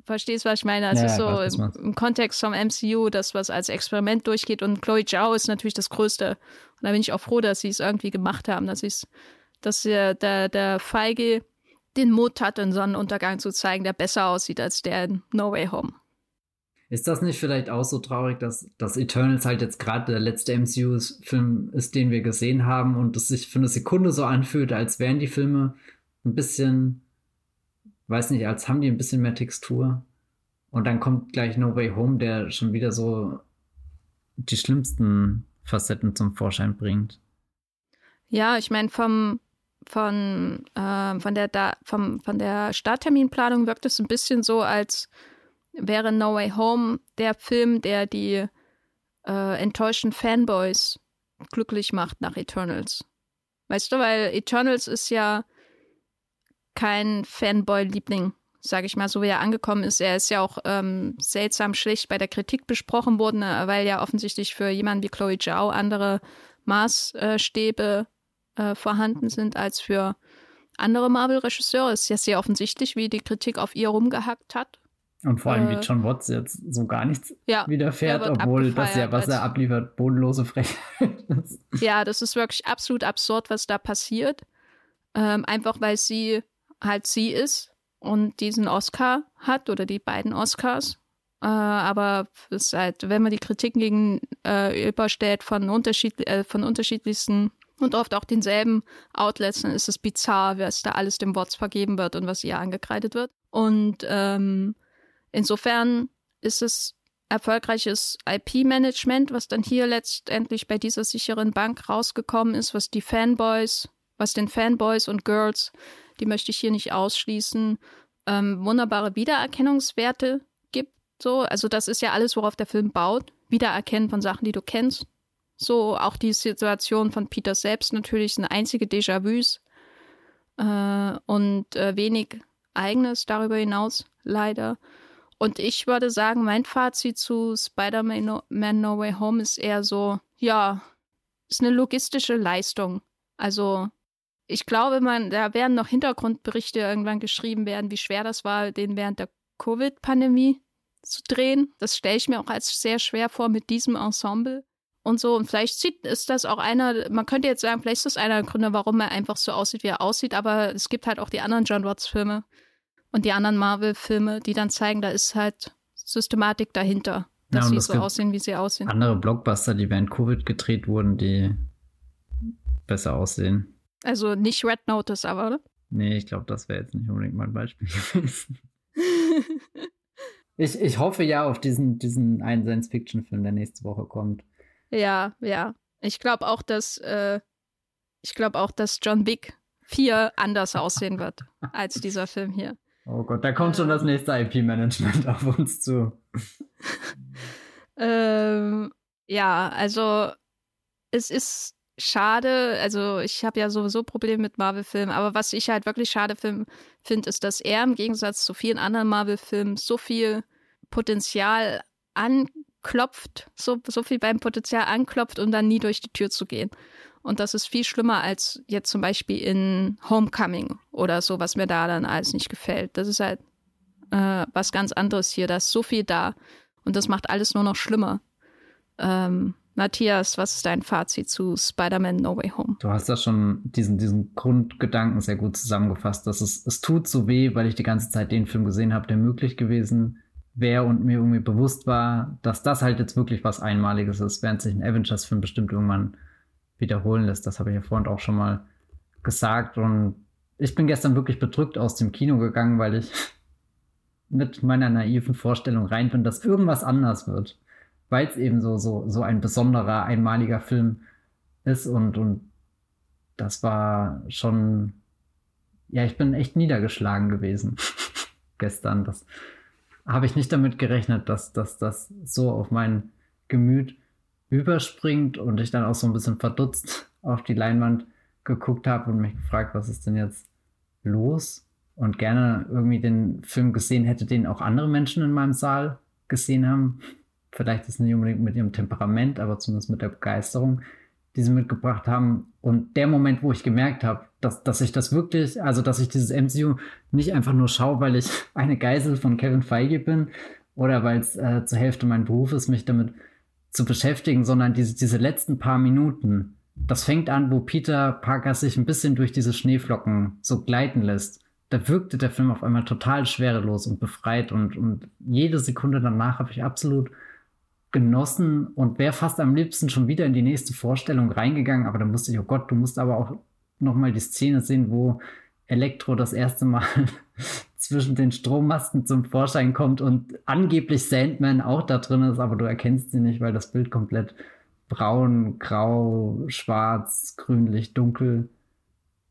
verstehst du, was ich meine? Es ja, ist so weiß, im, im, Kontext vom MCU, das, was als Experiment durchgeht. Und Chloe Zhao ist natürlich das Größte. Und da bin ich auch froh, dass sie es irgendwie gemacht haben, dass, dass der, der, der Feige den Mut hat, den Sonnenuntergang zu zeigen, der besser aussieht als der in No Way Home. Ist das nicht vielleicht auch so traurig, dass, dass Eternals halt jetzt gerade der letzte MCU-Film ist, den wir gesehen haben und es sich für eine Sekunde so anfühlt, als wären die Filme ein bisschen, weiß nicht, als haben die ein bisschen mehr Textur. Und dann kommt gleich No Way Home, der schon wieder so die schlimmsten Facetten zum Vorschein bringt. Ja, ich meine, vom, von, äh, von, der da, vom, von der Startterminplanung wirkt es ein bisschen so, als wäre No Way Home der Film, der die äh, enttäuschten Fanboys glücklich macht nach Eternals. Weißt du, weil Eternals ist ja kein Fanboy-Liebling, sage ich mal, so wie er angekommen ist. Er ist ja auch ähm, seltsam schlecht bei der Kritik besprochen worden, äh, weil ja offensichtlich für jemanden wie Chloe Zhao andere Maßstäbe äh, vorhanden sind als für andere Marvel-Regisseure. Ist ja sehr offensichtlich, wie die Kritik auf ihr rumgehackt hat. Und vor allem, äh, wie John Watts jetzt so gar nichts ja, widerfährt, obwohl das ja, was er abliefert, bodenlose Frechheit ist. Ja, das ist wirklich absolut absurd, was da passiert. Ähm, einfach weil sie halt sie ist und diesen Oscar hat oder die beiden Oscars. Äh, aber es halt, wenn man die Kritiken gegen äh, von, unterschied äh, von unterschiedlichsten und oft auch denselben Outlets, dann ist es bizarr, was da alles dem Watts vergeben wird und was ihr angekreidet wird. Und ähm, insofern ist es erfolgreiches IP-Management, was dann hier letztendlich bei dieser sicheren Bank rausgekommen ist, was die Fanboys, was den Fanboys und Girls die möchte ich hier nicht ausschließen, ähm, wunderbare Wiedererkennungswerte gibt. So, also das ist ja alles, worauf der Film baut. Wiedererkennen von Sachen, die du kennst. So, auch die Situation von Peter selbst natürlich sind einzige Déjà-vus äh, und äh, wenig Eigenes darüber hinaus, leider. Und ich würde sagen, mein Fazit zu Spider-Man no, no Way Home ist eher so, ja, ist eine logistische Leistung. Also ich glaube, man, da werden noch Hintergrundberichte irgendwann geschrieben werden, wie schwer das war, den während der Covid-Pandemie zu drehen. Das stelle ich mir auch als sehr schwer vor mit diesem Ensemble und so. Und vielleicht sieht, ist das auch einer, man könnte jetzt sagen, vielleicht ist das einer der Gründe, warum er einfach so aussieht, wie er aussieht, aber es gibt halt auch die anderen John Watts-Filme und die anderen Marvel-Filme, die dann zeigen, da ist halt Systematik dahinter, dass ja, sie so aussehen, wie sie aussehen. Andere Blockbuster, die während Covid gedreht wurden, die besser aussehen. Also nicht Red Notice, aber, oder? Nee, ich glaube, das wäre jetzt nicht unbedingt mein Beispiel gewesen. ich, ich hoffe ja auf diesen, diesen einen Science-Fiction-Film, der nächste Woche kommt. Ja, ja. Ich glaube auch, dass äh, ich glaube auch, dass John Wick 4 anders aussehen wird als dieser Film hier. Oh Gott, da kommt schon das nächste IP-Management auf uns zu. ähm, ja, also es ist schade, also ich habe ja sowieso Probleme mit Marvel-Filmen, aber was ich halt wirklich schade finde, ist, dass er im Gegensatz zu vielen anderen Marvel-Filmen so viel Potenzial anklopft, so, so viel beim Potenzial anklopft, um dann nie durch die Tür zu gehen. Und das ist viel schlimmer als jetzt zum Beispiel in Homecoming oder so, was mir da dann alles nicht gefällt. Das ist halt äh, was ganz anderes hier. Da ist so viel da. Und das macht alles nur noch schlimmer. Ähm, Matthias, was ist dein Fazit zu Spider-Man No Way Home? Du hast da schon diesen, diesen Grundgedanken sehr gut zusammengefasst, dass es, es tut so weh, weil ich die ganze Zeit den Film gesehen habe, der möglich gewesen wäre und mir irgendwie bewusst war, dass das halt jetzt wirklich was Einmaliges ist, während sich ein Avengers-Film bestimmt irgendwann wiederholen lässt. Das habe ich ja vorhin auch schon mal gesagt. Und ich bin gestern wirklich bedrückt aus dem Kino gegangen, weil ich mit meiner naiven Vorstellung rein bin, dass irgendwas anders wird weil es eben so, so, so ein besonderer, einmaliger Film ist und, und das war schon, ja, ich bin echt niedergeschlagen gewesen gestern. Das habe ich nicht damit gerechnet, dass, dass das so auf mein Gemüt überspringt und ich dann auch so ein bisschen verdutzt auf die Leinwand geguckt habe und mich gefragt, was ist denn jetzt los? Und gerne irgendwie den Film gesehen hätte, den auch andere Menschen in meinem Saal gesehen haben vielleicht ist es nicht unbedingt mit ihrem Temperament, aber zumindest mit der Begeisterung, die sie mitgebracht haben. Und der Moment, wo ich gemerkt habe, dass, dass ich das wirklich, also dass ich dieses MCU nicht einfach nur schaue, weil ich eine Geisel von Kevin Feige bin oder weil es äh, zur Hälfte mein Beruf ist, mich damit zu beschäftigen, sondern diese, diese letzten paar Minuten, das fängt an, wo Peter Parker sich ein bisschen durch diese Schneeflocken so gleiten lässt. Da wirkte der Film auf einmal total schwerelos und befreit und, und jede Sekunde danach habe ich absolut genossen und wäre fast am liebsten schon wieder in die nächste Vorstellung reingegangen. Aber dann musste ich, oh Gott, du musst aber auch noch mal die Szene sehen, wo Elektro das erste Mal zwischen den Strommasten zum Vorschein kommt und angeblich Sandman auch da drin ist, aber du erkennst sie nicht, weil das Bild komplett braun, grau, schwarz, grünlich, dunkel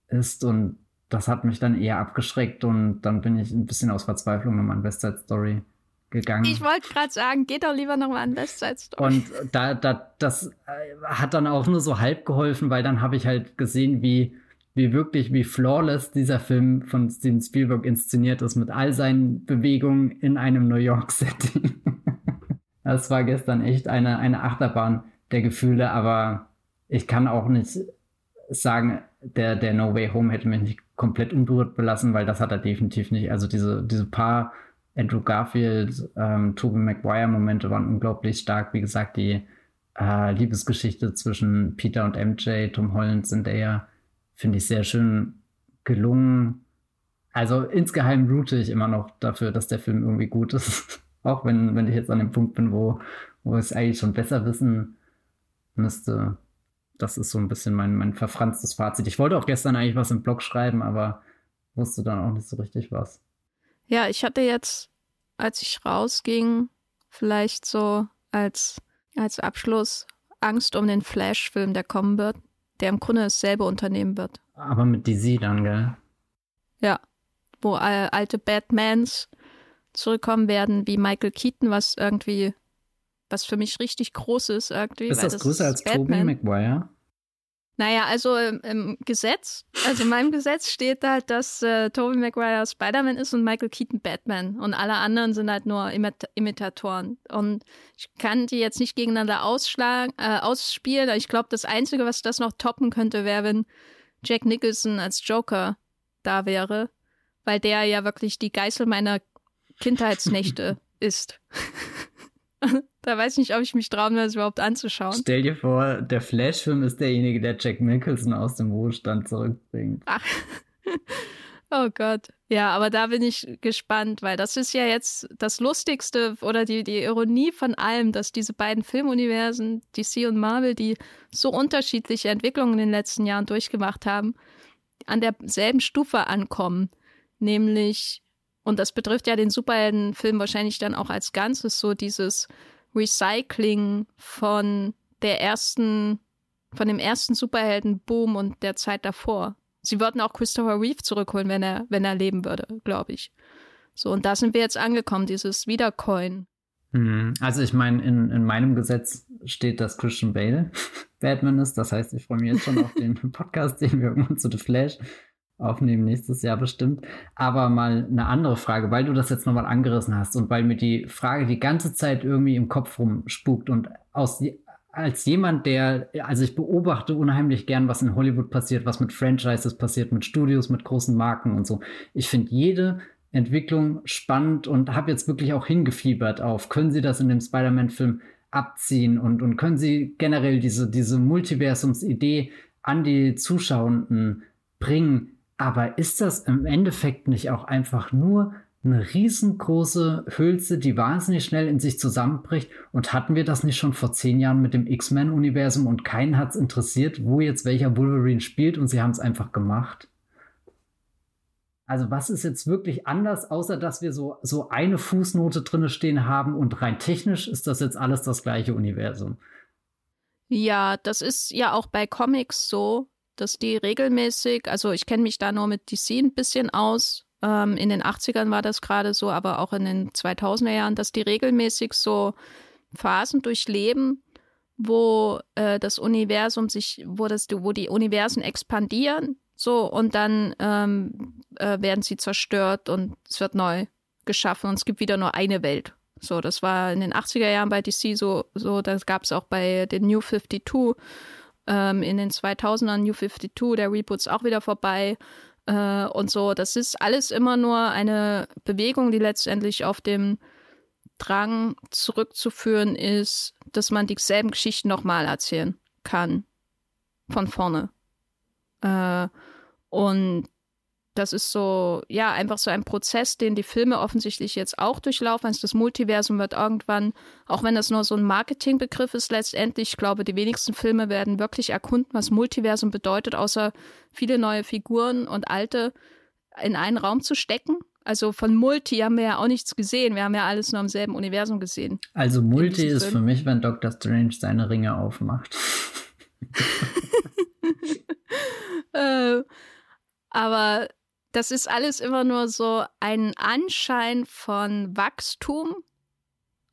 ist und das hat mich dann eher abgeschreckt und dann bin ich ein bisschen aus Verzweiflung in an West Side Story gegangen. Ich wollte gerade sagen, geht doch lieber nochmal an West Side Story. Und da, da, das äh, hat dann auch nur so halb geholfen, weil dann habe ich halt gesehen, wie wie wirklich, wie flawless dieser Film von Steven Spielberg inszeniert ist, mit all seinen Bewegungen in einem New York-Setting. das war gestern echt eine, eine Achterbahn der Gefühle, aber ich kann auch nicht sagen, der, der No Way Home hätte mich nicht komplett unberührt belassen, weil das hat er definitiv nicht. Also diese, diese paar Andrew Garfield, ähm, Tobey Maguire Momente waren unglaublich stark. Wie gesagt, die äh, Liebesgeschichte zwischen Peter und MJ, Tom Holland sind eher finde ich sehr schön gelungen. Also insgeheim route ich immer noch dafür, dass der Film irgendwie gut ist. Auch wenn, wenn ich jetzt an dem Punkt bin, wo, wo ich es eigentlich schon besser wissen müsste. Das ist so ein bisschen mein, mein verfranstes Fazit. Ich wollte auch gestern eigentlich was im Blog schreiben, aber wusste dann auch nicht so richtig was. Ja, ich hatte jetzt, als ich rausging, vielleicht so als, als Abschluss Angst um den Flash-Film, der kommen wird der im Grunde dasselbe Unternehmen wird. Aber mit DC dann, gell? Ja, wo alte Batmans zurückkommen werden, wie Michael Keaton, was irgendwie, was für mich richtig groß ist irgendwie. Ist das, das größer als Tobey Maguire? Naja, also im, im, Gesetz, also in meinem Gesetz steht halt, dass äh, Tobey Maguire Spider-Man ist und Michael Keaton Batman. Und alle anderen sind halt nur Imit Imitatoren. Und ich kann die jetzt nicht gegeneinander ausschlagen, äh, ausspielen. Ich glaube, das Einzige, was das noch toppen könnte, wäre, wenn Jack Nicholson als Joker da wäre. Weil der ja wirklich die Geißel meiner Kindheitsnächte ist. Da weiß ich nicht, ob ich mich trauen das überhaupt anzuschauen. Stell dir vor, der Flash-Film ist derjenige, der Jack Nicholson aus dem Ruhestand zurückbringt. Ach. Oh Gott. Ja, aber da bin ich gespannt, weil das ist ja jetzt das Lustigste oder die, die Ironie von allem, dass diese beiden Filmuniversen, DC und Marvel, die so unterschiedliche Entwicklungen in den letzten Jahren durchgemacht haben, an derselben Stufe ankommen. Nämlich, und das betrifft ja den Superheldenfilm wahrscheinlich dann auch als Ganzes, so dieses Recycling von der ersten, von dem ersten Superhelden-Boom und der Zeit davor. Sie würden auch Christopher Reeve zurückholen, wenn er, wenn er leben würde, glaube ich. So, und da sind wir jetzt angekommen, dieses Wiedercoin. Hm, also ich meine, in, in meinem Gesetz steht, dass Christian Bale Batman ist. Das heißt, ich freue mich jetzt schon auf den Podcast, den wir irgendwann zu The Flash aufnehmen nächstes Jahr bestimmt. Aber mal eine andere Frage, weil du das jetzt nochmal angerissen hast und weil mir die Frage die ganze Zeit irgendwie im Kopf rumspukt und aus, als jemand, der, also ich beobachte unheimlich gern, was in Hollywood passiert, was mit Franchises passiert, mit Studios, mit großen Marken und so. Ich finde jede Entwicklung spannend und habe jetzt wirklich auch hingefiebert auf, können Sie das in dem Spider-Man-Film abziehen und, und können Sie generell diese, diese Multiversums-Idee an die Zuschauenden bringen? Aber ist das im Endeffekt nicht auch einfach nur eine riesengroße Hülse, die wahnsinnig schnell in sich zusammenbricht? Und hatten wir das nicht schon vor zehn Jahren mit dem X-Men-Universum und keinen hat es interessiert, wo jetzt welcher Wolverine spielt und sie haben es einfach gemacht? Also was ist jetzt wirklich anders, außer dass wir so, so eine Fußnote drinne stehen haben und rein technisch ist das jetzt alles das gleiche Universum? Ja, das ist ja auch bei Comics so, dass die regelmäßig, also ich kenne mich da nur mit DC ein bisschen aus. Ähm, in den 80ern war das gerade so, aber auch in den 2000er Jahren, dass die regelmäßig so Phasen durchleben, wo äh, das Universum sich, wo das, wo die Universen expandieren, so und dann ähm, äh, werden sie zerstört und es wird neu geschaffen und es gibt wieder nur eine Welt. So, das war in den 80er Jahren bei DC so, so das gab es auch bei den New 52 ähm, in den 2000ern New 52, der Reboot ist auch wieder vorbei äh, und so. Das ist alles immer nur eine Bewegung, die letztendlich auf dem Drang zurückzuführen ist, dass man dieselben Geschichten nochmal erzählen kann. Von vorne. Äh, und das ist so, ja, einfach so ein Prozess, den die Filme offensichtlich jetzt auch durchlaufen. Also das Multiversum wird irgendwann, auch wenn das nur so ein Marketingbegriff ist, letztendlich, ich glaube, die wenigsten Filme werden wirklich erkunden, was Multiversum bedeutet, außer viele neue Figuren und alte in einen Raum zu stecken. Also von Multi haben wir ja auch nichts gesehen. Wir haben ja alles nur im selben Universum gesehen. Also Multi ist Film. für mich, wenn Doctor Strange seine Ringe aufmacht. äh, aber das ist alles immer nur so ein Anschein von Wachstum,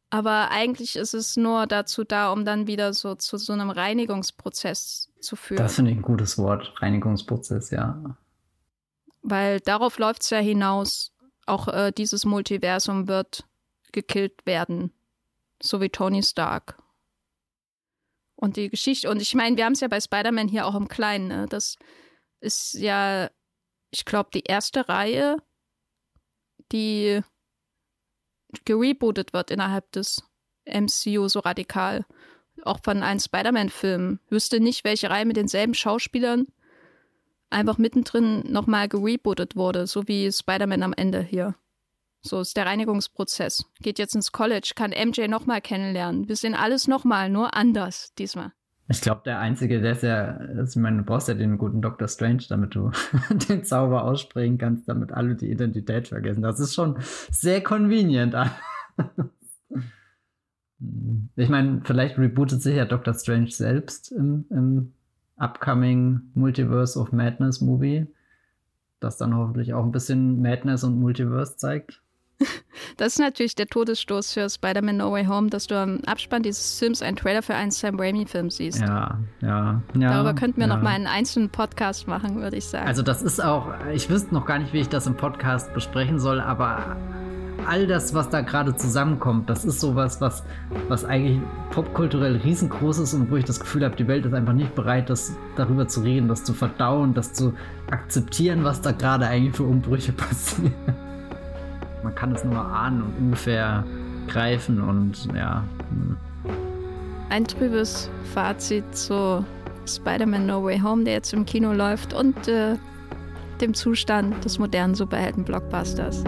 aber eigentlich ist es nur dazu da, um dann wieder so zu so einem Reinigungsprozess zu führen. Das finde ich ein gutes Wort, Reinigungsprozess, ja. Weil darauf läuft es ja hinaus. Auch äh, dieses Multiversum wird gekillt werden. So wie Tony Stark. Und die Geschichte, und ich meine, wir haben es ja bei Spider-Man hier auch im Kleinen. Ne? Das ist ja, ich glaube, die erste Reihe, die gerebootet wird innerhalb des MCU so radikal. Auch von einem Spider-Man-Film. Wüsste nicht, welche Reihe mit denselben Schauspielern einfach mittendrin nochmal gerebootet wurde, so wie Spider-Man am Ende hier. So ist der Reinigungsprozess. Geht jetzt ins College, kann MJ nochmal kennenlernen. Wir sehen alles nochmal, nur anders diesmal. Ich glaube, der Einzige, der ist ja, ich meine, du brauchst ja den guten Dr. Strange, damit du den Zauber aussprechen kannst, damit alle die Identität vergessen. Das ist schon sehr convenient. ich meine, vielleicht rebootet sich ja Dr. Strange selbst im, im upcoming Multiverse of Madness Movie, das dann hoffentlich auch ein bisschen Madness und Multiverse zeigt. Das ist natürlich der Todesstoß für Spider-Man No Way Home, dass du am Abspann dieses Films einen Trailer für einen Sam Raimi-Film siehst. Ja, ja, ja. Darüber könnten wir ja. noch mal einen einzelnen Podcast machen, würde ich sagen. Also das ist auch, ich wüsste noch gar nicht, wie ich das im Podcast besprechen soll, aber all das, was da gerade zusammenkommt, das ist sowas, was, was eigentlich popkulturell riesengroß ist und wo ich das Gefühl habe, die Welt ist einfach nicht bereit, das darüber zu reden, das zu verdauen, das zu akzeptieren, was da gerade eigentlich für Umbrüche passieren. Man kann es nur ahnen und ungefähr greifen und ja. Ein trübes Fazit zu Spider-Man No Way Home, der jetzt im Kino läuft und äh, dem Zustand des modernen Superhelden-Blockbusters.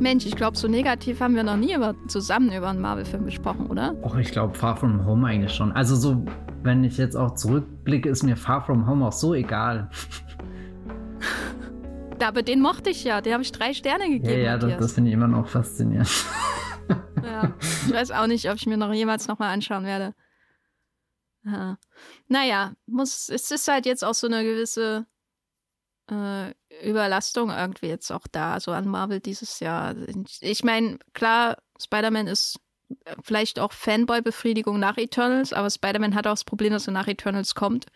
Mensch, ich glaube, so negativ haben wir noch nie über, zusammen über einen Marvel-Film gesprochen, oder? Och, ich glaube, Far From Home eigentlich schon. Also so, wenn ich jetzt auch zurückblicke, ist mir Far From Home auch so egal. Aber den mochte ich ja, den habe ich drei Sterne gegeben. Ja, ja, das, das finde ich immer noch faszinierend. ja, ich weiß auch nicht, ob ich mir noch jemals nochmal anschauen werde. Ja. Naja, muss, es ist halt jetzt auch so eine gewisse äh, Überlastung irgendwie jetzt auch da, so an Marvel dieses Jahr. Ich meine, klar, Spider-Man ist äh, vielleicht auch Fanboy-Befriedigung nach Eternals, aber Spider-Man hat auch das Problem, dass er nach Eternals kommt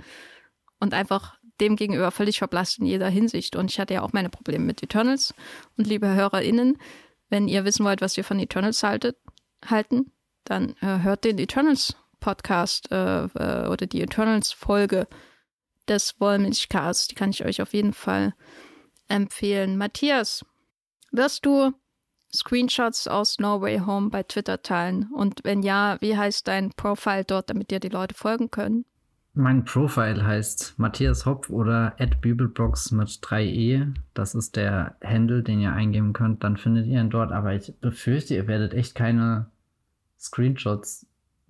und einfach dem gegenüber völlig verblasst in jeder Hinsicht. Und ich hatte ja auch meine Probleme mit Eternals. Und liebe HörerInnen, wenn ihr wissen wollt, was ihr von Eternals haltet, halten, dann äh, hört den Eternals Podcast äh, äh oder die Eternals Folge des Wollmilchcasts. Die kann ich euch auf jeden Fall empfehlen. Matthias, wirst du Screenshots aus No Way Home bei Twitter teilen? Und wenn ja, wie heißt dein Profile dort, damit dir die Leute folgen können? Mein Profile heißt Matthias Hopf oder @bibelbox mit 3e. Das ist der Handle, den ihr eingeben könnt. Dann findet ihr ihn dort. Aber ich befürchte, ihr werdet echt keine Screenshots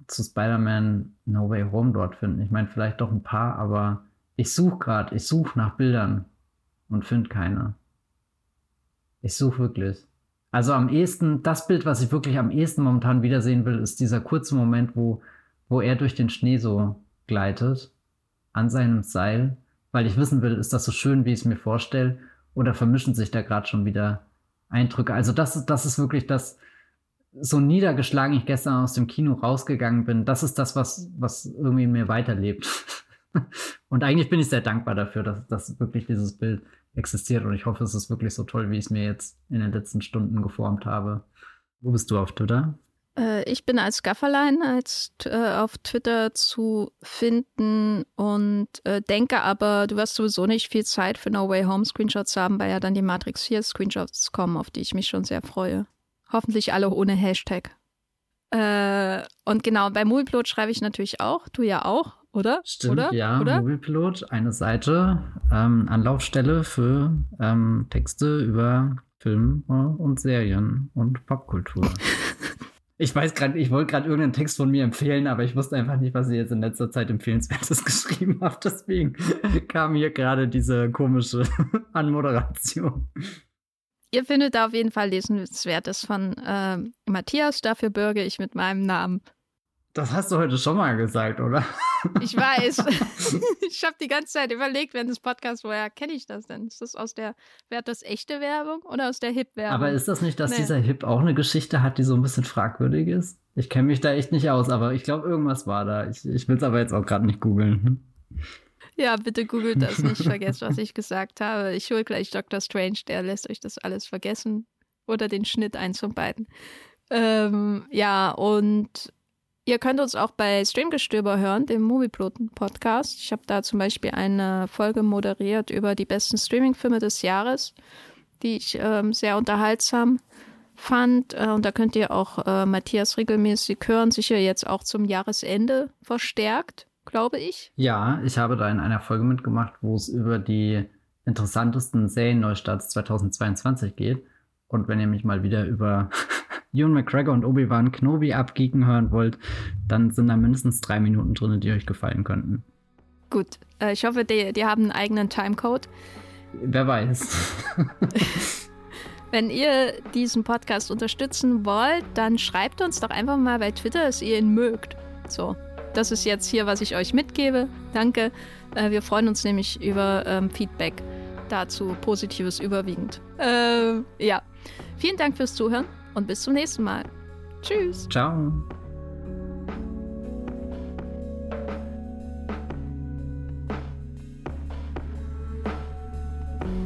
zu Spider-Man No Way Home dort finden. Ich meine, vielleicht doch ein paar, aber ich suche gerade, ich suche nach Bildern und finde keine. Ich suche wirklich. Also am ehesten, das Bild, was ich wirklich am ehesten momentan wiedersehen will, ist dieser kurze Moment, wo, wo er durch den Schnee so gleitet, an seinem Seil, weil ich wissen will, ist das so schön, wie ich es mir vorstelle, oder vermischen sich da gerade schon wieder Eindrücke. Also das, das ist wirklich das, so niedergeschlagen ich gestern aus dem Kino rausgegangen bin, das ist das, was, was irgendwie in mir weiterlebt. Und eigentlich bin ich sehr dankbar dafür, dass, dass wirklich dieses Bild existiert. Und ich hoffe, es ist wirklich so toll, wie ich es mir jetzt in den letzten Stunden geformt habe. Wo bist du auf Twitter? Äh, ich bin als Gafferlein als, äh, auf Twitter zu finden und äh, denke aber, du wirst sowieso nicht viel Zeit für No Way Home Screenshots haben, weil ja dann die Matrix 4 Screenshots kommen, auf die ich mich schon sehr freue. Hoffentlich alle ohne Hashtag. Äh, und genau, bei Moviepilot schreibe ich natürlich auch, du ja auch oder? Stimmt, oder? ja. Oder? Moviepilot, eine Seite, ähm, Anlaufstelle für ähm, Texte über Film und Serien und Popkultur. ich weiß gerade, ich wollte gerade irgendeinen Text von mir empfehlen, aber ich wusste einfach nicht, was ich jetzt in letzter Zeit empfehlenswertes geschrieben habe. Deswegen kam hier gerade diese komische Anmoderation. Ihr findet da auf jeden Fall Lesenswertes von äh, Matthias. Dafür bürge ich mit meinem Namen. Das hast du heute schon mal gesagt, oder? Ich weiß. ich habe die ganze Zeit überlegt, während des Podcasts, woher kenne ich das denn? Ist das aus der, wäre das echte Werbung oder aus der Hip-Werbung? Aber ist das nicht, dass nee. dieser Hip auch eine Geschichte hat, die so ein bisschen fragwürdig ist? Ich kenne mich da echt nicht aus, aber ich glaube, irgendwas war da. Ich, ich will es aber jetzt auch gerade nicht googeln. Ja, bitte googelt das nicht, vergesst, was ich gesagt habe. Ich hole gleich Dr. Strange, der lässt euch das alles vergessen. Oder den Schnitt, eins von beiden. Ähm, ja, und ihr könnt uns auch bei Streamgestöber hören, dem Movieploten-Podcast. Ich habe da zum Beispiel eine Folge moderiert über die besten Streaming-Filme des Jahres, die ich ähm, sehr unterhaltsam fand. Äh, und da könnt ihr auch äh, Matthias regelmäßig hören, sicher jetzt auch zum Jahresende verstärkt, glaube ich. Ja, ich habe da in einer Folge mitgemacht, wo es über die interessantesten Serienneustarts 2022 geht. Und wenn ihr mich mal wieder über Ewan McGregor und Obi-Wan Kenobi abgeeken hören wollt, dann sind da mindestens drei Minuten drin, die euch gefallen könnten. Gut, äh, ich hoffe, die, die haben einen eigenen Timecode. Wer weiß. Wenn ihr diesen Podcast unterstützen wollt, dann schreibt uns doch einfach mal bei Twitter, dass ihr ihn mögt. So, das ist jetzt hier, was ich euch mitgebe. Danke. Äh, wir freuen uns nämlich über ähm, Feedback dazu, positives überwiegend. Äh, ja. Vielen Dank fürs Zuhören und bis zum nächsten Mal. Tschüss. Ciao.